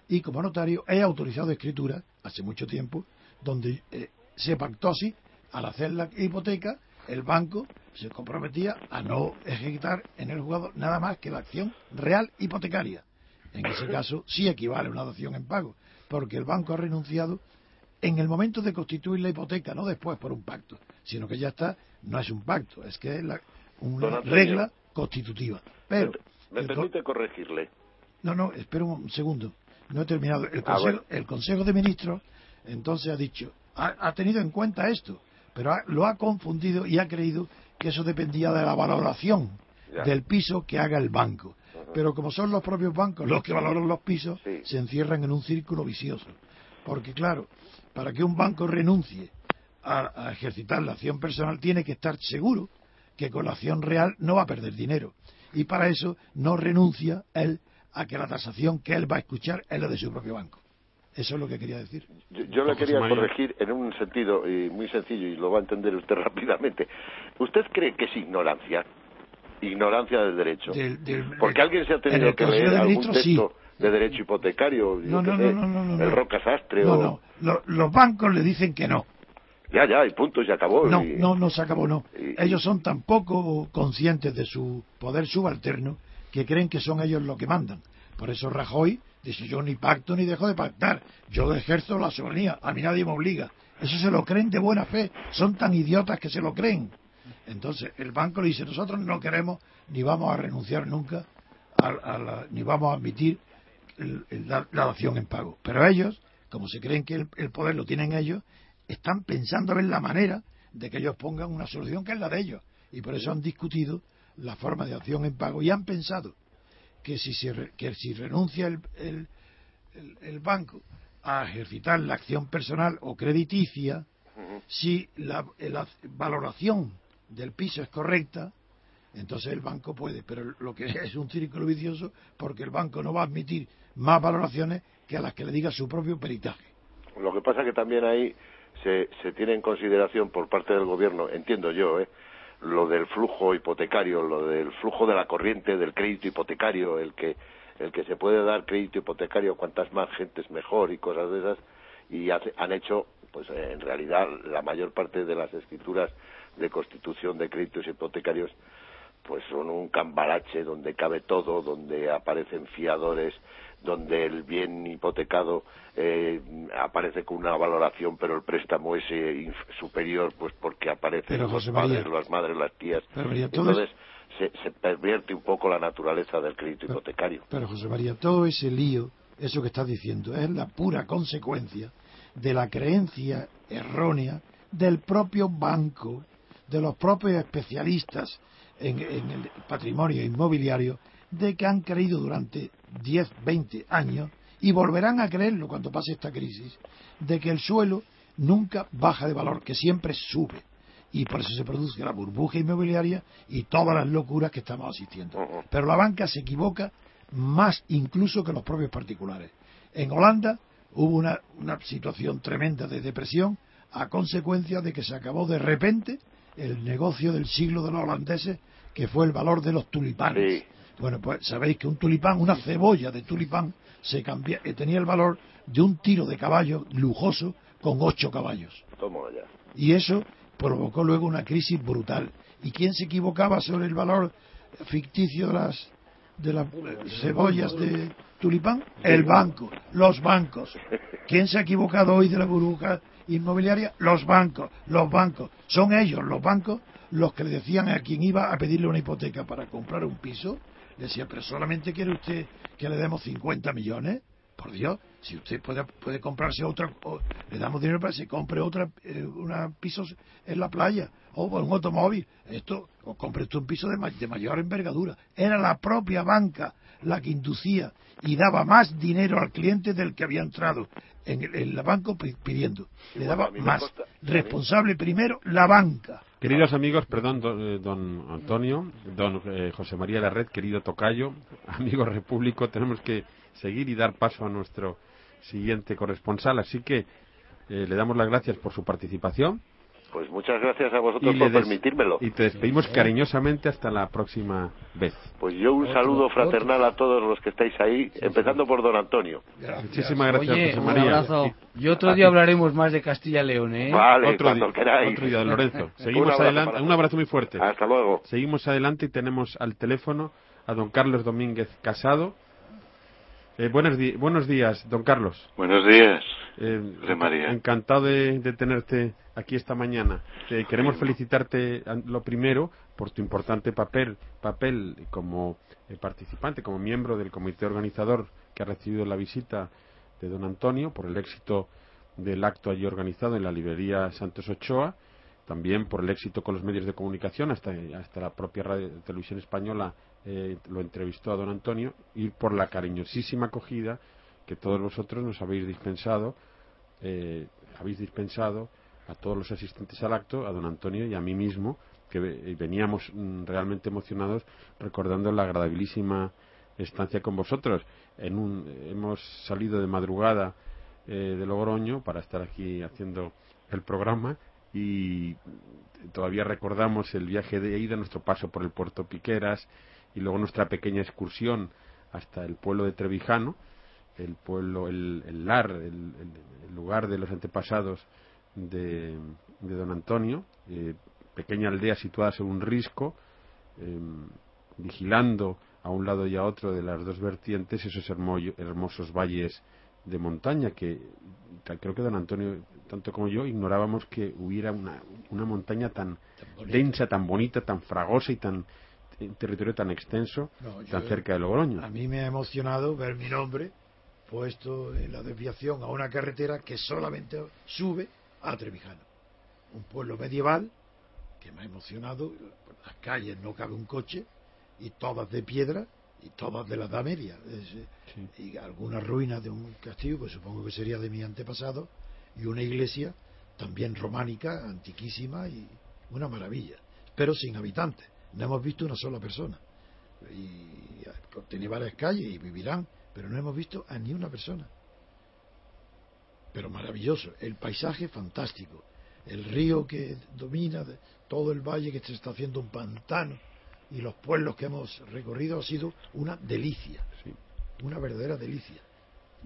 y como notario he autorizado escritura hace mucho tiempo donde eh, se pactó así, al hacer la hipoteca, el banco se comprometía a no ejecutar en el jugador nada más que la acción real hipotecaria. En ese caso sí equivale a una dación en pago, porque el banco ha renunciado en el momento de constituir la hipoteca, no después por un pacto, sino que ya está, no es un pacto, es que es la- una Antonio. regla constitutiva. Pero, Me permite corregirle. no, no, espera un segundo, no he terminado. El Ah, Consejo, bueno. el Consejo de Ministros entonces ha dicho, ha, ha tenido en cuenta esto, pero ha- lo ha confundido y ha creído que eso dependía de la valoración Ya. del piso que haga el banco. Pero como son los propios bancos los que valoran los pisos, se encierran en un círculo vicioso. Porque claro, para que un banco renuncie a, a ejercitar la acción personal tiene que estar seguro que con la acción real no va a perder dinero. Y para eso no renuncia él a que la tasación que él va a escuchar es la de su propio banco. Eso es lo que quería decir. Yo, yo le quería corregir en un sentido y muy sencillo y lo va a entender usted rápidamente. ¿Usted cree que es ignorancia? Ignorancia del derecho. Del- del- Porque alguien se ha en tenido que leer algún sí. texto de derecho hipotecario, yo No, no, sé, no, no, no, no, el. Roca Sastre No, o... no. Lo- los bancos le dicen que no. Ya, ya, y punto, y se acabó. No, y- no, no se acabó, no. y- Ellos son tan poco conscientes de su poder subalterno que creen que son ellos los que mandan. Por eso Rajoy dice, yo ni pacto ni dejo de pactar. Yo ejerzo la soberanía, a mí nadie me obliga. Eso se lo creen de buena fe. Son tan idiotas que se lo creen. Entonces, el banco le dice, nosotros no queremos ni vamos a renunciar nunca, a, la- ni vamos a admitir la, la dación en pago. Pero ellos, como se creen que el, el poder lo tienen ellos, están pensando en la manera de que ellos pongan una solución que es la de ellos. Y por eso han discutido la forma de acción en pago y han pensado que si, se que si renuncia el, el- el- el banco a ejercitar la acción personal o crediticia, si la, la valoración del piso es correcta, entonces el banco puede, pero lo que es un círculo vicioso porque el banco no va a admitir más valoraciones que a las que le diga su propio peritaje. Lo que pasa que también ahí se, se tiene en consideración por parte del gobierno, entiendo yo, ¿eh? Lo del flujo hipotecario, lo del flujo de la corriente del crédito hipotecario, el que el que se puede dar crédito hipotecario cuantas más gentes mejor y cosas de esas y hace- han hecho pues en realidad la mayor parte de las escrituras de constitución de créditos hipotecarios pues son un cambalache donde cabe todo, donde aparecen fiadores, donde el bien hipotecado eh, aparece con una valoración, pero el préstamo es eh, superior, pues porque aparecen los padres, las madres, las tías. Entonces se, se, pervierte un poco la naturaleza del crédito hipotecario. Pero José María, todo ese lío, eso que estás diciendo, es la pura consecuencia de la creencia errónea del propio banco, de los propios especialistas en, en el patrimonio inmobiliario, de que han creído durante 10, 20 años y volverán a creerlo cuando pase esta crisis, de que el suelo nunca baja de valor, que siempre sube. Y por eso se produce la burbuja inmobiliaria y todas las locuras que estamos asistiendo. Pero la banca se equivoca más incluso que los propios particulares. En Holanda hubo una, una situación tremenda de depresión a consecuencia de que se acabó de repente el negocio del siglo de los holandeses, que fue el valor de los tulipanes. Bueno, pues sabéis que un tulipán, una cebolla de tulipán, se cambia, eh, tenía el valor de un tiro de caballo lujoso con ocho caballos. Y eso provocó luego una crisis brutal. ¿Y quién se equivocaba sobre el valor ficticio de las, de las cebollas de tulipán? El banco, los bancos. ¿Quién se ha equivocado hoy de la burbuja inmobiliaria? Los bancos, los bancos. Son ellos, los bancos, los que le decían a quien iba a pedirle una hipoteca para comprar un piso, decía, pero solamente quiere usted que le demos 50 millones. Por Dios, si usted puede, puede comprarse otra, le damos dinero para que se compre otra, eh, una pisos en la playa o un automóvil. Esto, o compre usted un piso de, de mayor envergadura. Era la propia banca la que inducía y daba más dinero al cliente del que había entrado en el, banco pidiendo. Le daba más. Responsable primero la banca. Queridos amigos, perdón, eh, don, Antonio, don eh, José María Larred, querido Tocayo, amigo repúblico, tenemos que seguir y dar paso a nuestro siguiente corresponsal, así que eh, le damos las gracias por su participación pues muchas gracias a vosotros por permitírmelo. Y te despedimos cariñosamente hasta la próxima vez. Pues yo un saludo fraternal a todos los que estáis ahí, empezando por don Antonio. Muchísimas gracias, José María. Un abrazo. Y otro día hablaremos más de Castilla y León, ¿eh? Vale, otro cuando día, queráis. Otro día, Lorenzo. Seguimos adelante. Un abrazo muy fuerte. Hasta luego. Seguimos adelante y tenemos al teléfono a don Carlos Domínguez Casado. Eh, buenos, buenos días, don Carlos. Buenos días, eh, José María. Encantado de, de tenerte aquí esta mañana. queremos felicitarte lo primero por tu importante papel, papel como eh, participante, como miembro del comité organizador que ha recibido la visita de don Antonio, por el éxito del acto allí organizado en la librería Santos Ochoa, también por el éxito con los medios de comunicación, hasta, hasta la propia radio, televisión española eh, lo entrevistó a don Antonio, y por la cariñosísima acogida que todos vosotros nos habéis dispensado, eh, habéis dispensado a todos los asistentes al acto, a don Antonio y a mí mismo, que veníamos mm, realmente emocionados recordando la agradabilísima estancia con vosotros. En un, hemos salido de madrugada eh, de Logroño para estar aquí haciendo el programa y todavía recordamos el viaje de ida, nuestro paso por el puerto Piqueras y luego nuestra pequeña excursión hasta el pueblo de Trevijano, el pueblo, el, el lar, el, lugar de los antepasados de, don Antonio, eh, pequeña aldea situada sobre un risco, em, vigilando a un lado y a otro de las dos vertientes esos hermosos valles de montaña que creo que don Antonio, tanto como yo, ignorábamos que hubiera una, una montaña tan, densa, tan bonita, tan fragosa y tan un territorio tan extenso, tan cerca de Logroño. A mí me ha emocionado ver mi nombre puesto en la desviación a una carretera que solamente sube a Trevijano. Un pueblo medieval que me ha emocionado, las calles no cabe un coche y todas de piedra y todas de la Edad Media. Y algunas ruinas de un castillo, pues supongo que sería de mi antepasado, y una iglesia también románica, antiquísima y una maravilla, pero sin habitantes. No hemos visto una sola persona. Y tiene varias calles y vivirán, pero no hemos visto a ni una persona pero maravilloso. El paisaje fantástico. El río que domina todo el valle que se está haciendo un pantano y los pueblos que hemos recorrido ha sido una delicia. Una verdadera delicia.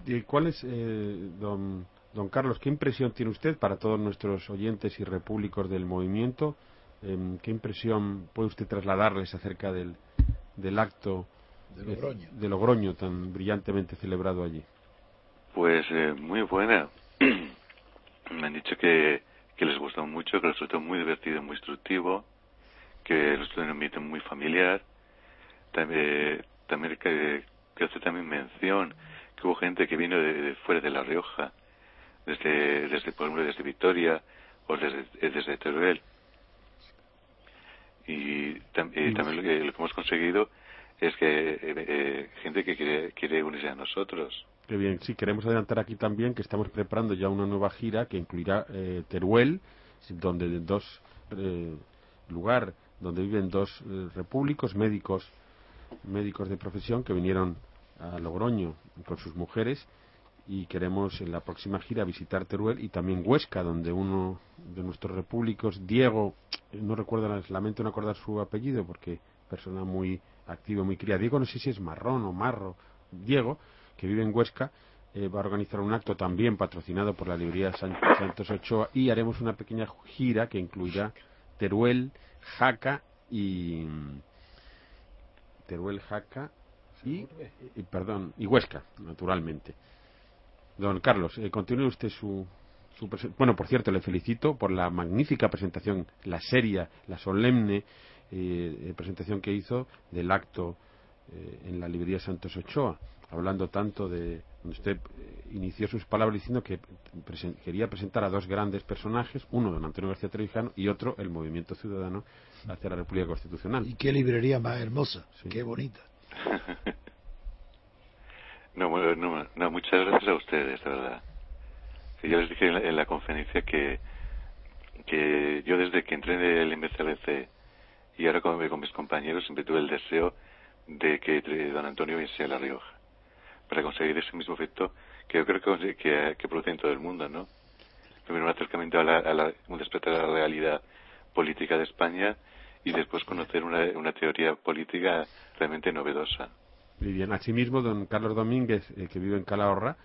¿Y cuál es, eh, don, don Carlos, qué impresión tiene usted para todos nuestros oyentes y repúblicos del movimiento? Em, ¿Qué impresión puede usted trasladarles acerca del, del acto de Logroño. tan brillantemente celebrado allí? Pues eh, muy buena. Me han dicho que, que les gustó mucho, que resultó muy divertido, muy instructivo, que resultó un ambiente muy familiar. También, también que, que hace también mención que hubo gente que vino de, fuera de La Rioja, desde, desde, por ejemplo, desde Vitoria o desde, desde Teruel. Y, también lo que, lo que hemos conseguido es que eh, eh, gente que quiere, quiere unirse a nosotros. Qué bien, sí, queremos adelantar aquí también que estamos preparando ya una nueva gira que incluirá eh, Teruel, donde dos eh, lugar donde viven dos repúblicos médicos médicos de profesión que vinieron a Logroño con sus mujeres y queremos en la próxima gira visitar Teruel y también Huesca, donde uno de nuestros repúblicos, Diego, no recuerdo, lamento no acordar su apellido porque persona muy activo, muy cría. Diego, no sé si es marrón o marro. Diego, que vive en Huesca, eh, va a organizar un acto también patrocinado por la librería Santos Ochoa y haremos una pequeña gira que incluirá Teruel, Jaca y. Teruel, Jaca y, perdón, y Huesca, naturalmente. Don Carlos, eh, continúe usted su, su bueno, por cierto, le felicito por la magnífica presentación, la seria, la solemne eh, presentación que hizo del acto en la librería Santos Ochoa, hablando tanto de donde usted eh, inició sus palabras diciendo que quería presentar a dos grandes personajes, uno don Antonio García Trevijano y otro el Movimiento Ciudadano hacia la República Constitucional. Y qué librería más hermosa, qué bonita. no, no, muchas gracias a ustedes, de verdad. yo les dije en la, conferencia que que yo desde que entré en el MCLC y ahora con, con mis compañeros siempre tuve el deseo de que don Antonio viniese a La Rioja para conseguir ese mismo efecto que yo creo que, produce en todo el mundo, ¿no? Primero un acercamiento a la, a un despertar a la realidad política de España y después conocer una, teoría política realmente novedosa. Muy bien. Asimismo, don Carlos Domínguez, eh, que vive en Calahorra,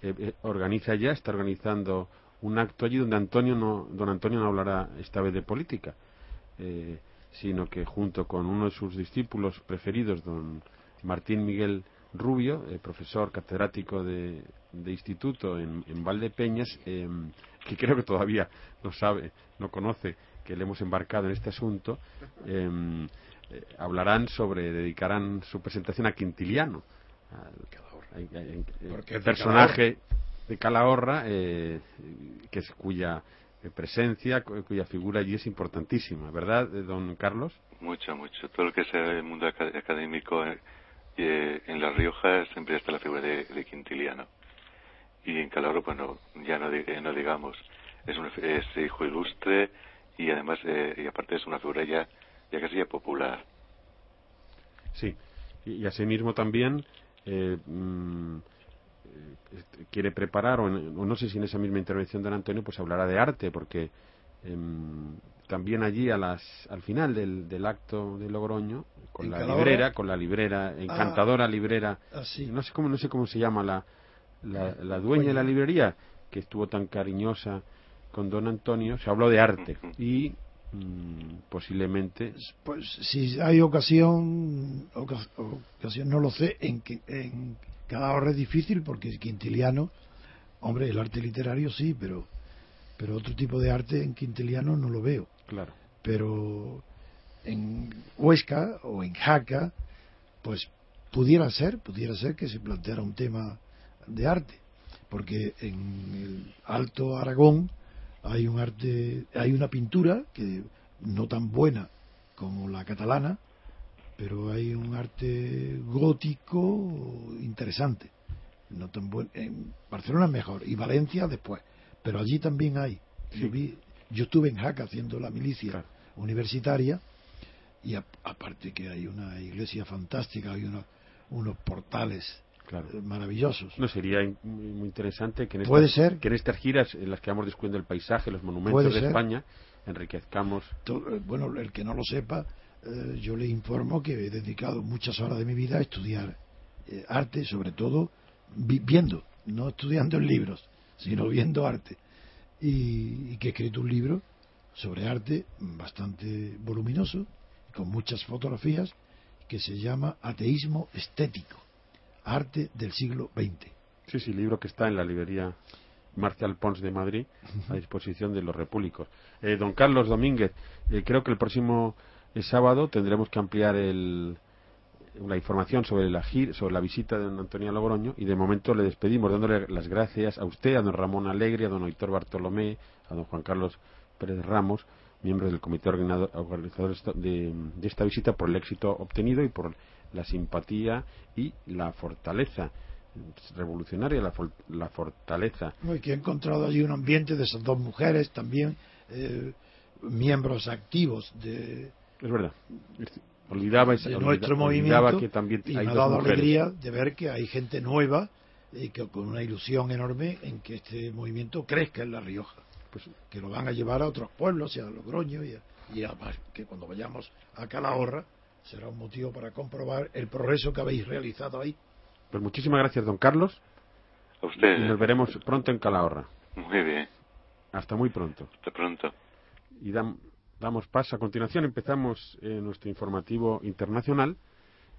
eh, eh, organiza ya, está organizando un acto allí donde Antonio no, don Antonio no hablará esta vez de política. Sino que junto con uno de sus discípulos preferidos, don Martín Miguel Rubio, eh, profesor catedrático de, instituto en, Valdepeñas, em, que creo que todavía no sabe, no conoce que le hemos embarcado en este asunto, em, eh, hablarán sobre, dedicarán su presentación a Quintiliano, el personaje de Calahorra, eh, que es cuya eh, presencia cuya figura allí es importantísima, ¿verdad, eh, don Carlos? Mucho, mucho. Todo lo que sea el mundo académico eh, en La Rioja siempre está la figura de, Quintiliano. Y en Calabro, pues ya no, no digamos. Es, un, es hijo ilustre y además, y aparte es una figura ya, ya casi ya popular. Sí, y, asimismo también mm, eh, quiere preparar, o, no sé si en esa misma intervención de Antonio, pues hablará de arte, porque em, también allí a las, al final del, del acto de Logroño, con la librera, con la librera, ah. encantadora librera, ah, no sé cómo, no sé cómo se llama la, la, dueña de la librería, que estuvo tan cariñosa con don Antonio, se habló de arte y mm, posiblemente pues si hay ocasión ocasión no lo sé en que en cada hora es difícil porque Quintiliano, hombre, el arte literario sí, pero, pero otro tipo de arte en Quintiliano no lo veo. Claro. Pero en Huesca o en Jaca, pues pudiera ser, pudiera ser que se planteara un tema de arte, porque en el Alto Aragón hay un arte, hay una pintura que no tan buena como la catalana, pero hay un arte gótico interesante. No tan buen, en Barcelona es mejor y Valencia después, pero allí también hay. Yo, vi, yo estuve en Jaca haciendo la milicia universitaria y aparte que hay una iglesia fantástica, hay unos, unos portales maravillosos. No sería muy interesante que en, estas, ser? que en estas giras en las que vamos descubriendo el paisaje, los monumentos de España, enriquezcamos. Eh, bueno, el que no lo sepa, eh, yo le informo que he dedicado muchas horas de mi vida a estudiar eh, arte, sobre todo viendo, no estudiando en libros, sino viendo arte. Y, que he escrito un libro sobre arte bastante voluminoso, con muchas fotografías, que se llama Ateísmo Estético, Arte del siglo XX. Sí, sí, libro que está en la librería Marcial Pons de Madrid a disposición de los repúblicos. Eh, don Carlos Domínguez, eh, creo que el próximo eh, sábado tendremos que ampliar el, la información sobre la, sobre la visita de don Antonio Logroño y de momento le despedimos dándole las gracias a usted, a don Ramón Alegre, a don Héctor Bartolomé, a don Juan Carlos Pérez Ramos, miembros del comité organizador de, esta visita, por el éxito obtenido y por la simpatía y la fortaleza revolucionaria, la, fortaleza. Y que he encontrado allí un ambiente de esas dos mujeres también, eh, miembros activos de. Es verdad. Olvidaba, de nuestro movimiento que también y me ha dado alegría de ver que hay gente nueva y que con una ilusión enorme en que este movimiento crezca en La Rioja pues que lo van a llevar a otros pueblos y a Logroño y, y que cuando vayamos a Calahorra será un motivo para comprobar el progreso que habéis realizado ahí. Pues muchísimas gracias, don Carlos. A usted. Y nos veremos pronto en Calahorra. Muy bien. Hasta muy pronto. Hasta pronto. Y damos paso. A continuación empezamos eh, nuestro informativo internacional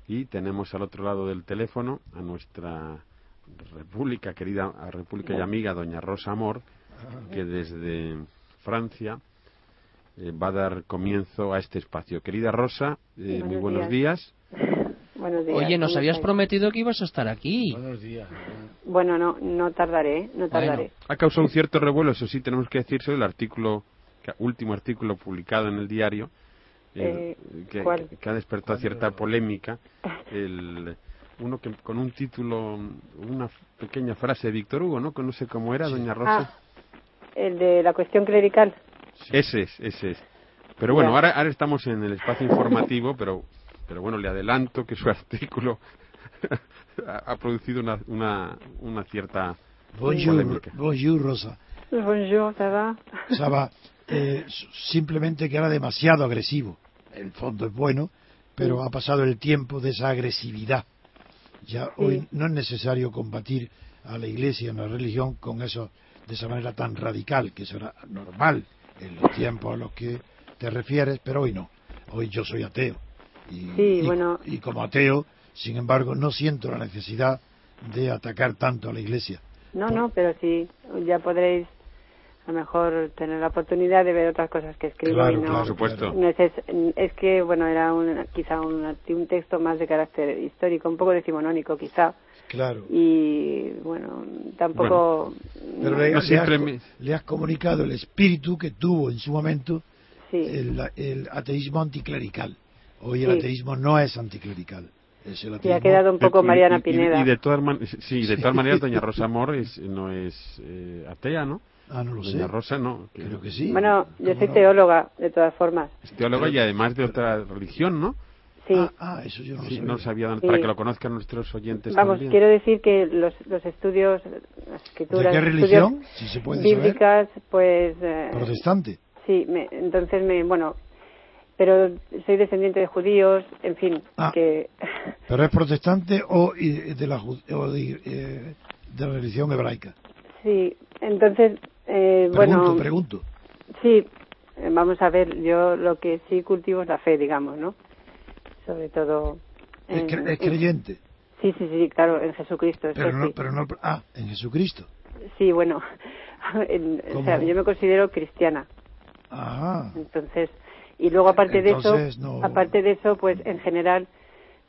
y tenemos al otro lado del teléfono a nuestra república, querida república y amiga, doña Rosa Amor, que desde Francia eh, va a dar comienzo a este espacio. Querida Rosa, eh, muy buenos días. Buenos días. Oye, nos habías prometido que ibas a estar aquí. Buenos días. Bueno, no, no tardaré, no tardaré. Ha causado un cierto revuelo, eso sí, tenemos que decir sobre el artículo, último artículo publicado en el diario, eh, que, que, ha despertado cierta polémica. El, uno que con un título, una pequeña frase de Víctor Hugo, ¿no? Que no sé cómo era, doña Rosa. Ah, el de la cuestión clerical. Ese es, ese es. Pero bueno, ahora, ahora estamos en el espacio informativo, pero, pero bueno, le adelanto que su artículo ha, producido una, una, una cierta bonjour, bonjour, Rosa. Bonjour, ça va? Ça va. Eh, simplemente que era demasiado agresivo. El fondo es bueno, pero ha pasado el tiempo de esa agresividad. Ya hoy no es necesario combatir a la Iglesia en la religión con eso de esa manera tan radical, que será normal en los tiempos a los que te refieres, pero hoy no. Hoy yo soy ateo. Y, bueno. y como ateo, sin embargo, no siento la necesidad de atacar tanto a la Iglesia. No, no, pero sí, ya podréis a lo mejor tener la oportunidad de ver otras cosas que escribo. Claro, no, por supuesto. es, que, bueno, era un, quizá un, un texto más de carácter histórico, un poco decimonónico quizá, Claro. Y bueno, tampoco. pero le, has, comunicado el espíritu que tuvo en su momento el, ateísmo anticlerical. Hoy el ateísmo no es anticlerical. Es el ha quedado un poco Mariana Pineda. Y, de todas sí, de todas maneras, doña Rosa Amor no es eh, atea, ¿no? Ah, no lo doña Rosa no. Creo que sí. Bueno, yo soy teóloga, de todas formas. Es teóloga y además de otra religión, ¿no? Ah, ah, eso yo no sabía. para que lo conozcan nuestros oyentes Vamos, quiero decir que los, los estudios, las escrituras... ¿De qué religión? Si se puede bíblicas, pues... Eh, ¿Protestante? Sí, entonces me... Bueno, pero soy descendiente de judíos, en fin, ah, que... ¿Pero es protestante o de la, eh, de, la religión hebraica? Sí, entonces, eh, pregunto, bueno... Pregunto, Sí, vamos a ver, yo lo que sí cultivo es la fe, digamos, ¿no? sobre todo. ¿Es, creyente? sí, sí, sí, claro, en Jesucristo. Pero no, pero no, ah, en Jesucristo. Sí, bueno, o sea, yo me considero cristiana. Ah. Entonces, y luego aparte de eso, aparte de eso, pues en general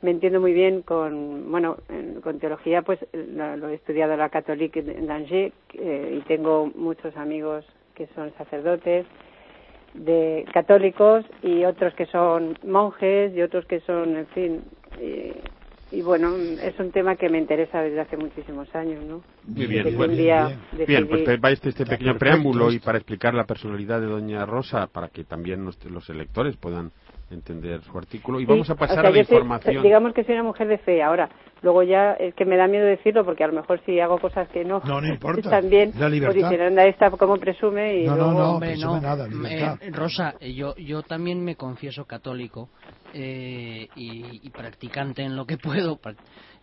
me entiendo muy bien con, bueno, con teología, pues lo, he estudiado en la Catholique en Angers eh, y tengo muchos amigos que son sacerdotes de católicos y otros que son monjes y otros que son, en fin, y, bueno, es un tema que me interesa desde hace muchísimos años, ¿no? Muy bien, bien, pues va este, este pequeño preámbulo y para explicar la personalidad de Doña Rosa, para que también los electores puedan entender su artículo y vamos a pasar a la información. digamos que soy una mujer de fe. Ahora, luego ya es que me da miedo decirlo porque a lo mejor si hago cosas que no, no, no importa. también la pues dicen, esta como presume y no, luego... no, no, nada, eh, Rosa, yo, yo también me confieso católico eh, y, practicante en lo que puedo,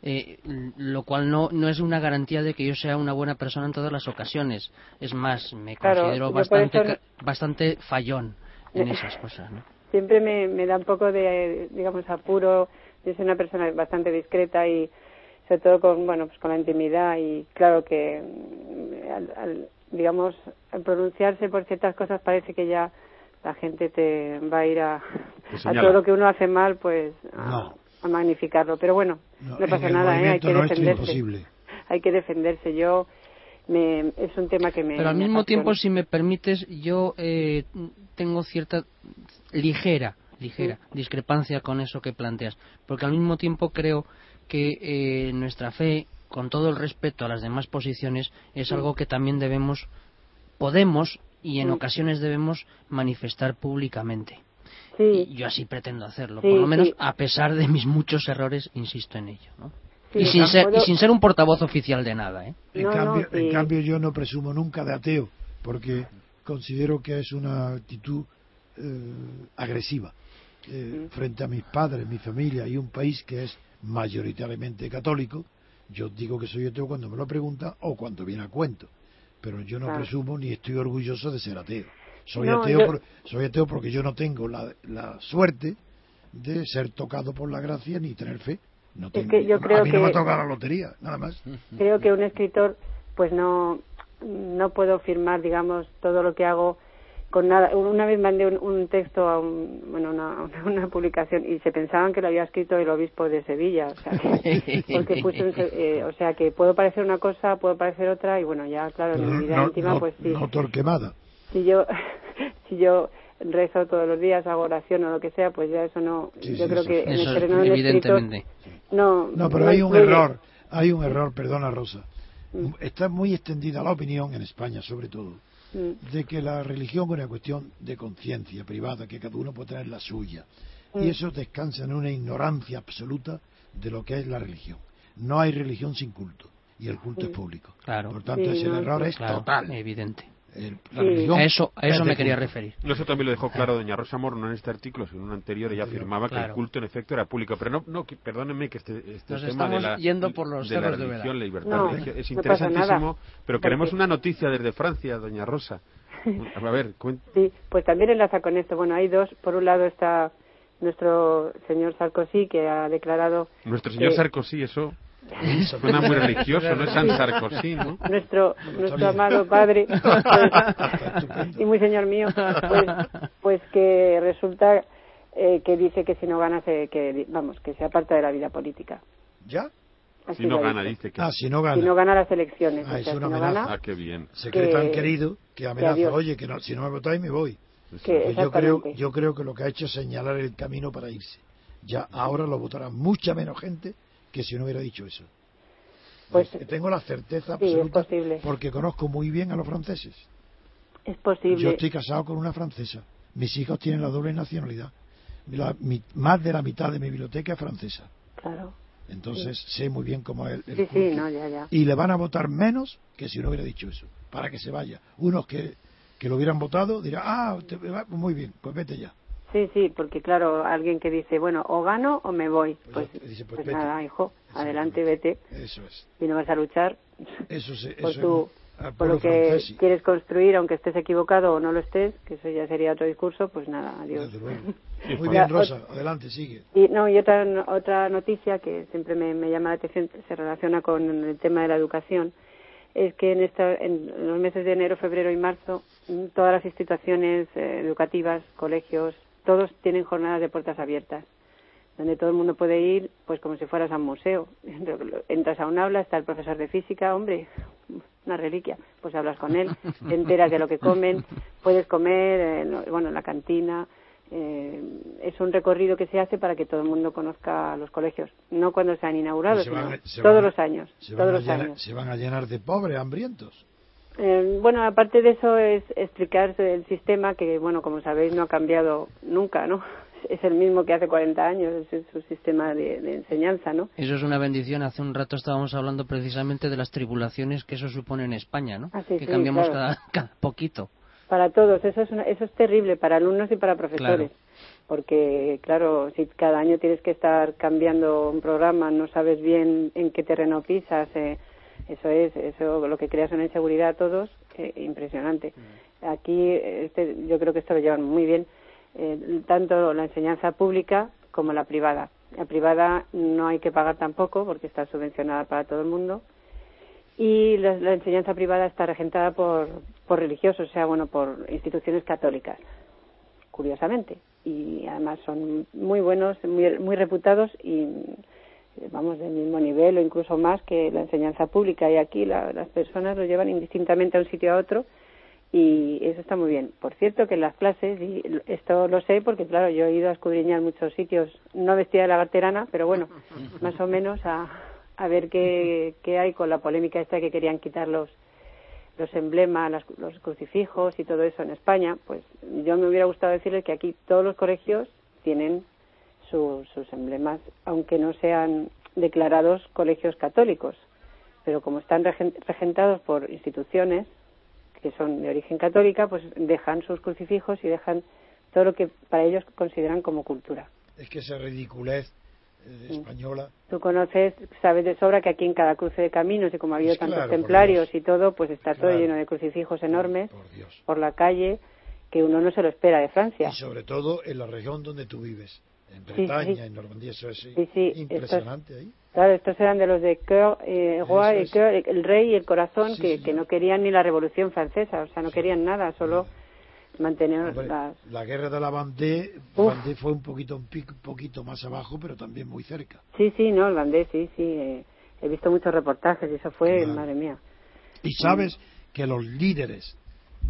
eh, lo cual no, no es una garantía de que yo sea una buena persona en todas las ocasiones. Es más, me considero bastante, bastante fallón en esas cosas. ¿no? Siempre me, me da un poco de, digamos, apuro. Yo soy una persona bastante discreta y sobre todo con, bueno, pues con la intimidad y claro que, mm, al, digamos, al pronunciarse por ciertas cosas parece que ya la gente te va a ir a, a todo lo que uno hace mal, pues a, magnificarlo. Pero bueno, no, pasa nada, ¿eh? hay que defenderse. Hay que defenderse. Yo me, es un tema que me. Pero al mismo tiempo, si me permites, yo eh, tengo cierta ligera, ligera discrepancia con eso que planteas, porque al mismo tiempo creo que eh, nuestra fe, con todo el respeto a las demás posiciones, es algo que también debemos, podemos y en ocasiones debemos manifestar públicamente. Y yo así pretendo hacerlo, por lo menos a pesar de mis muchos errores, insisto en ello. ¿no? y, sin ser, y sin ser un portavoz oficial de nada. ¿eh? En, cambio, en cambio, yo no presumo nunca de ateo, porque considero que es una actitud eh, agresiva eh, frente a mis padres, mi familia y un país que es mayoritariamente católico. Yo digo que soy ateo cuando me lo preguntan o cuando viene a cuento pero yo no presumo ni estoy orgulloso de ser ateo. Soy, ateo, soy ateo porque yo no tengo la, la, suerte de ser tocado por la gracia ni tener fe. No tengo, que yo creo a mí no me la lotería, nada más. Creo que un escritor, pues no, no puedo firmar, digamos, todo lo que hago con nada. Una vez mandé un, texto a bueno, una, una, publicación y se pensaban que lo había escrito el obispo de Sevilla, o sea, que, porque puse eh, o sea, que puedo parecer una cosa, puedo parecer otra y bueno, ya claro, en mi vida íntima pues sí. No torquemada. Si yo si yo rezo todos los días, hago oración o lo que sea, pues ya eso no, yo creo que en el terreno evidentemente. no, no, pero hay un error, hay un error, perdona Rosa. Mm. Está muy extendida la opinión en España, sobre todo Mm. de que la religión es una cuestión de conciencia privada, que cada uno puede tener la suya. Y mm. eso descansa en una ignorancia absoluta de lo que es la religión. No hay religión sin culto, y el culto es público. Por tanto, ese error es total. Evidente a eso, a eso me quería referir. Eso también lo dejó claro doña Rosa Mor, no en este artículo, sino en un anterior, ella afirmaba que el culto en efecto era público. Pero no, no perdónenme que este, este tema de la, yendo por los de la religión, la libertad es interesantísimo, pero queremos una noticia desde Francia, doña Rosa. A ver, Sí, pues también enlaza con esto. Bueno, hay dos. Por un lado está nuestro señor Sarkozy, que ha declarado... Nuestro señor Sarkozy, eso... Suena muy religioso, no es San Sarkozy, ¿no? Nuestro, nuestro amado padre, pues, y muy señor mío, pues, pues que resulta eh, que dice que si no gana, se, que, vamos, que se aparta de la vida política. ¿Ya? si no gana, dice que... Ah, si no gana. Si no gana las elecciones. Ah, es una amenaza. ah, qué bien. Se cree tan querido que amenaza, oye, que no, si no me votáis me voy. Pues yo, creo, yo creo que lo que ha hecho es señalar el camino para irse. Ya ahora lo votará mucha menos gente que si no hubiera dicho eso. Pues, tengo la certeza absoluta porque conozco muy bien a los franceses. Es posible. Yo estoy casado con una francesa. Mis hijos tienen la doble nacionalidad. más de la mitad de mi biblioteca es francesa. Claro. Entonces sé muy bien cómo es el, sí, sí, no, ya, ya. Y le van a votar menos que si no hubiera dicho eso, para que se vaya. Unos que, que lo hubieran votado dirán, ah, muy bien, pues vete ya. Sí, sí, porque claro, alguien que dice, bueno, o gano o me voy. Pues, pues, pues, pues nada, hijo, adelante, vete. Eso es. Y no vas a luchar eso, por, tu, por lo que quieres construir, aunque estés equivocado o no lo estés, que eso ya sería otro discurso, pues nada, adiós. Muy bien, Rosa, adelante, sigue. Y, no, y otra, otra noticia que siempre me, me llama la atención, se relaciona con el tema de la educación, es que en, esta, en los meses de enero, febrero y marzo, todas las instituciones eh, educativas, colegios, todos tienen jornadas de puertas abiertas, donde todo el mundo puede ir, pues como si fueras a un museo. Entras a un aula, está el profesor de física, hombre, una reliquia, pues hablas con él, te enteras de lo que comen, puedes comer, bueno, en la cantina. Eh, es un recorrido que se hace para que todo el mundo conozca los colegios, no cuando se han inaugurado, sino todos los años. todos los años. Se van a llenar de pobres, hambrientos. Eh, bueno, aparte de eso es explicar el sistema que, bueno, como sabéis, no ha cambiado nunca, ¿no? Es el mismo que hace 40 años, es su sistema de, enseñanza, ¿no? Eso es una bendición. Hace un rato estábamos hablando precisamente de las tribulaciones que eso supone en España, ¿no? Ah, que cambiamos cada, poquito. para todos. Eso es, eso es terrible para alumnos y para profesores. Porque, claro, si cada año tienes que estar cambiando un programa, no sabes bien en qué terreno pisas, eh, eso es, eso lo que crea es una inseguridad a todos, eh, impresionante. Mm. Aquí, este, yo creo que esto lo llevan muy bien, eh, tanto la enseñanza pública como la privada. La privada no hay que pagar tampoco porque está subvencionada para todo el mundo y la, enseñanza privada está regentada por, por religiosos, o sea, bueno, por instituciones católicas, curiosamente. Y además son muy buenos, muy, muy reputados y, vamos, del mismo nivel o incluso más que la enseñanza pública. Y aquí las personas lo llevan indistintamente a un sitio a otro y eso está muy bien. Por cierto, que en las clases, y esto lo sé porque, claro, yo he ido a escudriñar muchos sitios, no vestida de lagarterana, pero bueno, más o menos a, a ver qué, qué hay con la polémica esta que querían quitar los, los emblemas, los crucifijos y todo eso en España, pues yo me hubiera gustado decirles que aquí todos los colegios tienen sus emblemas, aunque no sean declarados colegios católicos, pero como están regentados por instituciones que son de origen católica, pues dejan sus crucifijos y dejan todo lo que para ellos consideran como cultura. Es que esa ridiculez eh, española. Tú conoces, sabes de sobra que aquí en cada cruce de caminos, y como ha habido tantos templarios y todo, pues está todo lleno de crucifijos enormes por, la calle, que uno no se lo espera de Francia. Y sobre todo en la región donde tú vives, en Bretaña, en Normandía, eso es impresionante ahí. Claro, estos eran de los de Coeur, eh, Roi, el rey y el corazón, que, que, no querían ni la revolución francesa, o sea, no querían nada, solo mantener la guerra de la Vendée, fue un poquito un poquito más abajo pero también muy cerca. Sí sí no el Vendée sí sí eh, he visto muchos reportajes y eso fue madre mía. Y sabes que los líderes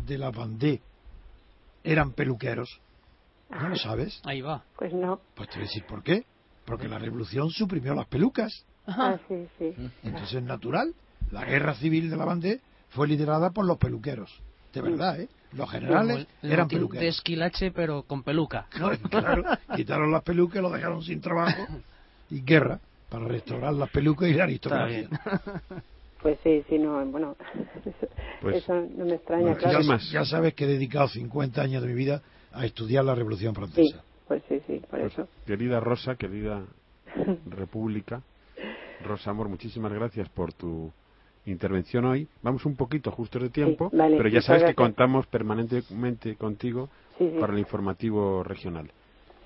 de la Vendée eran peluqueros no lo sabes ahí va. Pues no. Pues te voy a decir por qué. Porque la revolución suprimió las pelucas. Ah sí sí. Entonces es natural. La guerra civil de la Vendée fue liderada por los peluqueros. De verdad eh los generales eran peluqueros. De esquilache, pero con peluca. claro, quitaron las pelucas, lo dejaron sin trabajo. Y guerra para restaurar las pelucas y la aristocracia. Pues sí, sí, no, bueno, pues eso, no me extraña, claro. Ya, sabes que he dedicado 50 años de mi vida a estudiar la Revolución Francesa. Sí, pues sí, sí, por pues, eso. Querida Rosa, querida República, Rosa Amor, muchísimas gracias por tu intervención hoy. Vamos un poquito justo de tiempo, pero ya sabes que contamos permanentemente contigo para el informativo regional.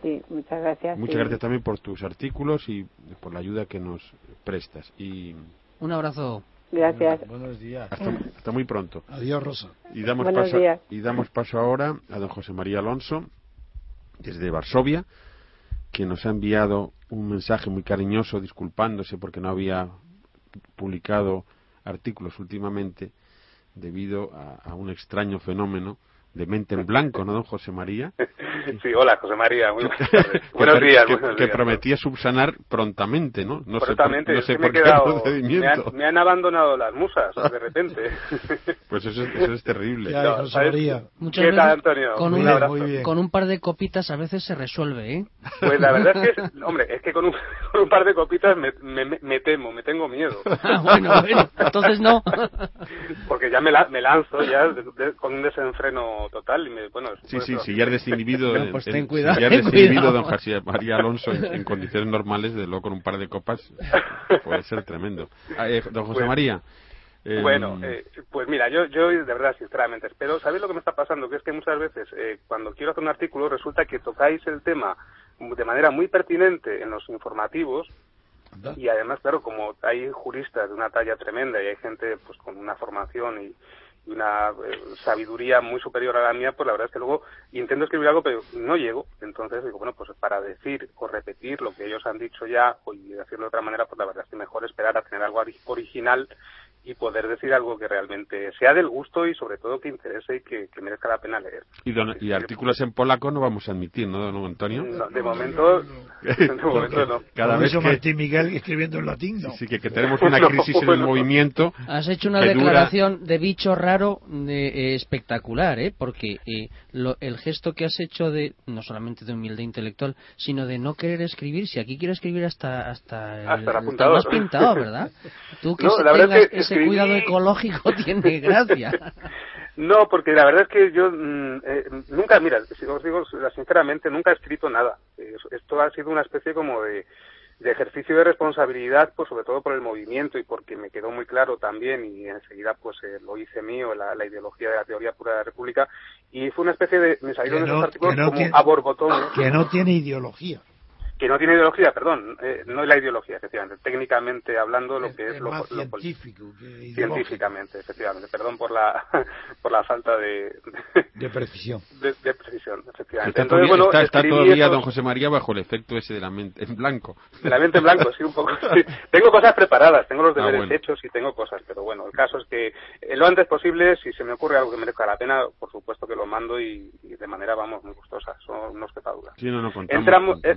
Sí, muchas gracias. Muchas gracias también por tus artículos y por la ayuda que nos prestas. Y un abrazo. Gracias. Buenos días. Hasta, muy pronto. Adiós, Rosa. Y damos, paso, y damos paso ahora a don José María Alonso, desde Varsovia, que nos ha enviado un mensaje muy cariñoso disculpándose porque no había publicado artículos últimamente debido a, un extraño fenómeno de mente en blanco, ¿no, don José María? Sí, hola, José María. Muy buenos días. Que, prometía subsanar prontamente, ¿no? No prontamente. Sé por, me, han, me, han, abandonado las musas, de repente. Pues eso, eso es terrible. José María. Muchas ¿Qué tal, Antonio? Con un, con un par de copitas a veces se resuelve, ¿eh? Pues la verdad es que, hombre, es que con un, con un par de copitas me, me, temo, me tengo miedo. Ah, bueno, bueno, entonces no. Porque ya me, la, me lanzo ya con un desenfreno total. Y me, bueno, sí, sí, si ya eres desinhibido, pues ten cuidado, si ya desinhibido don José María Alonso en, condiciones normales, de luego con un par de copas, puede ser tremendo. Ah, eh, don José María. Eh, bueno, eh, pues mira, yo, yo de verdad, sinceramente, espero. ¿Sabéis lo que me está pasando? Que es que muchas veces, cuando quiero hacer un artículo, resulta que tocáis el tema de manera muy pertinente en los informativos, y además, claro, como hay juristas de una talla tremenda y hay gente pues con una formación y, una eh, sabiduría muy superior a la mía, pues la verdad es que luego intento escribir algo, pero no llego. Entonces digo, bueno, pues para decir o repetir lo que ellos han dicho ya y decirlo de otra manera, pues la verdad es que mejor esperar a tener algo original y poder decir algo que realmente sea del gusto y sobre todo que interese y que, merezca la pena leer. Y, artículos en polaco no vamos a admitir, ¿no, don Antonio? de momento, de momento no. Cada vez que... Martín Miguel escribiendo en latín, Sí, que, tenemos una crisis en el movimiento. Has hecho una declaración de bicho raro de, eh, espectacular, ¿eh? Porque eh, el gesto que has hecho de, no solamente de humildad intelectual, sino de no querer escribir, si aquí quiero escribir hasta hasta, hasta el, has pintado, ¿verdad? Tú que no, cuidado ecológico tiene gracia. No, porque la verdad es que yo mm, eh, nunca, mira, si os digo sinceramente, nunca he escrito nada. esto ha sido una especie como de, ejercicio de responsabilidad, pues sobre todo por el movimiento y porque me quedó muy claro también y enseguida pues eh, lo hice mío, la, ideología de la teoría pura de la República y fue una especie de, me salieron esos artículos como a borbotones. Que no tiene ideología que no tiene ideología, perdón, eh, no es la ideología, efectivamente, técnicamente hablando lo que es, lo, científico científicamente, efectivamente, perdón por la por la falta de de precisión. De, precisión, efectivamente. Está, Entonces, todavía, bueno, está, todavía don José María bajo el efecto ese de la mente en blanco. De la mente en blanco, sí, un poco. Tengo cosas preparadas, tengo los ah, deberes hechos y tengo cosas, pero bueno, el caso es que eh, lo antes posible, si se me ocurre algo que merezca la pena, por supuesto que lo mando y, de manera, vamos, muy gustosa, son unos quepa duda. Sí, no, no, Entramos, eh,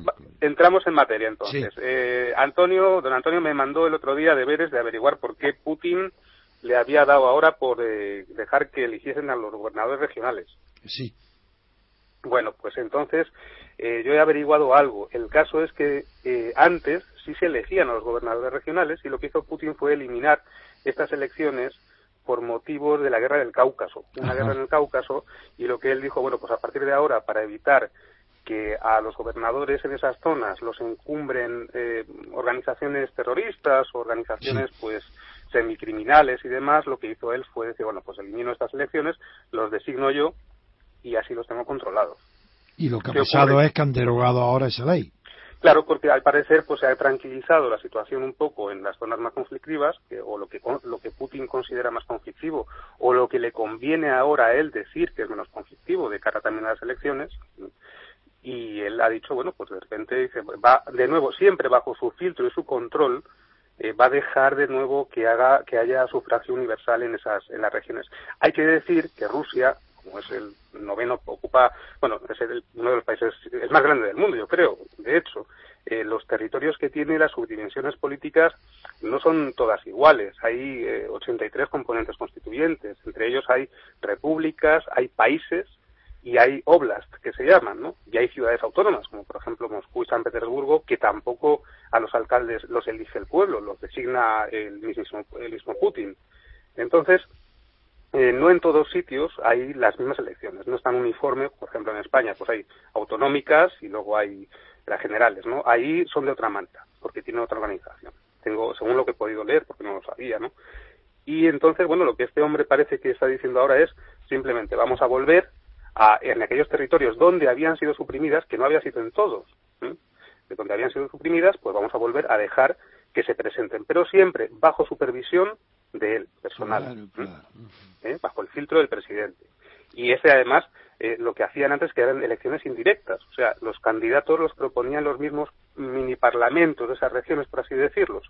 entramos en materia entonces. Eh, Antonio, don Antonio me mandó el otro día deberes de averiguar por qué Putin le había dado ahora por eh, dejar que eligiesen a los gobernadores regionales. Sí. Bueno, pues entonces eh, yo he averiguado algo. El caso es que antes sí se elegían a los gobernadores regionales y lo que hizo Putin fue eliminar estas elecciones por motivos de la guerra del Cáucaso, una guerra en el Cáucaso, y lo que él dijo, bueno, pues a partir de ahora, para evitar que a los gobernadores en esas zonas los encumbren eh, organizaciones terroristas o organizaciones pues semicriminales y demás, lo que hizo él fue decir, bueno, pues elimino estas elecciones, los designo yo y así los tengo controlados. Y lo que ha pasado es que han derogado ahora esa ley. Claro, porque al parecer pues se ha tranquilizado la situación un poco en las zonas más conflictivas, o lo que, lo que Putin considera más conflictivo, o lo que le conviene ahora a él decir que es menos conflictivo de cara también a las elecciones, y él ha dicho, bueno, pues de repente va de nuevo, siempre bajo su filtro y su control, eh, va a dejar de nuevo que haga que haya sufragio universal en esas en las regiones. Hay que decir que Rusia, como es el noveno, ocupa, bueno, es uno de los países es más grande del mundo, yo creo. De hecho, eh, los territorios que tiene las subdivisiones políticas no son todas iguales. Hay eh, 83 componentes constituyentes. Entre ellos hay repúblicas, hay países y hay oblast que se llaman, ¿no? Y hay ciudades autónomas, como por ejemplo Moscú y San Petersburgo, que tampoco a los alcaldes los elige el pueblo, los designa el mismo, el mismo Putin. Entonces, eh, no en todos sitios hay las mismas elecciones, no están uniformes, por ejemplo en España pues hay autonómicas y luego hay las generales, ¿no? Ahí son de otra manta, porque tienen otra organización. Tengo, según lo que he podido leer, porque no lo sabía, ¿no? Y entonces, bueno, lo que este hombre parece que está diciendo ahora es simplemente vamos a volver en aquellos territorios donde habían sido suprimidas, que no había sido en todos, de donde habían sido suprimidas, pues vamos a volver a dejar que se presenten, pero siempre bajo supervisión de él, personal, ¿Eh? bajo el filtro del presidente. Y ese además, eh, lo que hacían antes que eran elecciones indirectas, o sea, los candidatos los proponían los mismos mini parlamentos de esas regiones, por así decirlos,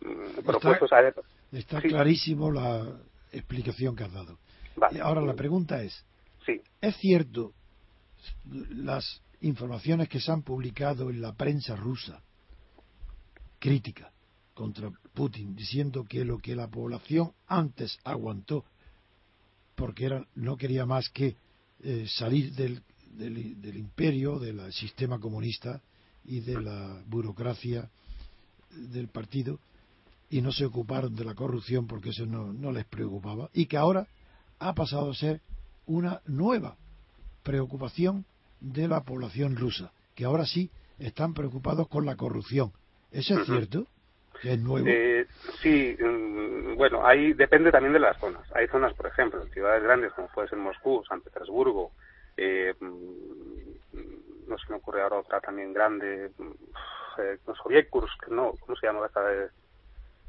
mm, propuestos está, Está clarísimo la explicación que has dado. Ahora la pregunta es, Sí. Es cierto, las informaciones que se han publicado en la prensa rusa, crítica contra Putin, diciendo que lo que la población antes aguantó, porque era, no quería más que eh, salir del, del, imperio, del sistema comunista y de la burocracia del partido, y no se ocuparon de la corrupción porque eso no, no les preocupaba, y que ahora ha pasado a ser una nueva preocupación de la población rusa, que ahora sí están preocupados con la corrupción. ¿Eso es cierto? ¿Que es nuevo? Eh, sí, mm, bueno, ahí depende también de las zonas. Hay zonas, por ejemplo, en ciudades grandes como puede ser Moscú, San Petersburgo, eh, mm, no se me ocurre ahora otra también grande, mm, eh, no, ¿cómo se llama esta?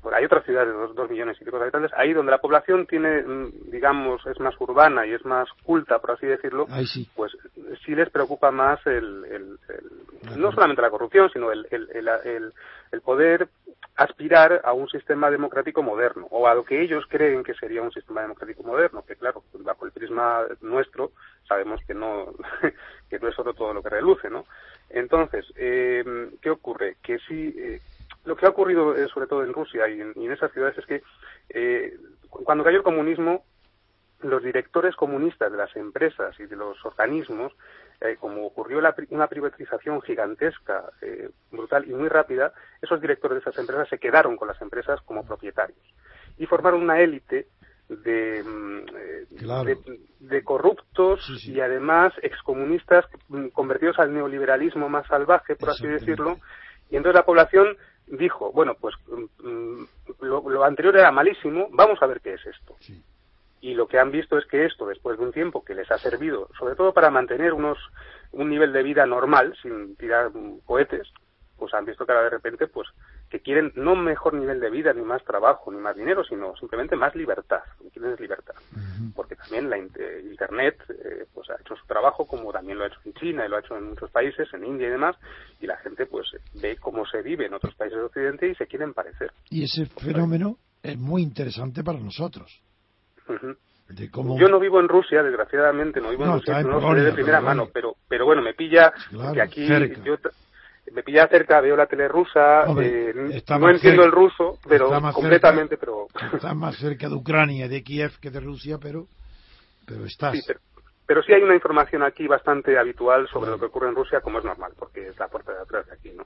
De, hay otras ciudades de dos, millones y pico de habitantes, ahí donde la población tiene, mm, digamos, es más urbana y es más culta, por así decirlo, pues sí les preocupa más el, no solamente la corrupción, sino el, el, poder aspirar a un sistema democrático moderno, o a lo que ellos creen que sería un sistema democrático moderno, que claro, bajo el prisma nuestro sabemos que no, que no es solo todo lo que reluce, ¿no? Entonces, eh, ¿qué ocurre? Que si eh, lo que ha ocurrido eh, sobre todo en Rusia y en, esas ciudades es que eh, cuando cayó el comunismo, los directores comunistas de las empresas y de los organismos, eh, como ocurrió una privatización gigantesca, brutal y muy rápida, esos directores de esas empresas se quedaron con las empresas como propietarios y formaron una élite de, mm, de, corruptos y además excomunistas mm, convertidos al neoliberalismo más salvaje, por así decirlo. Y entonces la población dijo, bueno, pues mm, lo, anterior era malísimo, vamos a ver qué es esto. Y lo que han visto es que esto, después de un tiempo que les ha servido, sobre todo para mantener unos un nivel de vida normal, sin tirar cohetes, pues han visto que ahora de repente, pues que quieren no mejor nivel de vida, ni más trabajo, ni más dinero, sino simplemente más libertad. Lo que quieren es libertad. Porque también la Internet eh, pues ha hecho su trabajo, como también lo ha hecho en China y lo ha hecho en muchos países, en India y demás, y la gente pues ve cómo se vive en otros países de Occidente y se quieren parecer. Y ese fenómeno es muy interesante para nosotros. Yo no vivo en Rusia, desgraciadamente, no vivo en Rusia, no lo sé de primera mano, pero, pero bueno, me pilla que aquí me pilla cerca, veo la tele rusa, eh, no entiendo el ruso, pero completamente, pero... Está más cerca de Ucrania, de Kiev, que de Rusia, pero, pero estás... Sí, pero, sí hay una información aquí bastante habitual sobre lo que ocurre en Rusia, como es normal, porque es la puerta de atrás de aquí, ¿no?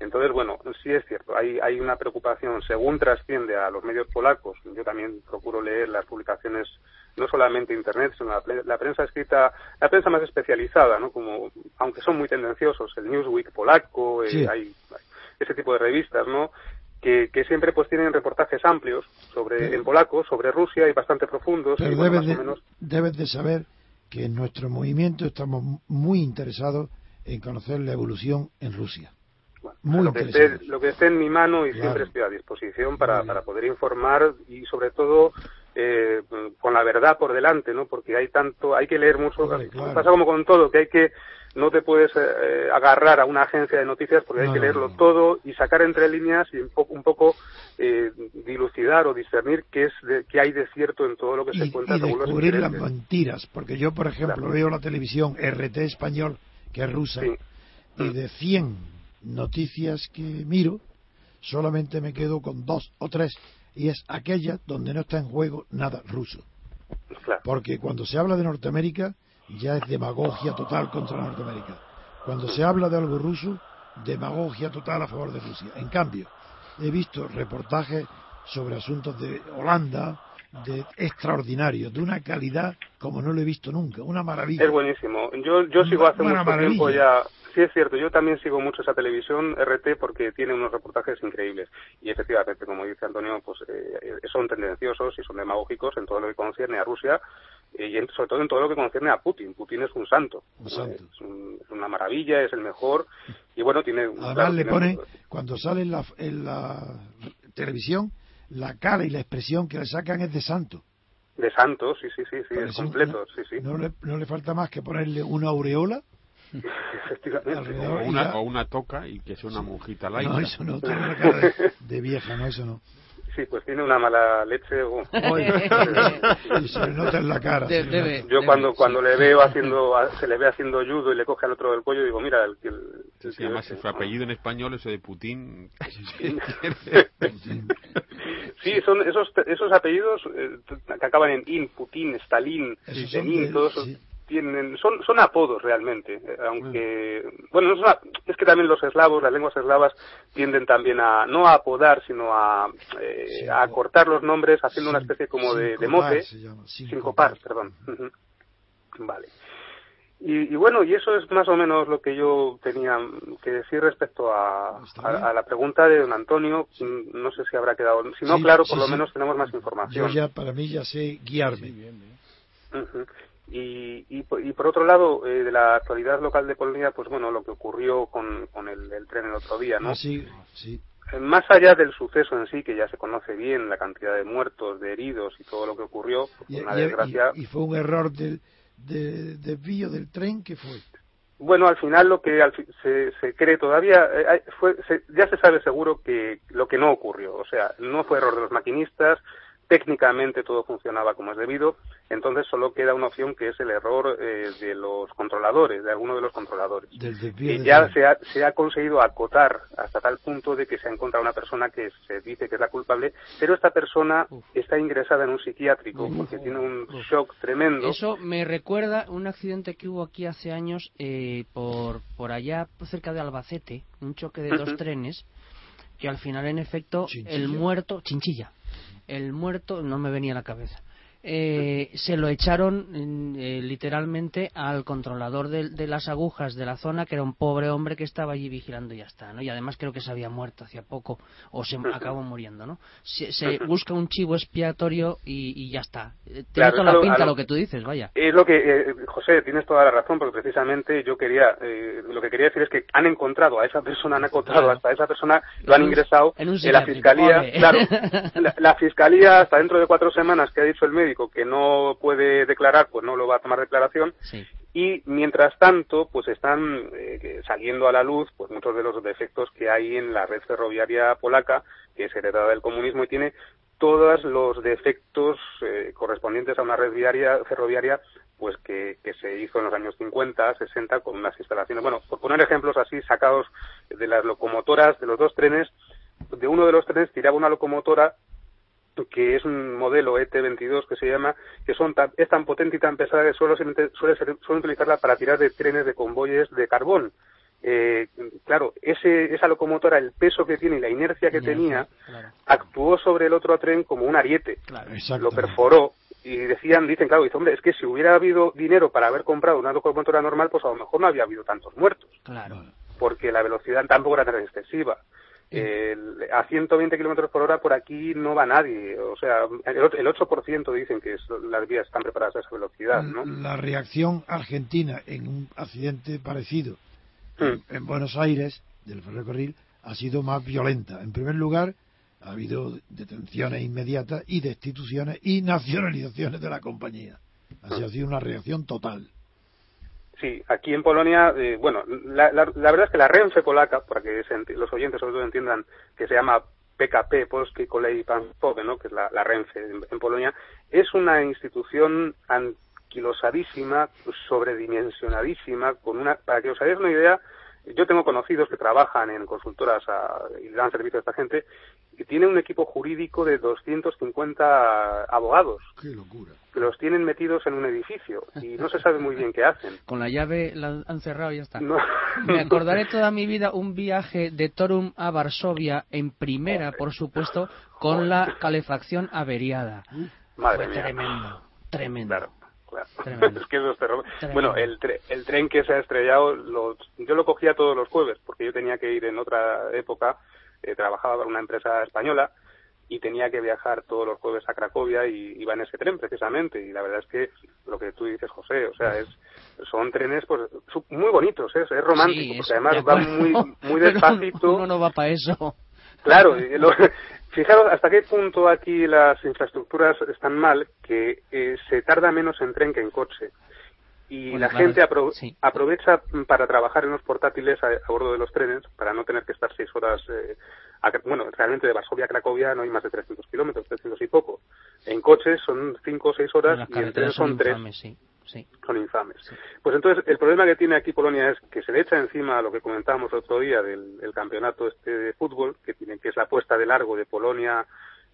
Entonces, bueno, sí es cierto, hay, hay una preocupación, según trasciende a los medios polacos, yo también procuro leer las publicaciones no solamente Internet, sino la, prensa escrita, la prensa más especializada, ¿no? Como, aunque son muy tendenciosos, el Newsweek polaco, eh, hay, ese tipo de revistas, ¿no? Que, que, siempre pues tienen reportajes amplios sobre en polaco, sobre Rusia y bastante profundos. Pero debes, de, saber que en nuestro movimiento estamos muy interesados en conocer la evolución en Rusia. muy lo, que esté, lo que esté en mi mano y siempre estoy a disposición para, para poder informar y sobre todo eh, con la verdad por delante, ¿no? Porque hay tanto, hay que leer mucho. Pasa como con todo, que hay que, no te puedes eh, agarrar a una agencia de noticias porque hay que leerlo todo y sacar entre líneas y un poco, un poco eh, dilucidar o discernir qué es, de, qué hay de cierto en todo lo que se cuenta. Y descubrir las mentiras, porque yo, por ejemplo, veo la televisión RT español, que es rusa, y de 100 noticias que miro, solamente me quedo con dos o tres y es aquella donde no está en juego nada ruso. Porque cuando se habla de Norteamérica ya es demagogia total contra Norteamérica. Cuando se habla de algo ruso, demagogia total a favor de Rusia. En cambio, he visto reportajes sobre asuntos de Holanda, de extraordinarios, de una calidad como no lo he visto nunca, una maravilla. Es buenísimo. Yo, yo sigo hace mucho tiempo ya sí es cierto, yo también sigo mucho esa televisión RT porque tiene unos reportajes increíbles y efectivamente, como dice Antonio, pues eh, son tendenciosos y son demagógicos en todo lo que concierne a Rusia y sobre todo en todo lo que concierne a Putin. Putin es un santo, Es, una maravilla, es el mejor y bueno, tiene... Además le pone, cuando sale en la, en la televisión, la cara y la expresión que le sacan es de santo. De santo, sí, sí, sí, sí, es completo, sí, sí. No le, no le falta más que ponerle una aureola o una, o una toca y que sea una monjita laica. No, eso no, tiene una cara de, vieja, no, eso no. Sí, pues tiene una mala leche. O... se le nota en la cara. Yo cuando cuando le veo haciendo, se le ve haciendo judo y le coge al otro del cuello, digo, mira, el, el, además su apellido en español, eso de Putin. sí, son esos esos apellidos eh, que acaban en in, Putin, Stalin, Lenin, todos esos son, son apodos realmente, eh, aunque, bueno, es, que también los eslavos, las lenguas eslavas tienden también a, no a apodar, sino a, eh, a cortar los nombres haciendo una especie como de, de mote, sincopar, perdón. vale. Y, bueno, y eso es más o menos lo que yo tenía que decir respecto a, a, la pregunta de don Antonio. No sé si habrá quedado, si no, claro, por lo menos tenemos más información. Yo ya, para mí, ya sé guiarme. Y, y, por otro lado, eh, de la actualidad local de Polonia, pues bueno, lo que ocurrió con, con el, tren el otro día, ¿no? Ah, sí, sí. Eh, más allá del suceso en sí, que ya se conoce bien, la cantidad de muertos, de heridos y todo lo que ocurrió, y, una desgracia. Y, fue un error del de, desvío del tren que fue. Bueno, al final lo que se, se, cree todavía, eh, fue, ya se sabe seguro que lo que no ocurrió. O sea, no fue error de los maquinistas, técnicamente todo funcionaba como es debido, entonces solo queda una opción que es el error eh, de los controladores, de alguno de los controladores. y ya se ha, se ha, conseguido acotar hasta tal punto de que se ha encontrado una persona que se dice que es la culpable, pero esta persona está ingresada en un psiquiátrico porque tiene un shock tremendo. Eso me recuerda un accidente que hubo aquí hace años eh, por, por allá, cerca de Albacete, un choque de dos trenes, que al final en efecto el muerto, chinchilla el muerto no me venía a la cabeza eh, se lo echaron eh, literalmente al controlador de, las agujas de la zona, que era un pobre hombre que estaba allí vigilando y ya está, ¿no? Y además creo que se había muerto hacía poco o se acabó muriendo, ¿no? Se, busca un chivo expiatorio y, ya está. Eh, tiene toda la pinta lo, que tú dices, vaya. Es lo que, José, tienes toda la razón, porque precisamente yo quería, lo que quería decir es que han encontrado a esa persona, han encontrado hasta esa persona, lo han ingresado en, la fiscalía, claro, la, la fiscalía hasta dentro de cuatro semanas que ha dicho el médico que no puede declarar, pues no lo va a tomar declaración. Y mientras tanto, pues están eh, saliendo a la luz pues muchos de los defectos que hay en la red ferroviaria polaca, que es heredada del comunismo y tiene todos los defectos eh, correspondientes a una red viaria, ferroviaria pues que, que, se hizo en los años 50, 60 con unas instalaciones. Bueno, por poner ejemplos así sacados de las locomotoras de los dos trenes, de uno de los trenes tiraba una locomotora que es un modelo ET22 que se llama, que son es tan potente y tan pesada que solo suele, suele utilizarla para tirar de trenes de convoyes de carbón. Eh, claro, ese, esa locomotora, el peso que tiene y la inercia que tenía, actuó sobre el otro tren como un ariete. lo perforó y decían, dicen, claro, dice, hombre, es que si hubiera habido dinero para haber comprado una locomotora normal, pues a lo mejor no había habido tantos muertos. Claro. Porque la velocidad tampoco era tan excesiva a 120 kilómetros por hora por aquí no va nadie. O sea, el, 8% dicen que las vías están preparadas a esa velocidad, ¿no? La reacción argentina en un accidente parecido hmm. en, Buenos Aires del ferrocarril ha sido más violenta. En primer lugar, ha habido detenciones inmediatas y destituciones y nacionalizaciones de la compañía. Ha sido una reacción total. Sí, aquí en Polonia, eh, bueno, la, verdad es que la Renfe polaca, para que los oyentes sobre todo entiendan que se llama PKP, Polski Kolei Państwowe, ¿no? que es la, Renfe en, Polonia, es una institución anquilosadísima, sobredimensionadísima, con una, para que os hagáis una idea, yo tengo conocidos que trabajan en consultoras y dan servicio a esta gente y tiene un equipo jurídico de 250 abogados. ¡Qué locura! Que los tienen metidos en un edificio y no se sabe muy bien qué hacen. Con la llave la han cerrado y ya está. Me acordaré toda mi vida un viaje de Torum a Varsovia en primera, por supuesto, con la calefacción averiada. Madre Fue tremendo, tremendo. es que eso es Bueno, el, el tren que se ha estrellado, yo lo cogía todos los jueves, porque yo tenía que ir en otra época, eh, trabajaba para una empresa española y tenía que viajar todos los jueves a Cracovia y iba en ese tren precisamente. Y la verdad es que lo que tú dices, José, o sea, es son trenes pues muy bonitos, ¿eh? es romántico, porque además va muy, muy despacito. Uno no va para eso. Claro, fijaros hasta qué punto aquí las infraestructuras están mal que eh, se tarda menos en tren que en coche. Y la gente aprovecha para trabajar en los portátiles a, bordo de los trenes para no tener que estar seis horas. Eh, bueno, realmente de Varsovia a Cracovia no hay más de 300 kilómetros, 300 y poco. En coches son cinco o seis horas y en tren son, tres son infames. Pues entonces, el problema que tiene aquí Polonia es que se le echa encima a lo que comentábamos otro día del, campeonato este de fútbol, que, tiene, que es la apuesta de largo de Polonia,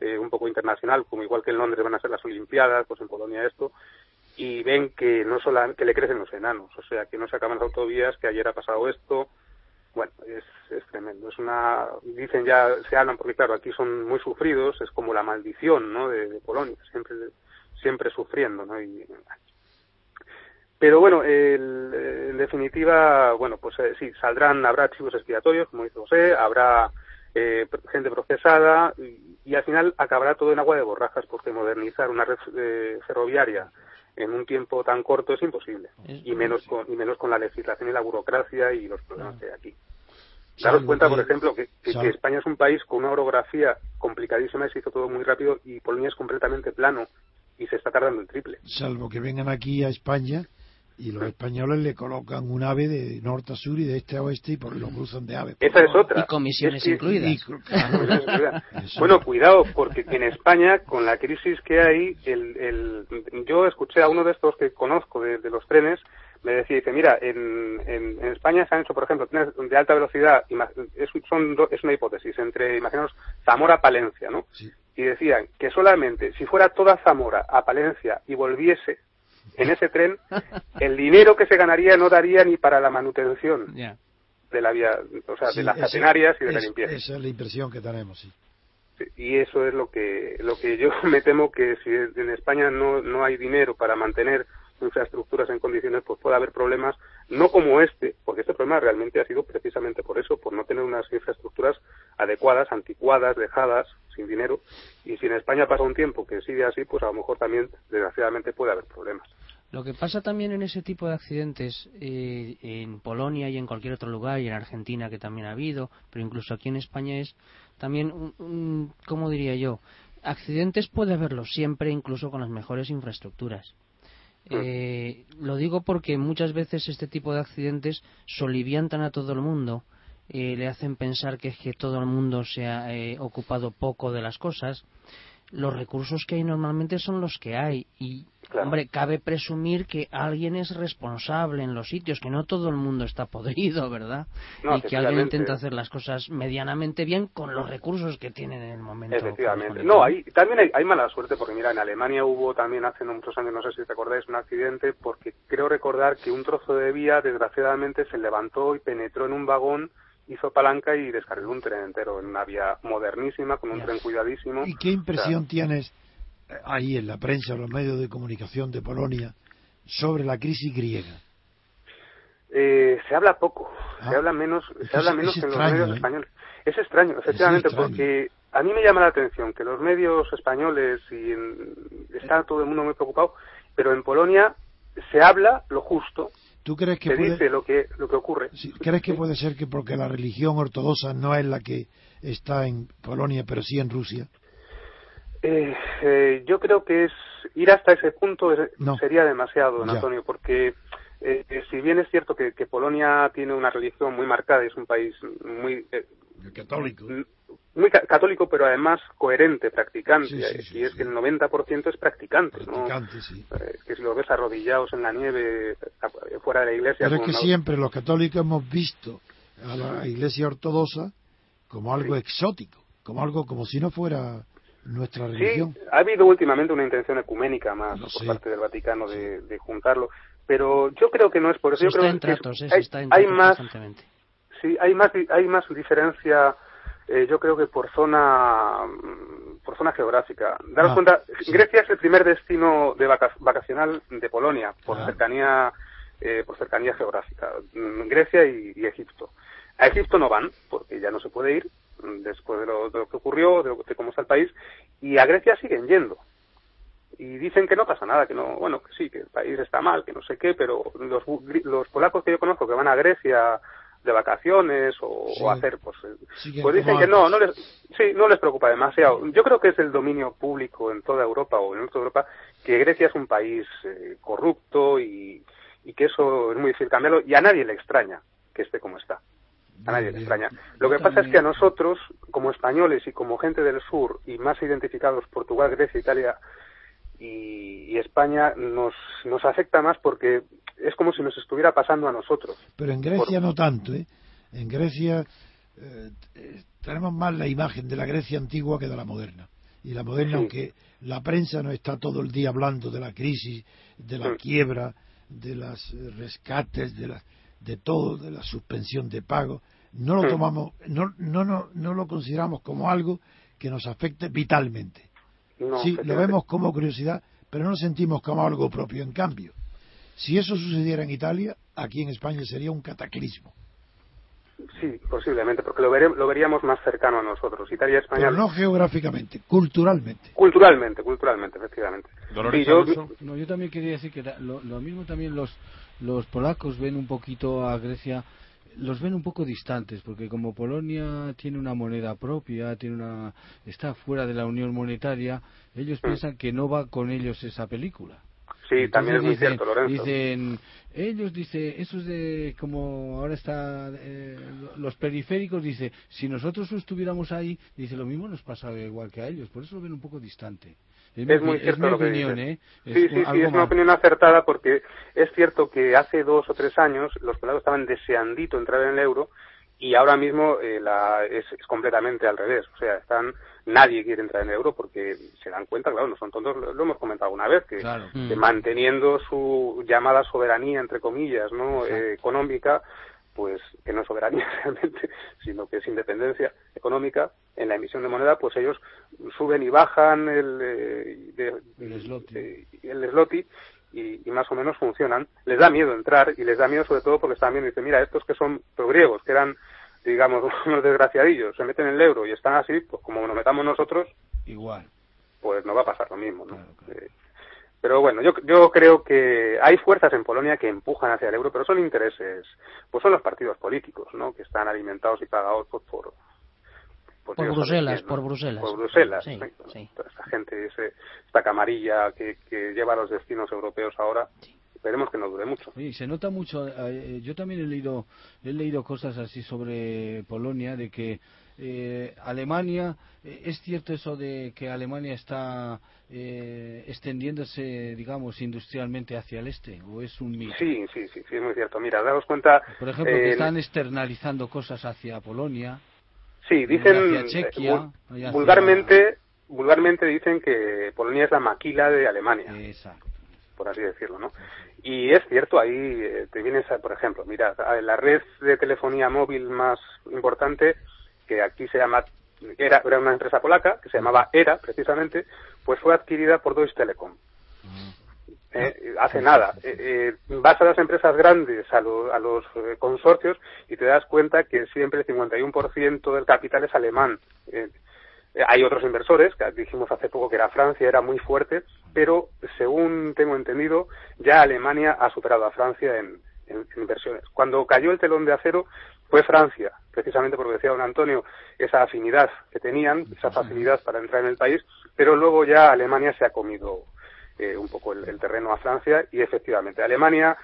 eh, un poco internacional, como igual que en Londres van a ser las Olimpiadas, pues en Polonia esto, y ven que no solo que le crecen los enanos, o sea, que no se acaban las autovías, que ayer ha pasado esto, bueno, es, es tremendo. Es una, dicen ya, se hablan porque claro, aquí son muy sufridos, es como la maldición, ¿no? De, Polonia, siempre, siempre sufriendo, ¿no? Y, pero bueno, en definitiva, bueno, pues eh, sí, saldrán, habrá chivos expiatorios, como dice José, habrá eh, gente procesada y, al final acabará todo en agua de borrajas porque modernizar una red eh, ferroviaria en un tiempo tan corto es imposible y menos con, y menos con la legislación y la burocracia y los problemas que hay aquí. Daros cuenta, por ejemplo, que, que, España es un país con una orografía complicadísima y se hizo todo muy rápido y Polonia es completamente plano y se está tardando el triple. Salvo que vengan aquí a España y los españoles le colocan un ave de norte a sur y de este a oeste y por lo cruzan de ave. Esa es otra. Y comisiones incluidas. bueno, cuidado, porque en España, con la crisis que hay, el, el, yo escuché a uno de estos que conozco de, los trenes, me decía, dice, mira, en, en, España se han hecho, por ejemplo, trenes de alta velocidad, es, son, es una hipótesis, entre, imaginaos, Zamora-Palencia, ¿no? Y decían que solamente si fuera toda Zamora a Palencia y volviese en ese tren, el dinero que se ganaría no daría ni para la manutención de la vía, o sea, de las catenarias y de la limpieza. Esa es la impresión que tenemos, sí. y eso es lo que lo que yo me temo que si en España no no hay dinero para mantener infraestructuras en condiciones, pues puede haber problemas, no como este, porque este problema realmente ha sido precisamente por eso, por no tener unas infraestructuras adecuadas, anticuadas, dejadas, sin dinero, y si en España pasa un tiempo que sigue así, pues a lo mejor también, desgraciadamente, puede haber problemas. Lo que pasa también en ese tipo de accidentes, eh, en Polonia y en cualquier otro lugar, y en Argentina que también ha habido, pero incluso aquí en España es también, un, ¿cómo diría yo? Accidentes puede haberlo siempre, incluso con las mejores infraestructuras. Eh, lo digo porque muchas veces este tipo de accidentes soliviantan a todo el mundo, eh, le hacen pensar que es que todo el mundo se ha eh, ocupado poco de las cosas. Los recursos que hay normalmente son los que hay y Hombre, cabe presumir que alguien es responsable en los sitios, que no todo el mundo está podrido, ¿verdad? y que alguien intenta hacer las cosas medianamente bien con los recursos que tienen en el momento. Efectivamente. No, hay, también hay, mala suerte, porque mira, en Alemania hubo también hace muchos años, no sé si recordáis, un accidente, porque creo recordar que un trozo de vía, desgraciadamente, se levantó y penetró en un vagón hizo palanca y descargó un tren entero en una vía modernísima, con un tren cuidadísimo. ¿Y qué impresión tienes ahí en la prensa, en los medios de comunicación de Polonia, sobre la crisis griega? Eh, se habla poco, se ah. habla menos, se habla menos que en los medios ¿eh? españoles. Es extraño, efectivamente, porque a mí me llama la atención que los medios españoles y está todo el mundo muy preocupado, pero en Polonia se habla lo justo. ¿Tú crees que se dice lo que lo que ocurre? ¿Crees que puede ser que porque la religión ortodoxa no es la que está en Polonia, pero sí en Rusia? Eh, eh, yo creo que es ir hasta ese punto sería demasiado, don Antonio, porque eh, eh, si bien es cierto que, Polonia tiene una religión muy marcada, es un país muy católico, muy católico, pero además coherente, practicante, y es que el 90% es practicante, ¿no? que si lo ves arrodillados en la nieve fuera de la iglesia. Pero es que siempre los católicos hemos visto a la iglesia ortodoxa como algo exótico, como algo como si no fuera nuestra religión. Sí, ha habido últimamente una intención ecuménica más por parte del Vaticano de, juntarlo, pero yo creo que no es por eso. yo creo que hay, más, sí, hay más, hay más diferencia. Eh, yo creo que por zona por zona geográfica. Daros ah, cuenta, Grecia es el primer destino de vacacional de Polonia por cercanía eh, por cercanía geográfica. Mm, Grecia y Egipto. A Egipto no van porque ya no se puede ir después de lo, que ocurrió, de, cómo está el país, y a Grecia siguen yendo. Y dicen que no pasa nada, que no, bueno, que sí, que el país está mal, que no sé qué, pero los, los polacos que yo conozco que van a Grecia de vacaciones o, hacer, pues, eh, pues dicen que no, no les, sí, no les preocupa demasiado. Yo creo que es el dominio público en toda Europa o en nuestra Europa que Grecia es un país eh, corrupto y, y que eso es muy difícil cambiarlo y a nadie le extraña que esté como está. A nadie le extraña. Lo que pasa es que a nosotros, como españoles y como gente del sur, y más identificados Portugal, Grecia, Italia y, España, nos, nos afecta más porque es como si nos estuviera pasando a nosotros. Pero en Grecia no tanto, ¿eh? En Grecia eh, tenemos más la imagen de la Grecia antigua que de la moderna. Y la moderna, aunque la prensa no está todo el día hablando de la crisis, de la quiebra, de los rescates, de la de todo, de la suspensión de pago, no lo tomamos, no, no, no, no lo consideramos como algo que nos afecte vitalmente. sí, lo vemos como curiosidad, pero no lo sentimos como algo propio. En cambio, si eso sucediera en Italia, aquí en España sería un cataclismo. Sí, posiblemente, porque lo, lo veríamos más cercano a nosotros. Italia, España. Pero no geográficamente, culturalmente. Culturalmente, culturalmente, efectivamente. yo, no, yo también quería decir que lo, lo mismo también los los polacos ven un poquito a Grecia los ven un poco distantes porque como Polonia tiene una moneda propia tiene una está fuera de la Unión monetaria ellos mm. piensan que no va con ellos esa película Sí, también es muy cierto, Lorenzo. Dicen, ellos, dice, eso es de como ahora está, eh, los periféricos, dice, si nosotros estuviéramos ahí, dice, lo mismo nos pasa igual que a ellos, por eso lo ven un poco distante. Es, muy cierto lo que opinión, ¿eh? Sí, sí, sí, es una opinión acertada porque es cierto que hace dos o tres años los polacos estaban deseandito entrar en el euro y ahora mismo eh, la, es, completamente al revés. O sea, están nadie quiere entrar en el euro porque se dan cuenta, claro, no son tontos, lo, hemos comentado alguna vez, que, mm. manteniendo su llamada soberanía, entre comillas, no eh, económica, pues que no es soberanía realmente, sino que es independencia económica en la emisión de moneda, pues ellos suben y bajan el, eh, el slotty, y, más o menos funcionan. Les da miedo entrar y les da miedo sobre todo porque están viendo y dicen, mira, estos que son griegos, que eran, digamos, unos desgraciadillos, se meten en el euro y están así, pues como nos metamos nosotros, igual. Pues no va a pasar lo mismo, ¿no? Eh, pero bueno, yo, yo creo que hay fuerzas en Polonia que empujan hacia el euro, pero son intereses, pues son los partidos políticos, ¿no? Que están alimentados y pagados pues, por, por, Bruselas, por Bruselas. Por Bruselas, sí, esta gente, esta camarilla que, que, lleva los destinos europeos ahora, esperemos que no dure mucho. Sí, se nota mucho. Eh, eh, yo también he leído, he leído cosas así sobre Polonia, de que eh, Alemania, ¿es cierto eso de que Alemania está extendiéndose, digamos, industrialmente hacia el este? ¿O es un mito? Sí, sí, sí, sí, es muy cierto. Mira, daos cuenta. Por ejemplo, que están externalizando cosas hacia Polonia. Sí, dicen eh, vulgarmente, vulgarmente dicen que Polonia es la maquila de Alemania. Por así decirlo, ¿no? Y es cierto, ahí eh, te vienes, por ejemplo, mira, la red de telefonía móvil más importante, que aquí se llama, era, era una empresa polaca, que se llamaba ERA, precisamente, pues fue adquirida por Deutsche Telekom. Eh, hace nada. Eh, eh, vas a las empresas grandes, a, a los consorcios, y te das cuenta que siempre el 51% del capital es alemán. hay otros inversores, que dijimos hace poco que era Francia, era muy fuerte, pero según tengo entendido, ya Alemania ha superado a Francia en, inversiones. Cuando cayó el telón de acero, fue Francia, precisamente porque decía don Antonio, esa afinidad que tenían, esa facilidad para entrar en el país, pero luego ya Alemania se ha comido eh, un poco el, terreno a Francia y efectivamente Alemania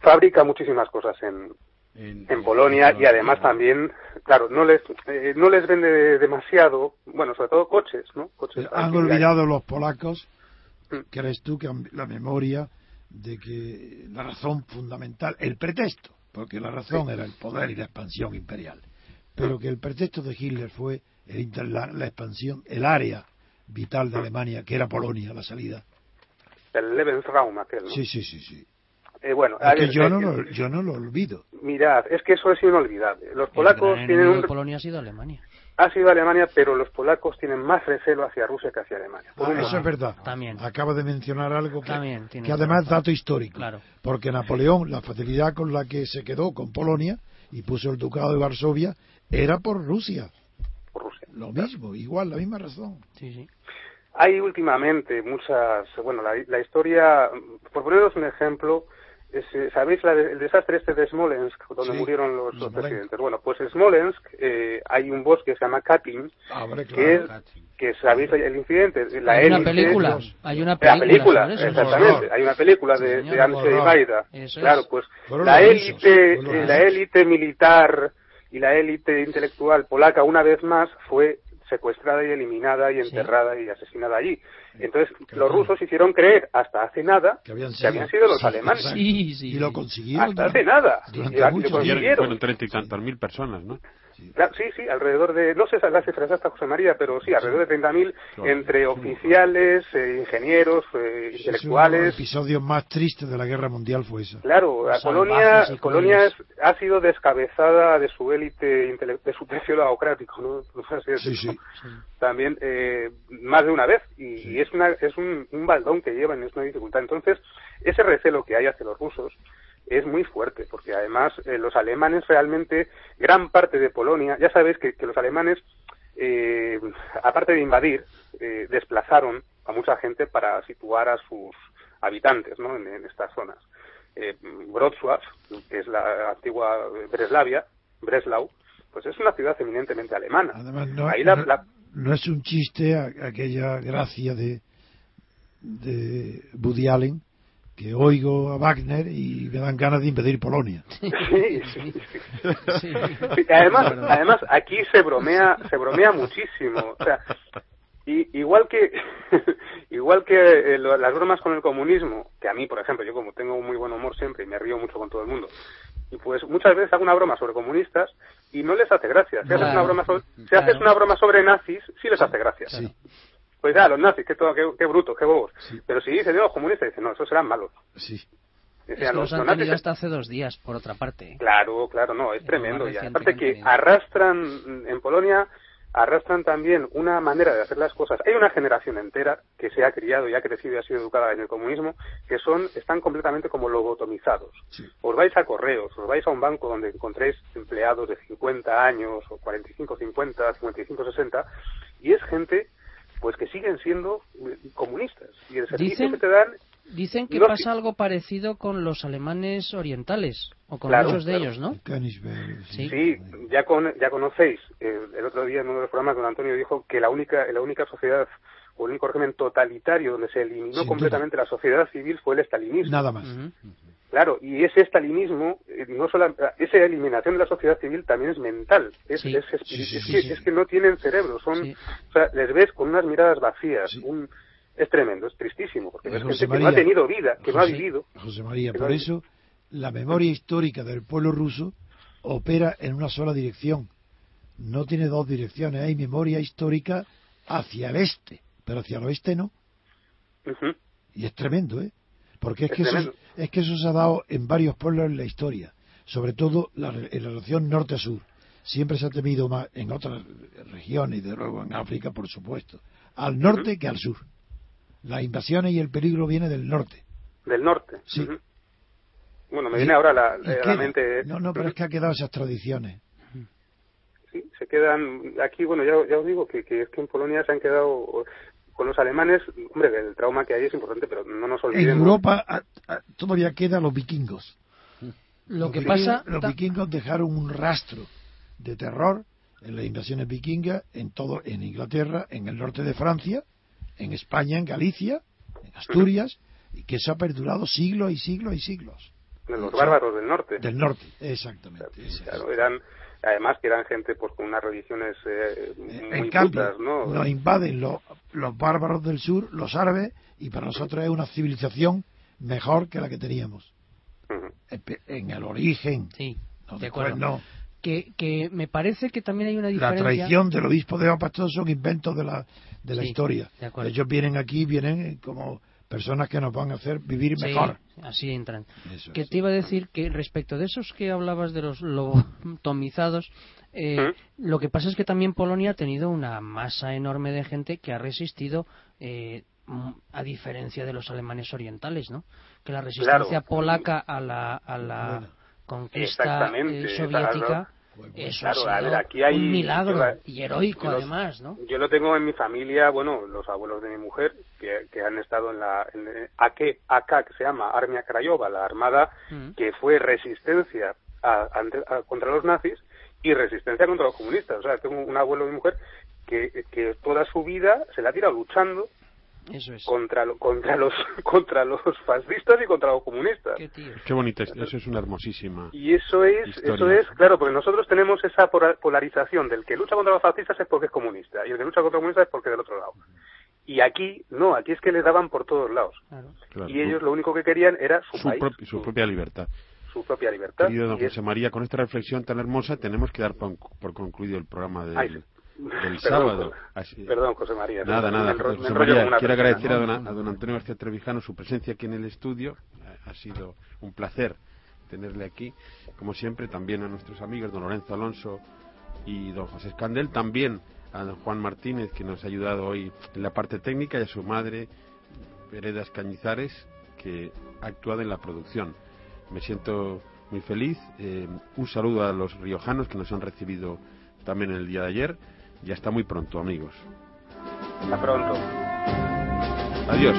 fabrica muchísimas cosas en, en, Polonia y además también, claro, no les eh, no les vende demasiado, bueno, sobre todo coches, ¿no? Coches eh, Han olvidado los polacos. Crees tú que la memoria de que la razón fundamental, el pretexto, porque la razón era el poder y la expansión imperial, pero que el pretexto de Hitler fue la expansión, el área vital de Alemania, que era Polonia, la salida, el Lebensraum aquel. Sí, sí, sí, sí. Eh, bueno, yo, no lo, yo no lo olvido. Mirad, es que eso es inolvidable. Los polacos tienen un... de Polonia ha sido Alemania. Ha sido Alemania, pero los polacos tienen más recelo hacia Rusia que hacia Alemania. Ah, eso es verdad. También. Acaba de mencionar algo que, También, que además es dato histórico. Claro. Porque Napoleón, la facilidad con la que se quedó con Polonia y puso el ducado de Varsovia, era por Rusia. Por Rusia. Lo mismo, igual, la misma razón. Sí, sí. Hay últimamente muchas, bueno, la, historia, por poneros un ejemplo, eh, ¿sabéis el desastre este de Smolensk, donde murieron los, presidentes? Bueno, pues en Smolensk eh, hay un bosque que se llama Katyn, ah, que es, que sabéis el incidente, la hay una película, hay una película, exactamente, hay una película de, de Maida, claro, pues la élite, eh, la élite militar y la élite intelectual polaca una vez más fue secuestrada y eliminada y enterrada y asesinada allí. Entonces, los rusos hicieron creer hasta hace nada que habían sido, los alemanes. y lo consiguieron. Hasta hace nada. Durante y, Fueron treinta y tantas mil personas, ¿no? Sí, sí, alrededor de, no sé las cifras hasta José María, pero sí, alrededor de 30.000 entre oficiales, eh, ingenieros, eh, intelectuales. el episodio más triste de la guerra mundial fue eso. Claro, la Colonia, Colonia ha sido descabezada de su élite, de su precio logocrático, ¿no? sí, sí. También, eh, más de una vez, y, es, una, es un, un baldón que llevan, es una dificultad. Entonces, ese recelo que hay hacia los rusos, es muy fuerte, porque además eh, los alemanes realmente, gran parte de Polonia, ya sabéis que, los alemanes, eh, aparte de invadir, eh, desplazaron a mucha gente para situar a sus habitantes ¿no? en, estas zonas. Eh, Wrocław, que es la antigua Breslavia, Breslau, pues es una ciudad eminentemente alemana. Además, no, no, es un chiste aquella gracia de, de Woody Allen que oigo a Wagner y me dan ganas de impedir Polonia. Sí, sí, sí. además, además aquí se bromea, se bromea muchísimo. O sea, y, igual que igual que eh, las bromas con el comunismo, que a mí, por ejemplo, yo como tengo un muy buen humor siempre y me río mucho con todo el mundo, y pues muchas veces hago una broma sobre comunistas y no les hace gracia. Si haces una broma sobre, si haces una broma sobre nazis, sí les hace gracia. Sí. Pues ya, los nazis, qué, todo, qué, brutos, qué bobos. Pero si dicen, los comunistas, dicen, no, esos serán malos. Sí. los, han tenido hasta hace dos días, por otra parte. Claro, claro, no, es tremendo. Y aparte que arrastran en Polonia arrastran también una manera de hacer las cosas. Hay una generación entera que se ha criado y ha crecido y ha sido educada en el comunismo que son están completamente como lobotomizados. Os vais a correos, os vais a un banco donde encontréis empleados de 50 años o 45, 50, 55, 60 y es gente pues que siguen siendo comunistas. Y el servicio que te dan Dicen que pasa algo parecido con los alemanes orientales, o con muchos de ellos, ¿no? Sí, ya, con, ya conocéis, el otro día en uno de los programas don Antonio dijo que la única, la única sociedad o el único régimen totalitario donde se eliminó completamente la sociedad civil fue el estalinismo. Nada más. Claro, y ese estalinismo, eh, no solo, esa eliminación de la sociedad civil también es mental, es, es, que, es, que, no tienen cerebro, son, o sea, les ves con unas miradas vacías, un, es tremendo, es tristísimo, porque es gente que no ha tenido vida, que no ha vivido. José María, por eso la memoria histórica del pueblo ruso opera en una sola dirección. No tiene dos direcciones, hay memoria histórica hacia el este, pero hacia el oeste no. Y es tremendo, ¿eh? Porque es, que eso, es que eso se ha dado en varios pueblos en la historia, sobre todo la, en la relación norte sur. Siempre se ha temido más en otras regiones, y de luego en África, por supuesto, al norte que al sur. Las invasiones y el peligro viene del norte. Del norte. Sí. Bueno, me viene ahora la, la mente. No, no, pero es que ha quedado esas tradiciones. Sí, se quedan aquí. Bueno, ya, ya os digo que, que es que en Polonia se han quedado con los alemanes. Hombre, el trauma que hay es importante, pero no nos olvidemos. En Europa todavía quedan los vikingos. Lo que pasa. Los vikingos dejaron un rastro de terror en las invasiones vikingas en todo, en Inglaterra, en el norte de Francia en España, en Galicia, en Asturias, y que eso ha perdurado siglos y siglos y siglos. De los bárbaros del norte. Del norte, exactamente. Claro, eran, además que eran gente pues con unas religiones eh, muy en cambio, ¿no? Nos invaden los, los bárbaros del sur, los árabes, y para nosotros es una civilización mejor que la que teníamos. En el origen. Sí, de acuerdo. No que, que me parece que también hay una diferencia. La traición del obispo de Pastor son inventos de la, de la historia. Ellos vienen aquí, vienen como personas que nos van a hacer vivir mejor. Así entran. que te iba a decir que respecto de esos que hablabas de los lobotomizados, eh, lo que pasa es que también Polonia ha tenido una masa enorme de gente que ha resistido. Eh, a diferencia de los alemanes orientales, ¿no? Que la resistencia polaca a la, a la conquista eh, soviética. Eso aquí hay, un milagro y heroico además, ¿no? Yo lo tengo en mi familia, bueno, los abuelos de mi mujer que, que han estado en la en, AK, que se llama Armia Craiova, la armada mm. que fue resistencia contra los nazis y resistencia contra los comunistas. O sea, tengo un abuelo de mi mujer que, que toda su vida se la ha tirado luchando eso es. Contra, contra, los, contra los fascistas y contra los comunistas. Qué, bonito, eso es una hermosísima. Y eso es, eso es, claro, porque nosotros tenemos esa polarización del que lucha contra los fascistas es porque es comunista y el que lucha contra los comunistas es porque es del otro lado. Y aquí, no, aquí es que le daban por todos lados. Y ellos lo único que querían era su, país. su, propia libertad su propia libertad. Querido don José María, con esta reflexión tan hermosa tenemos que dar por, concluido el programa de, del sábado. Perdón, José María. Nada, nada. José María, quiero agradecer a don, a don, Antonio García Trevijano su presencia aquí en el estudio. Ha sido un placer tenerle aquí. Como siempre, también a nuestros amigos, don Lorenzo Alonso y don José Escandel. También a don Juan Martínez, que nos ha ayudado hoy en la parte técnica, y a su madre, Veredas Cañizares, que ha actuado en la producción. Me siento muy feliz. Eh, un saludo a los riojanos que nos han recibido también el día de ayer ya está muy pronto, amigos. Hasta pronto. Adiós.